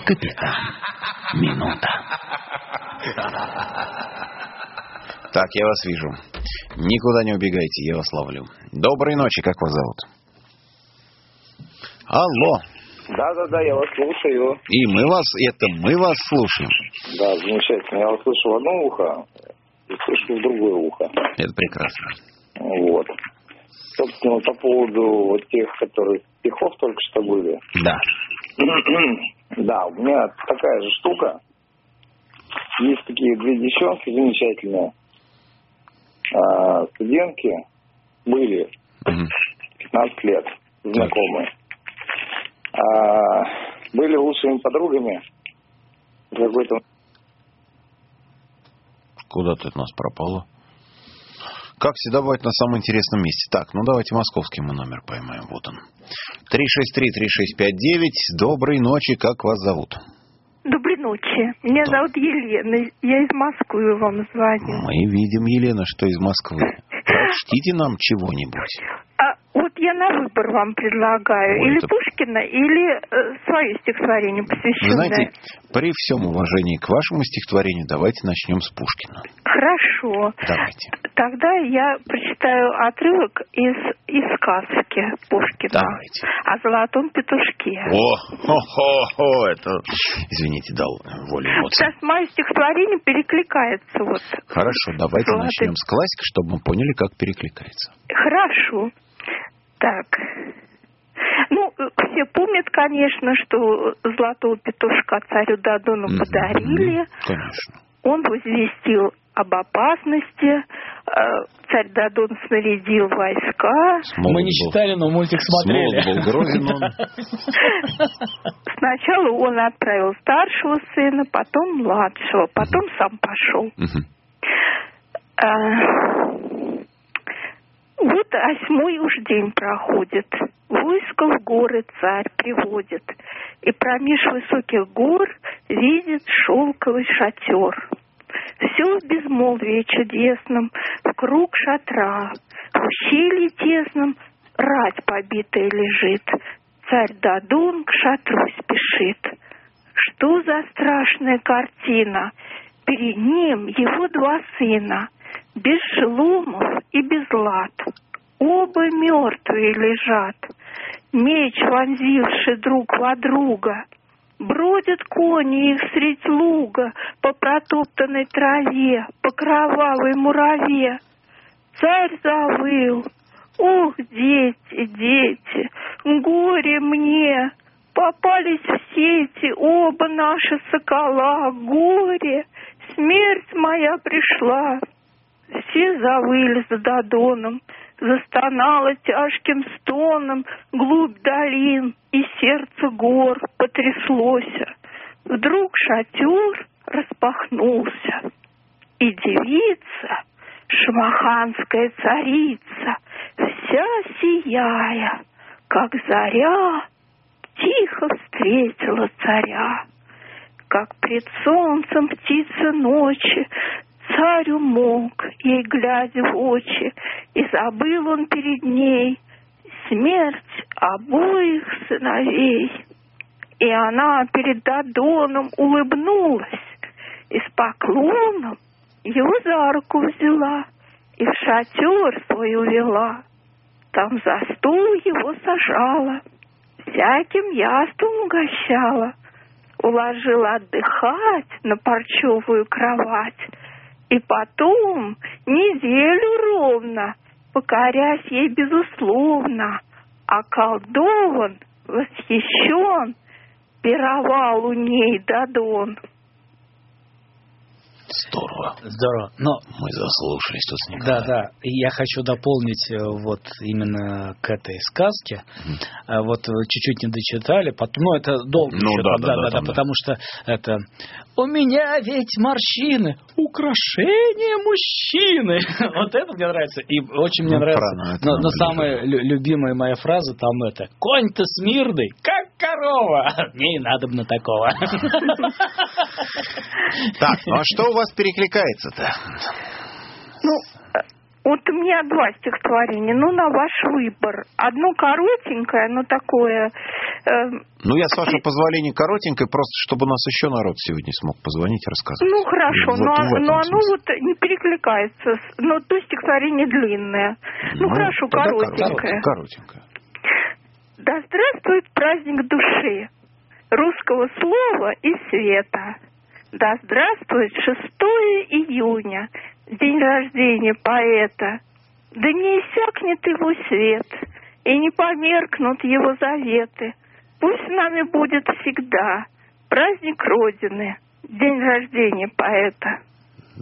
Капитан. Минута. Так, я вас вижу. Никуда не убегайте, я вас ловлю. Доброй ночи, как вас зовут? Алло. Да-да-да, я вас слушаю. И мы вас, это мы вас слушаем. Да, замечательно. Я вас слышу в одно ухо и слышу в другое ухо. Это прекрасно. Вот. Собственно, по поводу вот тех, которые стихов только что были. Да. да, у меня такая же штука. Есть такие две девчонки замечательные. А, студентки были 15 лет знакомые. А, были лучшими подругами. Какой-то Куда ты от нас пропала? Как всегда бывает на самом интересном месте. Так, ну давайте московский мы номер поймаем. Вот он. 363-3659. Доброй ночи. Как вас зовут? Доброй ночи. Меня зовут Елена. Я из Москвы вам звоню. Мы видим, Елена, что из Москвы. Прочтите нам чего-нибудь. Я на выбор вам предлагаю. Ой, или это- Пушкина, или э, свое стихотворение Вы посвященное. знаете, при всем уважении к вашему стихотворению, давайте начнем с Пушкина. Хорошо. Давайте. Тогда я прочитаю отрывок из, из сказки Пушкина Давайте. о золотом петушке. О, хо-хо-хо, это, извините, дал волю эмоциям. Сейчас мое стихотворение перекликается. Вот. Хорошо, давайте Золотый- начнем с классики, чтобы мы поняли, как перекликается. Хорошо. Так. Ну, все помнят, конечно, что золотого петушка царю Дадону подарили. Конечно. Он возвестил об опасности. Э, Царь Дадон снарядил войска. Мы не читали, но мультик смотрели. Смолот был грозен он. Сначала он отправил старшего сына, потом младшего, потом сам пошел. Вот восьмой уж день проходит. Войско в горы царь приводит. И промеж высоких гор видит шелковый шатер. Все в безмолвии чудесном, в круг шатра. В ущелье тесном рать побитая лежит. Царь Дадон к шатру спешит. Что за страшная картина? Перед ним его два сына, без шеломов и без лад. Оба мертвые лежат, меч вонзивший друг во друга. Бродят кони их средь луга по протоптанной траве, по кровавой мураве. Царь завыл. Ох, дети, дети, горе мне, попались в сети оба наши сокола, горе, смерть моя пришла. Все завыли за Додоном, застонало тяжким стоном глубь долин, и сердце гор потряслось. Вдруг шатер распахнулся, и девица, шмаханская царица, вся сияя, как заря, тихо встретила царя. Как пред солнцем птица ночи, царю мог, ей глядя в очи, и забыл он перед ней смерть обоих сыновей. И она перед Дадоном улыбнулась, и с поклоном его за руку взяла, и в шатер свой увела. Там за стул его сажала, всяким яством угощала, уложила отдыхать на парчевую кровать, и потом неделю ровно, покорясь ей безусловно, околдован, восхищен, пировал у ней Дадон. Здорово. Здорово. Но Мы заслушались тут с ним. Да, да. Я хочу дополнить э, вот именно к этой сказке. Э, Вот чуть-чуть не дочитали, потом, ну это долго Ну еще да, там, да, да, да, там, да. потому что это у меня ведь морщины, украшение мужчины. Вот это мне нравится. И очень мне Ну, нравится. Но, самая лю- любимая моя фраза там это конь-то смирный, как корова. Мне и надо на такого. Так, ну а что у вас перекликается-то? Ну, вот у меня два стихотворения, ну, на ваш выбор. Одно коротенькое, но такое... э, Ну, я, с вашего позволения, коротенько, просто чтобы у нас еще народ сегодня смог позвонить и рассказать. ну, хорошо, Вот но, но оно вот не перекликается. Но то стихотворение длинное. Ну, хорошо, тогда коротенькое. Коротенькое. Да здравствует праздник души, русского слова и света. Да здравствует 6 июня, день рождения поэта. Да не иссякнет его свет, и не померкнут его заветы. Пусть с нами будет всегда праздник Родины, день рождения поэта.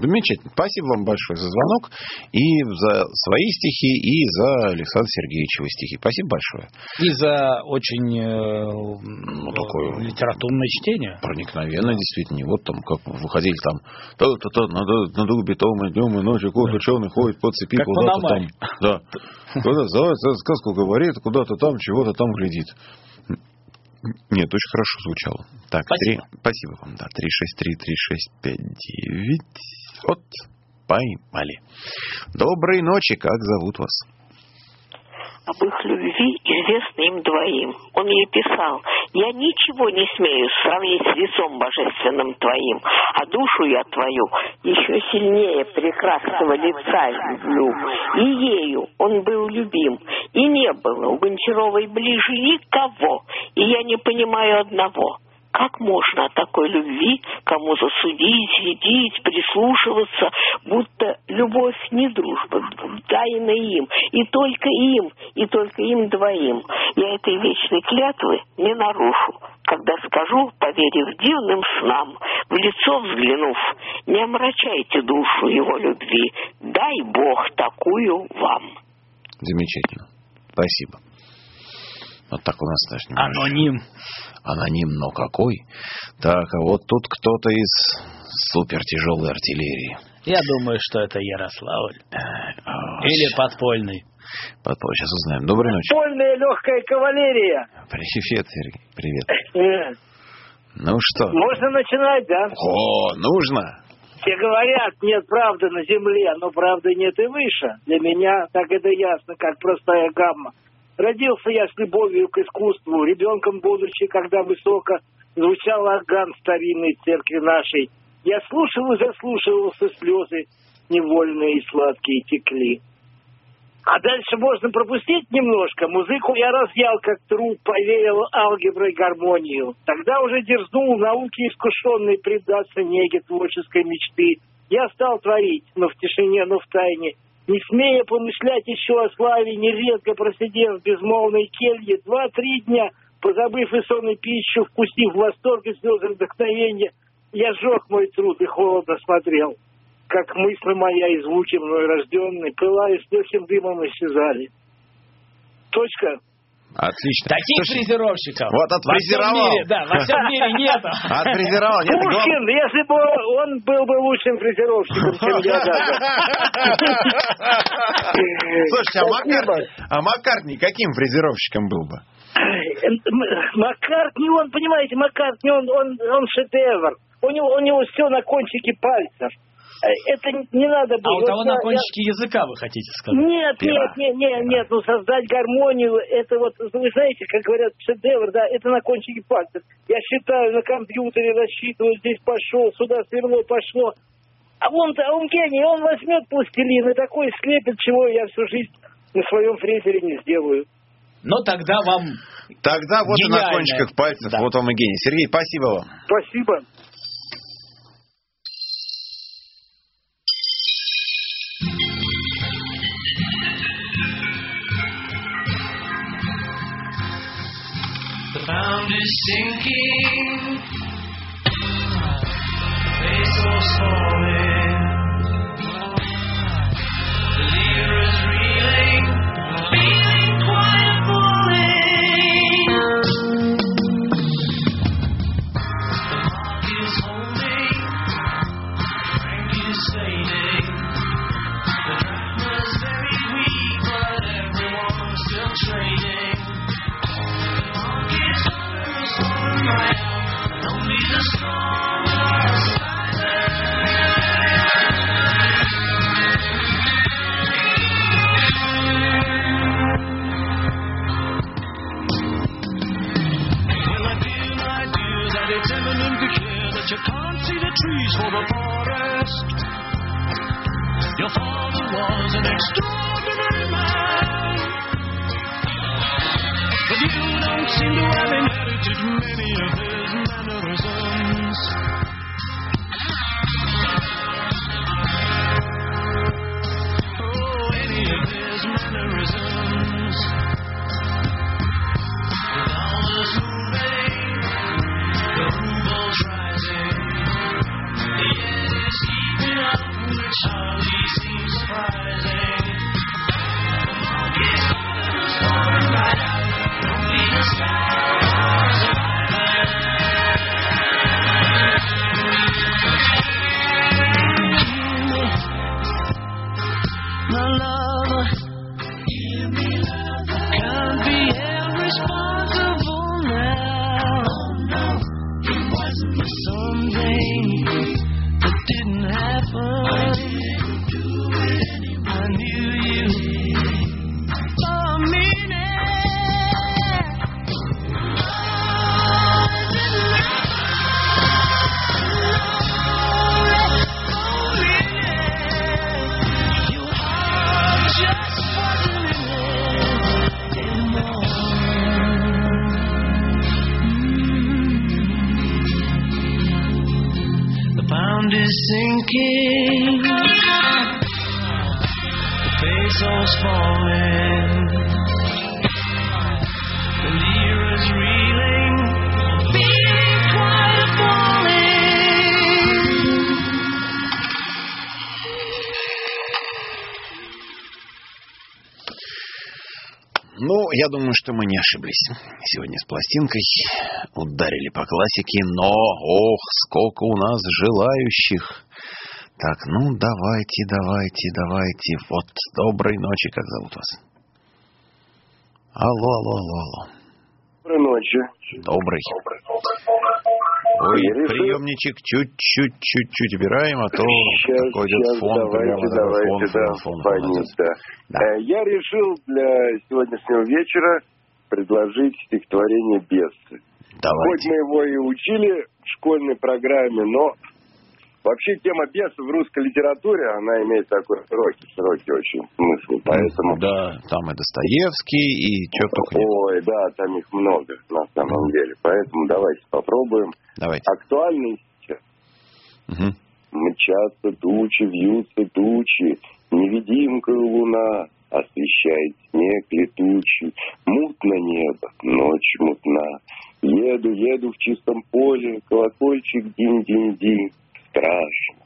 Замечательно. Спасибо вам большое за звонок и за свои стихи, и за Александра Сергеевича стихи. Спасибо большое. И за очень э, Ну, такое литературное чтение. проникновенно, действительно. Вот там, как выходили там, то-то-то, на, на дубе том и днем и ночью кот ученый ходит по цепи куда-то там. Да. Куда заяц сказку говорит, куда-то там, чего-то там глядит. Нет, очень хорошо звучало. Так, Спасибо. три- спасибо вам, да. 363-3659. Вот, поймали. Доброй ночи, как зовут вас? об их любви известно им двоим. Он ей писал, «Я ничего не смею сравнить с лицом божественным твоим, а душу я твою еще сильнее прекрасного лица люблю». И ею он был любим, и не было у Гончаровой ближе никого, и я не понимаю одного – как можно о такой любви кому-то судить, следить, прислушиваться, будто любовь не дружба, тайна им, и только им, и только им двоим. Я этой вечной клятвы не нарушу, когда скажу, поверив дивным снам, в лицо взглянув, не омрачайте душу его любви, дай Бог такую вам. Замечательно. Спасибо. Вот так у нас даже немножко. Аноним. Аноним, но какой? Так, а вот тут кто-то из супертяжелой артиллерии. Я думаю, что это Ярославль. А, Или подпольный. Потом, сейчас узнаем. Доброй ночи. Вольная легкая кавалерия. Привет, Сергей. Привет. Ну что? Можно начинать, да? О, нужно. Все говорят, нет правды на земле, но правды нет и выше. Для меня так это ясно, как простая гамма. Родился я с любовью к искусству, ребенком будучи, когда высоко звучал орган старинной церкви нашей. Я слушал и заслушивался слезы, невольные и сладкие текли. А дальше можно пропустить немножко. Музыку я разъял, как труп, поверил алгеброй гармонию. Тогда уже дерзнул науке искушенной предаться неге творческой мечты. Я стал творить, но в тишине, но в тайне. Не смея помышлять еще о славе, нередко просидев в безмолвной келье два-три дня, позабыв и сон, пищу, вкусив восторг и слезы вдохновения, я сжег мой труд и холодно смотрел, как мысль моя и звуки мной рожденные, пылая с легким дымом исчезали. Точка. Отлично. Таких Слушай, фрезеровщиков Вот во всем отфрезеровал. мире, да, во всем мире нет. Отфрезеровал. Нет, глав- Пушкин, если бы он был бы лучшим фрезеровщиком, чем я даже. Слушайте, а Маккартни, а Маккартни каким фрезеровщиком был бы? Маккартни, он, понимаете, Маккартни, он, он, он шедевр. У него, у него все на кончике пальцев. Это не надо А было. у того Вот на я- я- кончике языка вы хотите сказать? Нет, нет, нет, нет, нет, ну создать гармонию, это вот, вы знаете, как говорят, шедевр, да, это на кончике пальцев. Я считаю на компьютере, рассчитываю, здесь пошел, сюда сверло, пошло. А он-то, он гений, он возьмет пластилин и такой слепит, чего я всю жизнь на своем фрезере не сделаю. Но тогда вам Тогда вот и на кончиках пальцев, вот вам и гений. Сергей, спасибо вам. Спасибо. Ошиблись. Сегодня с пластинкой ударили по классике, но, ох, сколько у нас желающих. Так, ну, давайте, давайте, давайте. Вот, доброй ночи, как зовут вас? Алло, алло, алло, алло. Доброй ночи. Добрый. Ой, Я приемничек чуть-чуть, чуть-чуть убираем, а то Сейчас, такой сейчас, фон давайте, прямо, да, давайте, фон, да, фон, фон, фон звонить, идет. да. Э, Я решил для сегодняшнего вечера предложить стихотворение «Бесы». Хоть мы его и учили в школьной программе, но вообще тема бесов в русской литературе, она имеет такой широкий, широкий очень смысл, поэтому... Да, там и Достоевский, и что только. Ой, да, там их много на самом деле, поэтому давайте попробуем. Давайте. Актуальный сейчас. Мгм. Мчатся тучи, вьются тучи, Невидимкою луна освещает снег летучий. Мутно небо, ночь мутна. Еду, еду в чистом поле, колокольчик динь-динь-динь. Страшно,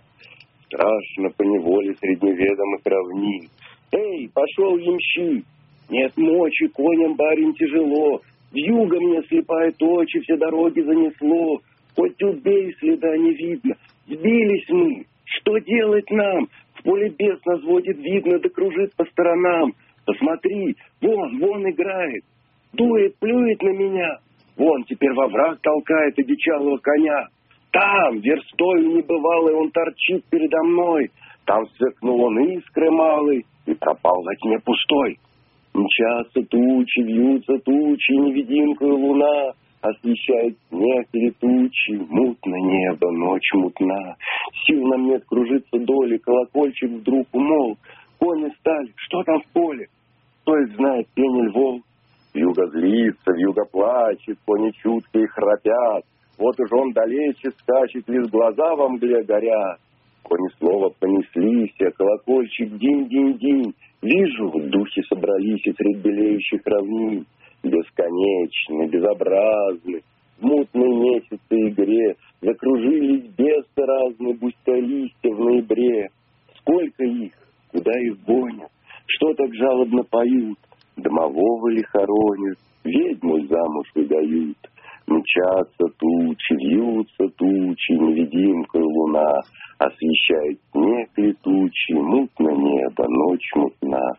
страшно по неволе средневедомых равнин. Эй, пошел ямщик! Нет мочи, коням барин тяжело. Вьюга мне слепает очи, все дороги занесло. Хоть убей, следа не видно. Сбились мы. Что делать нам? Поле бес нас водит видно, да кружит по сторонам. Посмотри, вон, вон играет. Дует, плюет на меня. Вон теперь во враг толкает одичалого коня. Там, верстою небывалый, он торчит передо мной. Там сверкнул он искры малый и пропал во тьме пустой. Мчатся тучи, вьются тучи, невидимкою луна освещает снег летучий, мутно небо, ночь мутна. Сил нам нет кружиться доли, колокольчик вдруг умолк. Кони стали, что там в поле? Кто их знает, пени львов? Вьюга злится, вьюга плачет, кони чуткие храпят. Вот уж он далече скачет, лишь глаза во мгле горят. Кони снова понеслись, а колокольчик динь-динь-динь. Вижу, духи собрались и средь белеющих равнин. Бесконечны, безобразны, в мутной месяце игре Закружились бесы разные, будто листья в ноябре. Сколько их, куда их гонят, что так жалобно поют, Домового ли хоронят, ведьму замуж выдают. Мчатся тучи, вьются тучи, невидимкой луна Освещает снег летучий, мутно небо, ночь мутна.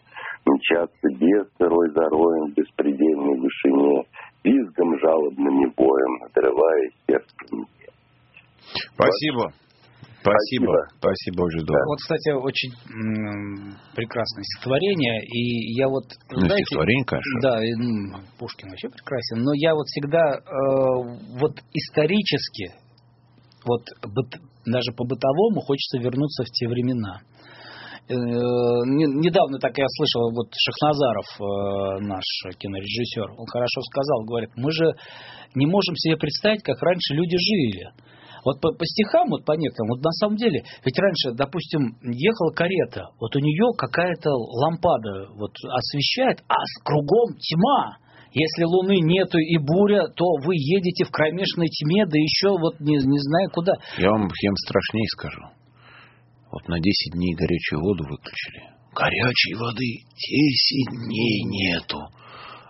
Мчатся без рой за роем в беспредельной вышине, Визгом жалобным и боем, надрывая сердце мне. Спасибо. Спасибо. Спасибо, очень здорово. Вот, кстати, очень м, прекрасное стихотворение. И я вот, Ну, знаете... стихотворение, конечно. Да, и, Пушкин вообще прекрасен. Но я вот всегда э, вот исторически, вот быт- даже по бытовому хочется вернуться в те времена. Э, не- Недавно так я слышал, вот Шахназаров, э, наш кинорежиссер, он хорошо сказал, говорит, мы же не можем себе представить, как раньше люди жили. Вот по, по стихам, вот по некоторым, вот на самом деле, ведь раньше, допустим, ехала карета, вот у нее какая-то лампада вот освещает, а с кругом тьма. Если луны нету и буря, то вы едете в кромешной тьме, да еще вот не, не знаю куда. Я вам всем страшнее скажу. Вот на 10 дней горячую воду выключили. Горячей воды 10 дней нету.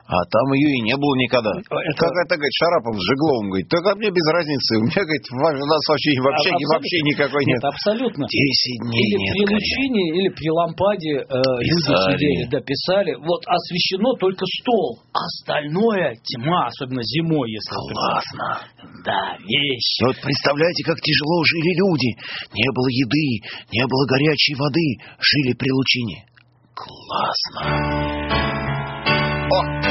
А там ее и не было никогда. Какая-то, говорит, Шарапов с Жегловым, говорит, а мне без разницы, у меня, говорит, у нас вообще, вообще, А- вообще никакой нет. Нет, абсолютно. 10 дней или нет при лучине, или при лампаде э, люди сидели, да, писали. Вот освещено только стол, остальное тьма, особенно зимой, если Классно. Да, вещь. И вот представляете, как тяжело жили люди. Не было еды, не было горячей воды, жили при лучине. Классно. О!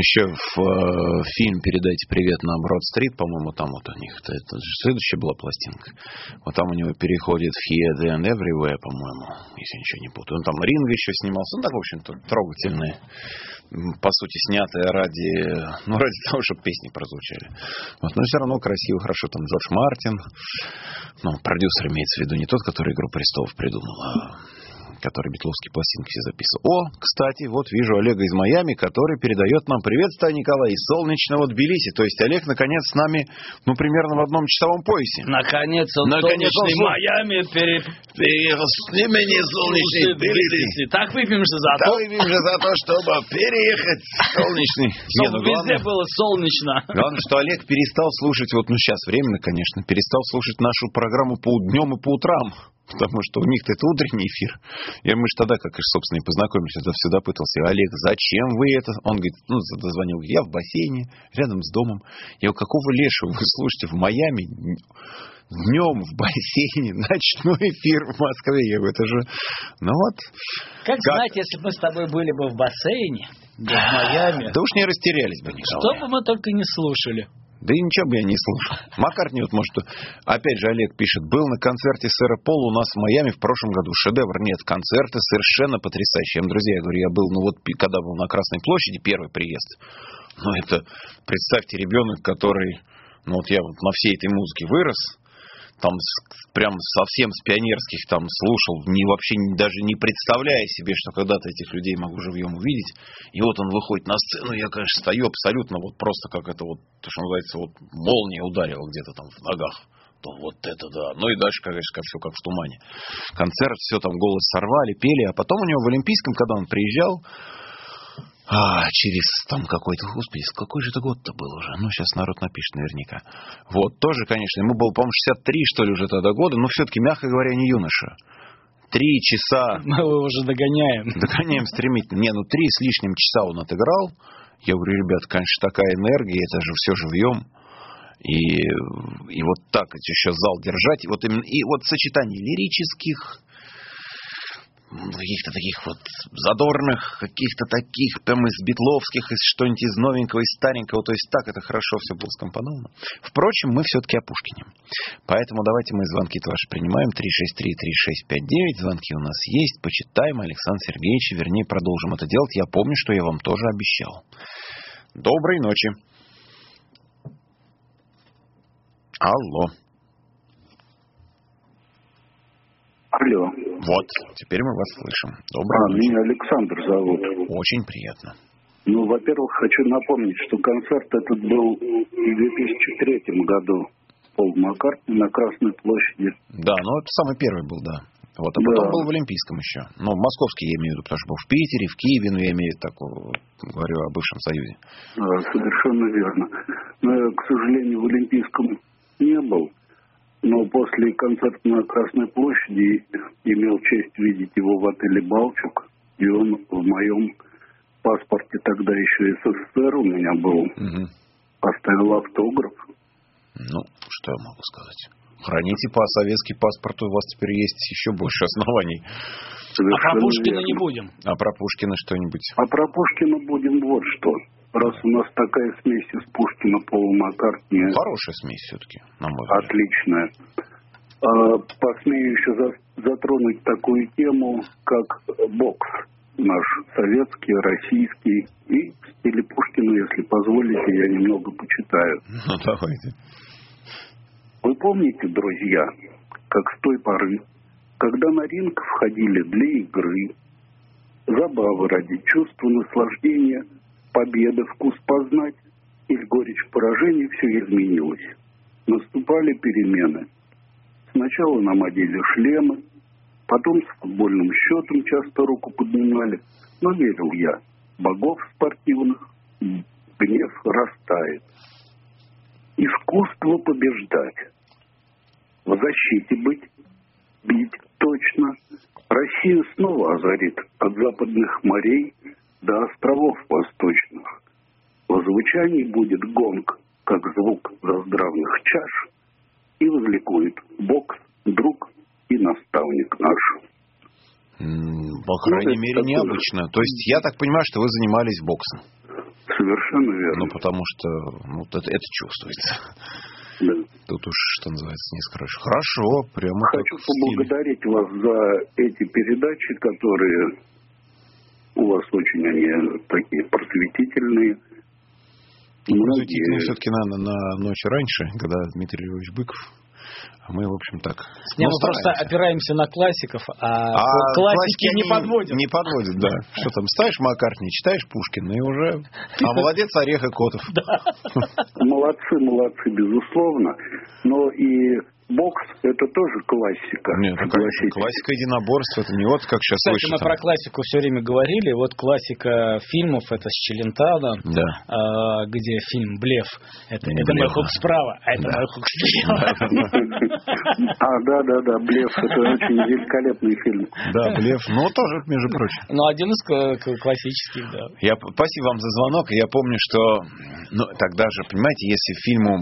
Еще в э, фильм «Передайте привет» на Брод-стрит, по-моему, там вот у них, это, это следующая была пластинка. Вот там у него переходит в Here and Everywhere, по-моему, если ничего не путаю. Он там Ринга еще снимался. Ну, так, в общем-то, трогательные. По сути, снятые ради, ну, ради того, чтобы песни прозвучали. Вот, но все равно красиво, хорошо. Там Джордж Мартин, ну, продюсер имеется в виду не тот, который «Игру престолов» придумал, а который битловские пластинки все записывал. О, кстати, вот вижу Олега из Майами, который передает нам приветствие, Николай, из солнечного Тбилиси. То есть Олег, наконец, с нами, ну, примерно в одном часовом поясе. Наконец он Наконец солнечный он- Майами пере... Переехал с имени солнечный Тбилиси. Так выпьем же за то. выпьем же за то, чтобы переехать в солнечный. Не, Чтобы ну, везде главное, было солнечно. главное, что Олег перестал слушать, вот ну сейчас временно, конечно, перестал слушать нашу программу по днем и по утрам. Потому что у них-то это утренний эфир. Я, мы же тогда, как и, собственно, и познакомились, это всегда пытался. Олег, зачем вы это? Он говорит, ну, дозвонил, я в бассейне, рядом с домом. Я говорю, какого лешего вы слушаете в Майами днем в бассейне ночной эфир в Москве? Я говорю, это же... Ну вот. Как, знать, если бы мы с тобой были бы в бассейне, да в Майами, Да уж не растерялись бы, Николай. что бы мы только не слушали. Да и ничего бы я не слушал. Маккартни, вот может, опять же Олег пишет, был на концерте сэра Пола у нас в Майами в прошлом году. Шедевр. Нет, концерты совершенно потрясающие. Друзья, я говорю, я был, ну вот, когда был на Красной площади, первый приезд. Ну это, представьте, ребенок, который, ну вот я вот на всей этой музыке вырос, там прям совсем с пионерских там слушал, не, вообще даже не представляя себе, что когда-то этих людей могу живьем увидеть. И вот он выходит на сцену, я, конечно, стою абсолютно вот просто как это вот, то, что называется, вот молния ударила где-то там в ногах. То вот это да. Ну и дальше, конечно, все как в тумане. Концерт, все там голос сорвали, пели, а потом у него в Олимпийском, когда он приезжал, а, через там какой-то, господи, какой же это год-то был уже? Ну, сейчас народ напишет наверняка. Вот, тоже, конечно, ему было, по-моему, 63, что ли, уже тогда года, но все-таки, мягко говоря, не юноша. Три часа... Мы его уже догоняем. Догоняем стремительно. Не, ну три с лишним часа он отыграл. Я говорю, ребят, конечно, такая энергия, это же все живьем. И, и вот так еще зал держать. И вот, именно, и вот сочетание лирических, каких-то таких вот задорных, каких-то таких прям из битловских, из что-нибудь из новенького, из старенького. То есть так это хорошо все было скомпоновано. Впрочем, мы все-таки о Пушкине. Поэтому давайте мы звонки-то ваши принимаем. 363-3659. Звонки у нас есть. Почитаем Александр Сергеевич. Вернее, продолжим это делать. Я помню, что я вам тоже обещал. Доброй ночи. Алло. Алло. Вот, теперь мы вас слышим. А, Доброй ночи. меня Александр зовут. Очень приятно. Ну, во-первых, хочу напомнить, что концерт этот был в 2003 году Пол Маккартни на Красной площади. Да, ну это самый первый был, да. Вот, а Да. потом был в Олимпийском еще. Ну, в московский я имею в виду, потому что был в Питере, в Киеве, ну, я имею такую, говорю о бывшем Союзе. А, Совершенно верно. Но я, к сожалению, в Олимпийском не был. Но после концерта на Красной площади имел честь видеть его в отеле «Балчук». И он в моем паспорте тогда еще СССР у меня был. Оставил автограф. Ну, что я могу сказать? Храните по советский паспорт, у вас теперь есть еще больше оснований. Совершенно А про Пушкина верно. не будем. А про Пушкина что-нибудь? А про Пушкина будем вот что. Раз у нас такая смесь из Пушкина, Пола Маккартни. Хорошая смесь все-таки, на мой взгляд. Отличная. А, посмею еще за- затронуть такую тему, как бокс наш советский, российский. И в стиле Пушкина, если позволите, я немного почитаю. Ну, давайте. Вы помните, друзья, как с той поры, когда на ринг входили для игры, забавы ради чувства наслаждения, победы, вкус познать, или горечь поражения, все изменилось. Наступали перемены. Сначала нам одели шлемы, потом с футбольным счетом часто руку поднимали. Но верил я, богов спортивных гнев растает. Искусство побеждать. В защите быть, бить точно. Россию снова озарит от западных морей до островов восточных. В звучании будет гонг, как звук заздравных чаш, и возликует бокс, друг и наставник наш. По крайней это мере, необычно. То есть, я так понимаю, что вы занимались боксом. Совершенно верно. Ну, потому что ну, вот это, это чувствуется. Да. Тут уж, что называется, не скажешь. Хорошо, прямо Хочу поблагодарить вас за эти передачи, которые у вас очень они такие просветительные. Просветительный все-таки на, на ночь раньше, когда Дмитрий Львович Быков. А мы, в общем, так. Не, ну, мы просто стараемся. опираемся на классиков, а, А классики не они подводят. Не подводят, да. Что там, ставишь Маккартни, читаешь Пушкина, и уже... А молодец Орех и Котов. Молодцы, молодцы, безусловно. Но и бокс это тоже классика. Нет, ну, классика единоборства, это не вот как сейчас Кстати, мы про классику все время говорили. Вот классика фильмов это с Челентано, Да. а, где фильм Блеф. Это, это Блеф, мой да. хук справа, а это Да. мой хук слева. А, да, да, да, Блеф, это очень великолепный фильм. Да, Блеф, ну тоже, между прочим. Ну, один из классических, да. Я, спасибо вам за звонок. Я помню, что ну, тогда же, понимаете, если фильму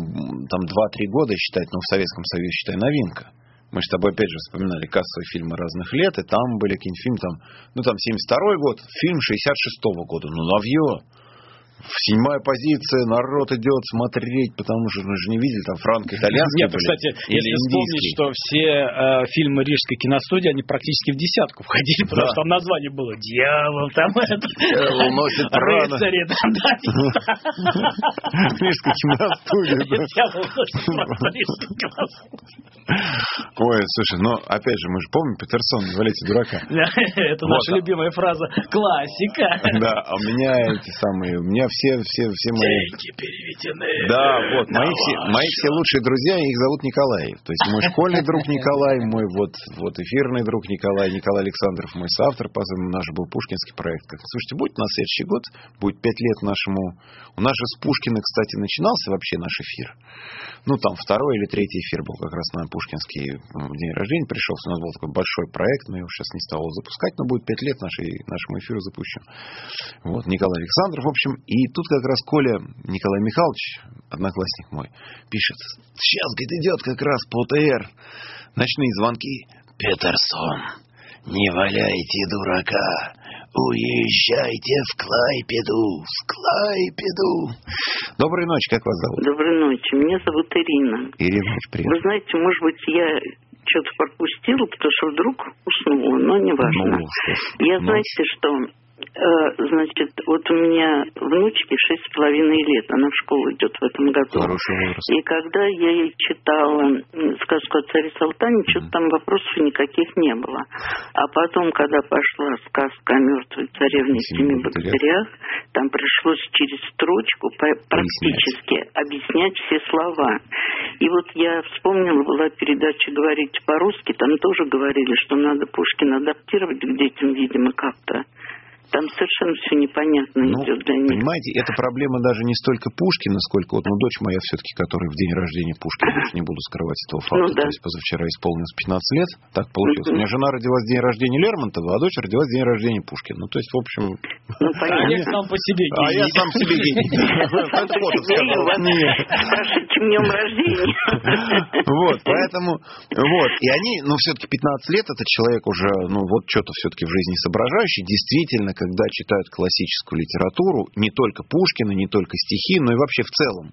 там 2-3 года считать, ну, в Советском Союзе, считай, новинка. Мы с тобой опять же вспоминали кассовые фильмы разных лет, и там были какие-нибудь фильмы, там, ну, там, 72-й год, фильм 66-го года, ну, новье. Седьмая позиция, народ идет смотреть, потому что мы же не видели, там франко-итальянские Нет, были, кстати, если вспомнить, индийские. что все э, фильмы Рижской киностудии, они практически в десятку входили, потому Да. что там название было «Дьявол», там это... Дьявол носит. «Рыцари», там, да, Рижская киностудия, да. «Дьявол носит прана», Рижская киностудия. Ой, слушай, ну, опять же, мы же помним Петерсон, не валяйте дурака. Это наша любимая фраза. Классика. Да, а у меня эти самые, у меня все, все, все мои... Деньги переведены. Да, вот, мои все, мои все лучшие друзья, их зовут Николай. То есть мой школьный друг Николай, мой вот, вот эфирный друг Николай, Николай Александров, мой соавтор, по наш был Пушкинский проект. Слушайте, будет на следующий год, будет пять лет нашему... У нас же с Пушкина, кстати, начинался вообще наш эфир. Ну, там второй или третий эфир был как раз на Пушкинский м, день рождения пришелся. У нас был такой большой проект, но его сейчас не стал запускать, но будет пять лет нашей, нашему эфиру запущен. Вот, Николай Александров, в общем. И тут как раз Коля Николай Михайлович, одноклассник мой, пишет, сейчас, говорит, идет как раз по УТР. Ночные звонки. Петерсон, не валяйте дурака. Уезжайте в Клайпеду, в Клайпеду. Доброй ночи, как вас зовут? Доброй ночи. Меня зовут Ирина. Ирина, приятно. Вы знаете, может быть, я что-то пропустила, потому что вдруг уснула, но не важно. Ну, я, ну, знаете, что, значит, вот у меня внучке шесть с половиной лет, она в школу идет в этом году. И когда я ей читала сказку о царе Салтане, что-то там вопросов никаких не было. А потом, когда пошла сказка о мертвой царевне и Семи богатырях, там пришлось через строчку практически объяснять все слова. И вот я вспомнила, была передача «Говорить по-русски», там тоже говорили, что надо Пушкина адаптировать к детям, видимо, как-то. Там совершенно все непонятно Ну, идет для них. понимаете, эта проблема даже не столько Пушкина, сколько вот, ну, дочь моя все-таки, которая в день рождения Пушкина, уж не буду скрывать этого факта, Ну, да. то есть позавчера исполнилось 15 лет, так получилось. У меня жена родилась в день рождения Лермонтова, а дочь родилась в день рождения Пушкина. Ну, то есть, в общем... Ну, А я сам по себе А я гений. сам себе гений. Это чем днем рождения. Вот, поэтому, вот, и они, ну, все-таки 15 лет, это человек уже, ну, вот что-то все-таки в жизни соображающий. Действительно, когда читают классическую литературу, не только Пушкина, не только стихи, но и вообще в целом.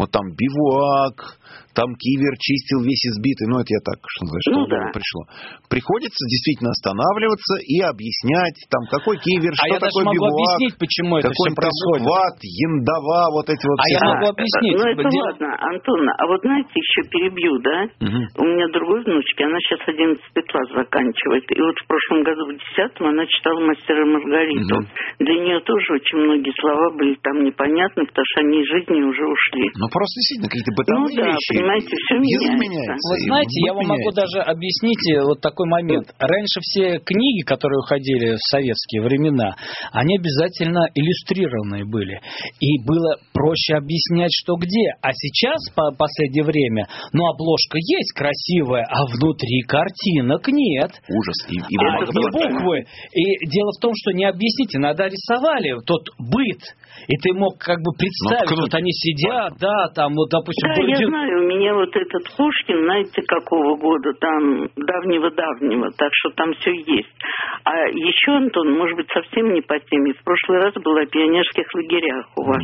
Вот там бивуак, там кивер чистил весь избитый, ну, это я так, что называется, что Ну, да. пришло. Приходится действительно останавливаться и объяснять, там, какой кивер, А что я даже такое могу бивуак, объяснить, почему это все какой-нибудь там происходит. хват, яндова, вот эти вот А все. я могу объяснить. Ну, это Дело- ладно, Антон, а вот знаете, еще перебью, да? Мгм. У меня другой внучки, она сейчас 11 класс заканчивает. И вот в прошлом году в 10 она читала «Мастера и Маргариту». Мгм. Для нее тоже очень многие слова были там непонятны, потому что они из жизни уже ушли. Ну, просто действительно какие-то Ну бытовые да, вещи. понимаете, все меняется. меняется. Вы и знаете, я вам могу даже объяснить э, вот такой момент. Раньше все книги, которые уходили в советские времена, они обязательно иллюстрированные были. И было проще объяснять, что где. А сейчас, по последнее время, ну, обложка есть красивая, а внутри картинок нет. Ужас. И, и А было- буквы. И дело в том, что ни объяснить, иногда рисовали тот быт, и ты мог как бы представить, Ну, вот они сидят, да, там вот, допустим, Да, я Бородин- знаю, у меня вот этот Пушкин, знаете, какого года, там, давнего-давнего, так что там все есть. А еще, Антон, может быть, совсем не по теме, в прошлый раз была о пионерских лагерях у вас.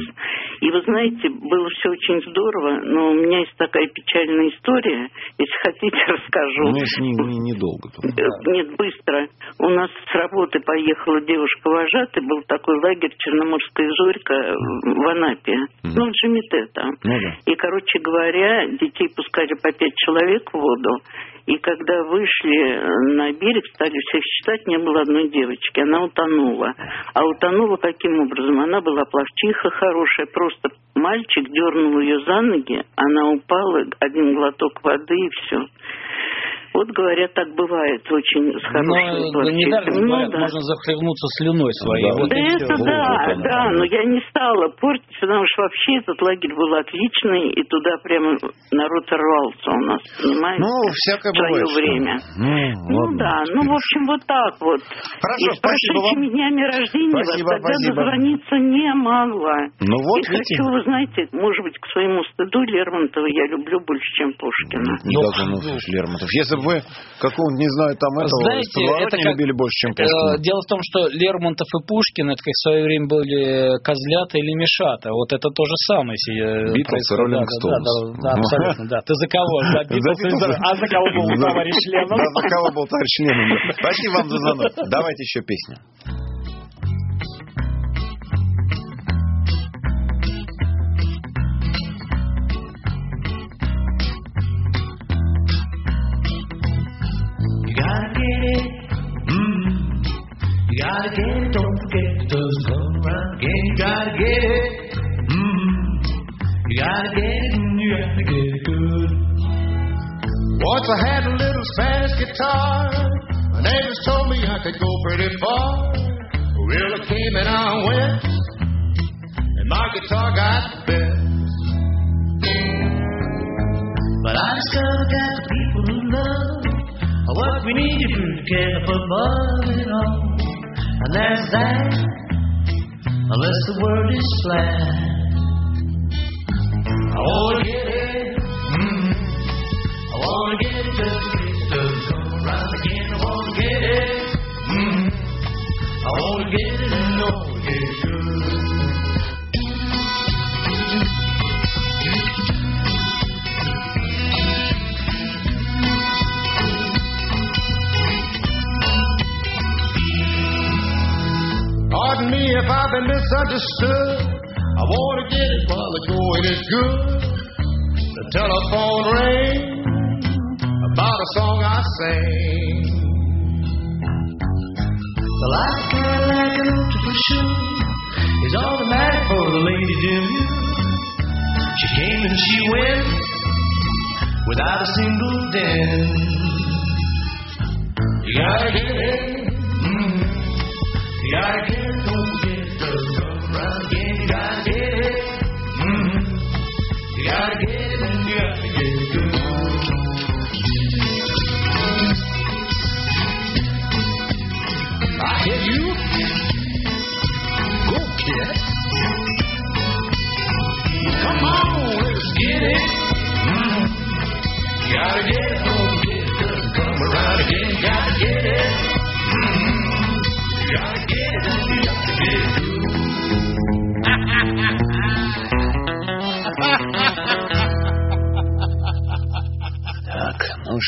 И вы знаете, было все очень здорово, но у меня есть такая печальная история, если хотите, расскажу. Ну, если не- не- недолго. то. Э, Нет, быстро. У нас с работы поехала девушка вожатый, был такой лагерь Черноморская Зорька в Анапе. Ну, в Джимите там. Да. И, короче говоря, детей пускали по пять человек в воду. И когда вышли на берег, стали всех считать, не было одной девочки. Она утонула. А утонула каким образом? Она была плавчиха хорошая, просто мальчик дернул ее за ноги, она упала, один глоток воды и все. Вот говорят, так бывает очень с хорошими Но недаром плавчихами. Ну говорят, да. можно захлебнуться слюной своей. Да. Вот Да это всё. да, Вот да, но я не стала портить, потому что вообще этот лагерь был отличный, и туда прямо народ рвался у нас, понимаете? Ну, всякое в свое бывает. что- время. Ну, Ну ладно. да, ну в общем вот так вот. Хорошо, и с спасибо вам. прошедшими днями рождения Спасибо, вас тогда спасибо. дозвониться не могла. Ну вот, и видите. хочу, вы знаете, может быть, к своему стыду Лермонтова я люблю больше, чем Пушкина. Не должен, ну, Лермонтов. Если бы вы какого-нибудь, не знаю, там этого Знаете, это как- любили больше, чем Э, Пушкина. Дело в том, что Лермонтов и Пушкин, это как в свое время были козлята или мешата. Вот это то же самое. э, Битлз и. Роллинг Стоунс. Да, абсолютно, да. Ты за кого? За Битлз А за кого был товарищ Леннон? За кого был товарищ Леннон. Спасибо вам за звонок. Давайте еще песню. Gotta get it. Mm. You gotta get it. Don't forget doesn't come around again. You gotta get it. Mm. You gotta get it and you gotta get it good. Once I had a little Spanish guitar. My neighbors told me I could go pretty far. Well, I came and I went, and my guitar got the best. But I discovered that the people who love what we need to do together for above it all. And that's that, unless the world is flat. I wanna get it, mm. I wanna get it just case it doesn't come around again. I wanna get it, mm. I wanna get it and I wanna get good. If I've been misunderstood. I want to get it while the going is good. The telephone rang about a song I sang. The light Cadillac and for sure is automatic for the lady Jim. She came and she went without a single dent. You gotta get it. Mm. You gotta get it.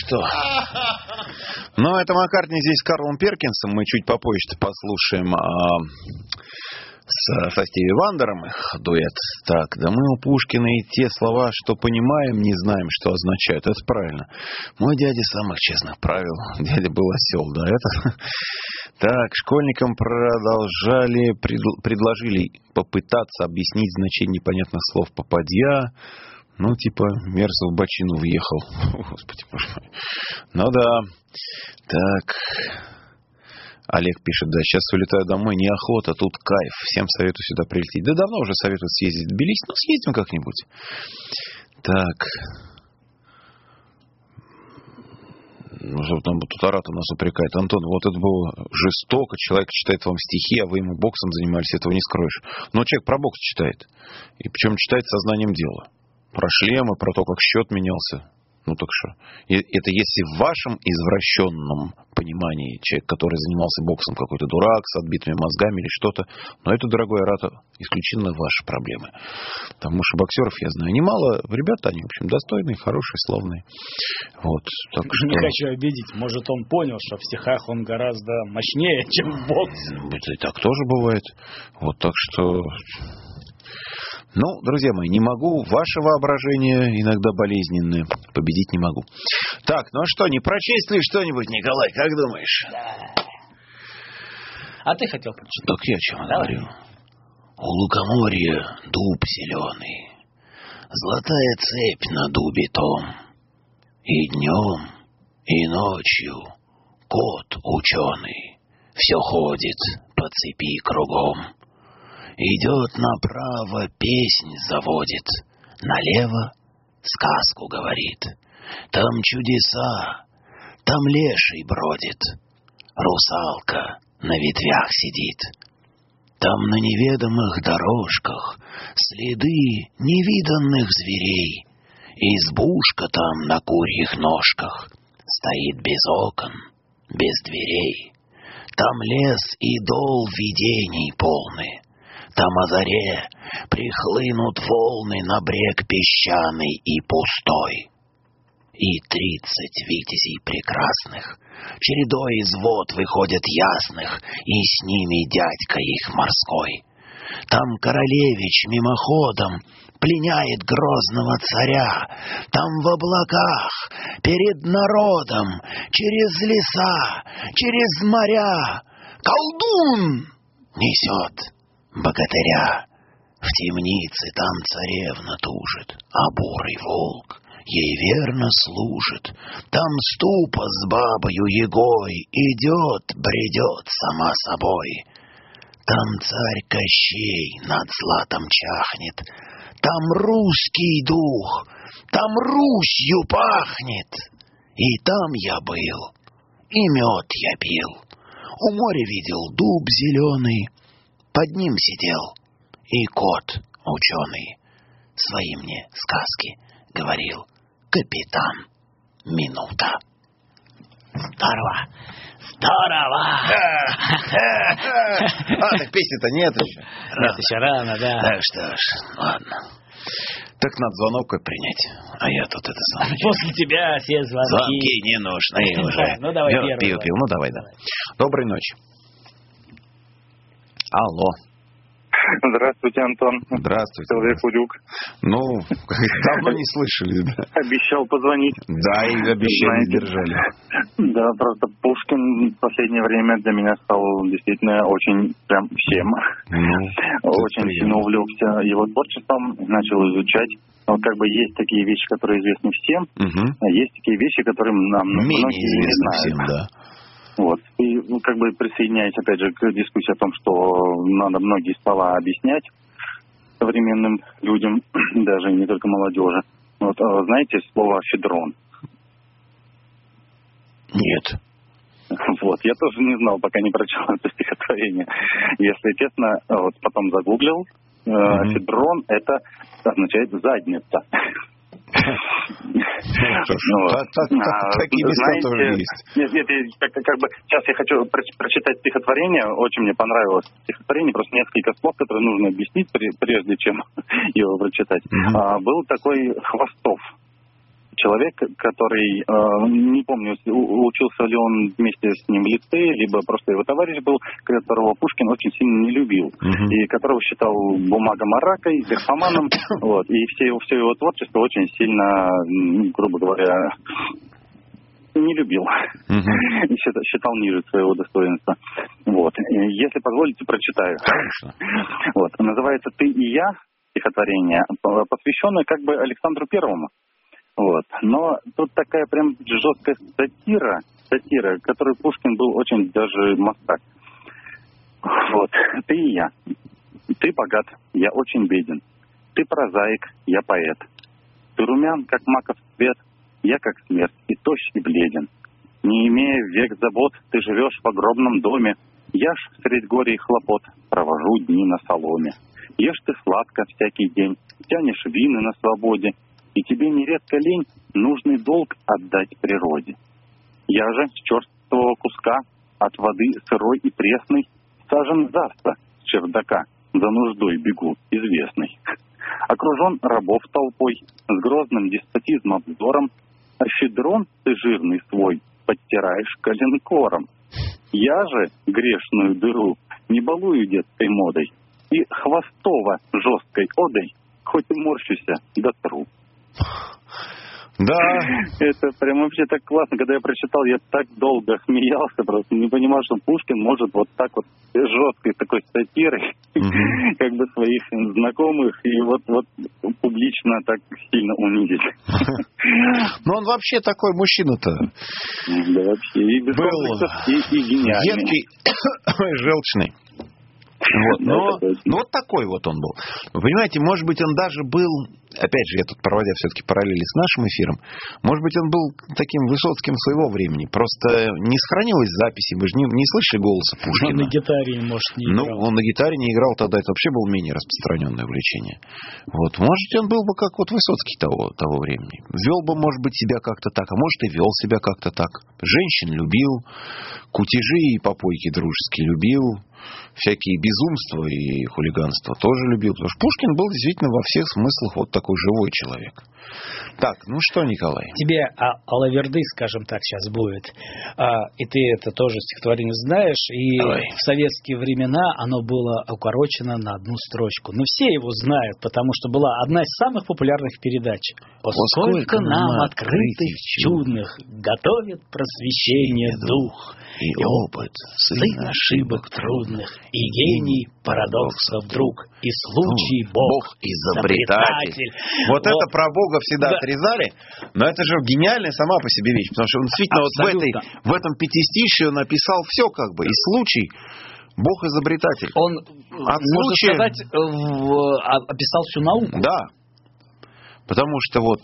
Что. Ну, это Маккартни здесь с Карлом Перкинсом. Мы чуть попозже послушаем а, с, со Стиви Вандером их дуэт. Так, да мы у Пушкина и те слова, что понимаем, не знаем, что означают. Это правильно. Мой дядя самых честных правил. Дядя был осел, да, это... Так, школьникам продолжали, предл- предложили попытаться объяснить значение непонятных слов попадья. Ну, типа, Мерзов в бочину въехал. Господи, боже мой. Ну да. Так. Олег пишет, да, сейчас улетаю домой, неохота, тут кайф. Всем советую сюда прилететь. Да давно уже советую съездить в Тбилиси, ну съездим как-нибудь. Так. Ну, там тут Арата нас упрекает. Антон, вот это было жестоко. Человек читает вам стихи, а вы ему боксом занимались, этого не скроешь. Но человек про бокс читает. И причем читает сознанием дела. Про шлемы, про то, как счет менялся. Ну так что? Это если в вашем извращенном понимании человек, который занимался боксом, какой-то дурак с отбитыми мозгами или что-то. Но это, дорогой Арата, исключительно ваши проблемы. Потому что боксеров я знаю немало. Ребята, они, в общем, достойные, хорошие, славные. Вот. Так что... Не хочу обидеть. Может, он понял, что в стихах он гораздо мощнее, чем в боксе. Это и так тоже бывает. Вот так что... Ну, друзья мои, не могу. Ваше воображение иногда болезненное. Победить не могу. Так, ну а что, не прочесть ли что-нибудь, Николай, как думаешь? А ты хотел прочитать? Так я о чем Давай. говорю? У лукоморья дуб зеленый, Золотая цепь на дубе том. И днем, и ночью кот ученый Все ходит по цепи кругом. Идет направо, песнь заводит, Налево сказку говорит. Там чудеса, там леший бродит, Русалка на ветвях сидит. Там на неведомых дорожках Следы невиданных зверей. Избушка там на курьих ножках Стоит без окон, без дверей. Там лес и дол видений полны. Там о заре прихлынут волны на брег песчаный и пустой. И тридцать витязей прекрасных чередой из вод выходят ясных, и с ними дядька их морской. Там королевич мимоходом пленяет грозного царя, там в облаках, перед народом, через леса, через моря, колдун несет богатыря. В темнице там царевна тужит, а бурый волк ей верно служит. Там ступа с бабою Егой идет, бредет сама собой. Там царь Кощей над златом чахнет, там русский дух, там Русью пахнет. И там я был, и мед я пил. У моря видел дуб зеленый, под ним сидел и кот ученый. Свои мне сказки говорил капитан Минута. Здорово! Здорово! А, так песни-то нет еще. Нет, еще рано, да. Так что ж, ладно. Так надо звонок принять. А я тут это сам. После тебя все звонки. Звонки не нужны уже. Ну, давай первый звонок. пил. Ну, давай, да. Доброй ночи. Алло. Здравствуйте, Антон. Здравствуйте. Человек Урюк. Ну, давно не слышали, да. Обещал позвонить. Да, и Знаете, держали. Да, просто Пушкин в последнее время для меня стал действительно очень прям всем. Ну, очень сильно увлекся его творчеством, начал изучать. Вот как бы есть такие вещи, которые известны всем, а есть такие вещи, которые нам Менее многие не знают. всем, да. Вот. И ну, как бы присоединяясь опять же к дискуссии о том, что надо многие слова объяснять современным людям, даже не только молодежи. Вот, а знаете слово «федрон»? Нет. Вот, я тоже не знал, пока не прочел это стихотворение. Если честно, вот потом загуглил, э, федрон это означает задница. Такие места тоже есть. Нет, нет, как, бы сейчас я хочу про- прочитать стихотворение. Очень мне понравилось стихотворение, просто несколько слов, которые нужно объяснить, пре- прежде чем его прочитать. А, был такой Хвостов. Человек, который, э, не помню, учился ли он вместе с ним в лицее, либо просто его товарищ был, которого Пушкин очень сильно не любил, и которого считал бумагомаракой, графоманом, вот, и все его, все его творчество очень сильно, грубо говоря, не любил. И считал, считал ниже своего достоинства. Вот. Если позволите, прочитаю. Вот. Называется «Ты и я» стихотворение, по- посвященное как бы Александру Первому. Вот. Но тут такая прям жесткая сатира, сатира, которой Пушкин был очень даже мастак. Вот. Ты и я. Ты богат, я очень беден. Ты прозаик, я поэт. Ты румян, как маков цвет, я как смерть, и тощ, и бледен. Не имея век забот, ты живешь в огромном доме. Я ж средь горя и хлопот провожу дни на соломе. Ешь ты сладко всякий день, тянешь вины на свободе, и тебе нередко лень нужный долг отдать природе. Я же с черствого куска от воды сырой и пресной сажен заста с чердака за нуждой бегу известный. Окружен рабов толпой, с грозным деспотизмом взором, а щедрон ты жирный свой подтираешь коленкором. Я же грешную дыру не балую детской модой и хвостово жесткой одой, хоть и морщуся до тру. Да. Это прям вообще так классно. Когда я прочитал, я так долго смеялся, просто не понимал, что Пушкин может вот так вот жесткой такой сатирой, как бы своих знакомых и вот, вот публично так сильно унизить. Ну, он вообще такой мужчина-то. Да вообще, и без Был и, и гениальный. Едкий, желчный. Вот, но, ну, вот такой вот он был. Вы понимаете, может быть, он даже был, опять же, я тут проводя все-таки параллели с нашим эфиром, может быть, он был таким Высоцким своего времени. Просто не сохранилось записи, мы же не, не слышали голоса Он Пушкина. на гитаре, может, не Ну, играл. он на гитаре не играл, тогда это вообще было менее распространенное увлечение. Вот, может, он был бы как вот Высоцкий того, того времени. Вел бы, может быть, себя как-то так, а может, и вел себя как-то так. Женщин любил, кутежи и попойки дружеские любил, всякие безумства и хулиганства тоже любил. Потому что Пушкин был действительно во всех смыслах вот такой живой человек. Так, ну что, Николай? Тебе а, Алаверды, скажем так, сейчас будет. А, и ты это тоже стихотворение знаешь. И Давай. в советские времена оно было укорочено на одну строчку. Но все его знают, потому что была одна из самых популярных передач. О, сколько нам открытых чудных готовит просвещение дух. И опыт, сын ошибок трудных, и гений парадоксов друг, и случай Бог, изобретатель. Вот, это про Бога всегда Да. отрезали, но это же гениальная сама по себе вещь, потому что он действительно вот в, этой, в этом пятистишье написал все как бы, и случай, Бог изобретатель. Он, От можно случая- сказать, в- а- описал всю науку. Да. Потому что вот,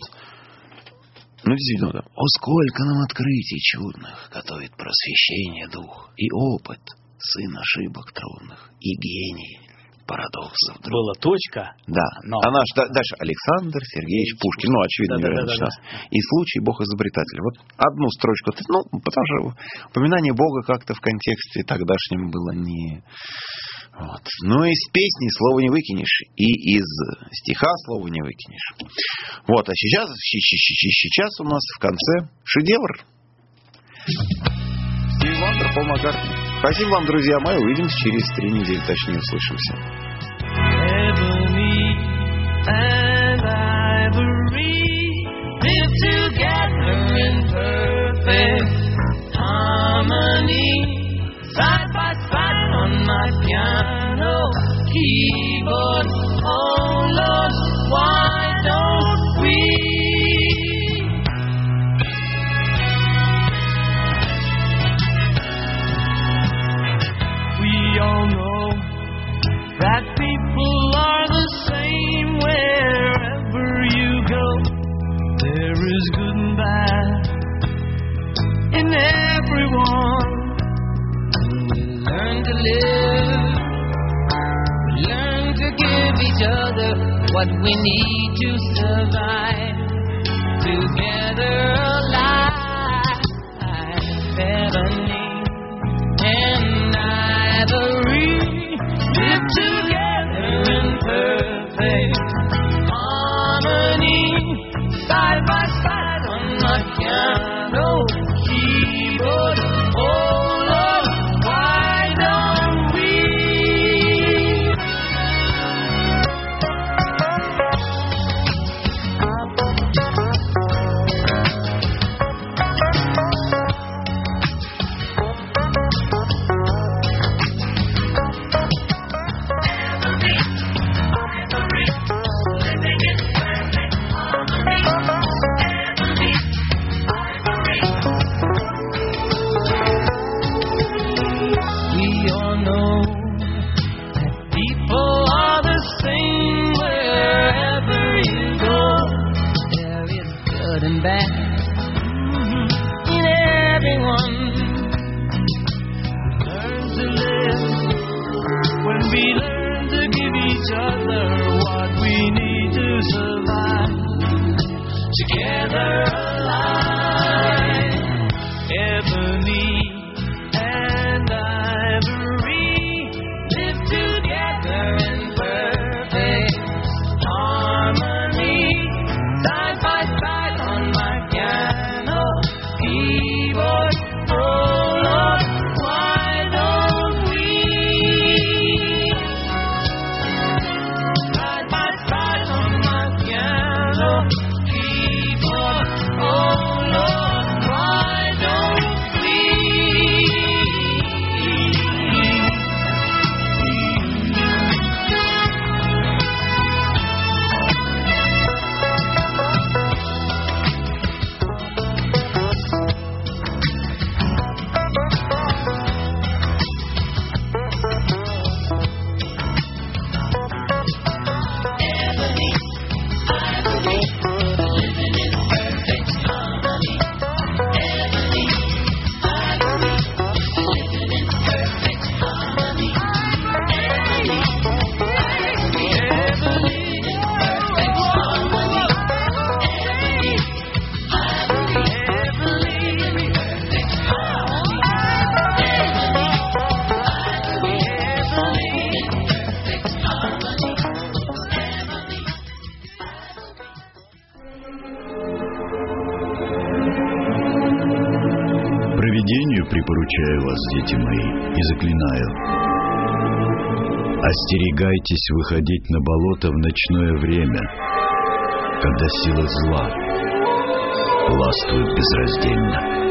ну действительно, да. О, сколько нам открытий чудных готовит просвещение дух и опыт, сын ошибок трудных и гений парадоксов друг. Была точка. Да. Но. А наш да- дальше Александр Сергеевич Пушкин. Ну, очевидно, Да-да-да-да-да. невероятно сейчас. И случай Бог изобретатель. Вот одну строчку. Ну, потому что упоминание Бога как-то в контексте тогдашнем было не... Вот. Ну, из песни слова не выкинешь, и из стиха слова не выкинешь. Вот, а сейчас, сейчас у нас в конце шедевр. Стив Вандер, Пол Маккартни. Спасибо вам, друзья мои. Увидимся через три недели, точнее, услышимся. Keyboard. Oh Lord, why We learn to live, we learn to give each other what we need to survive. Together alive, ebony and ivory. Live together in perfect harmony, side by side Припоручаю вас, дети мои, и заклинаю. Остерегайтесь выходить на болото в ночное время, когда сила зла властвует безраздельно.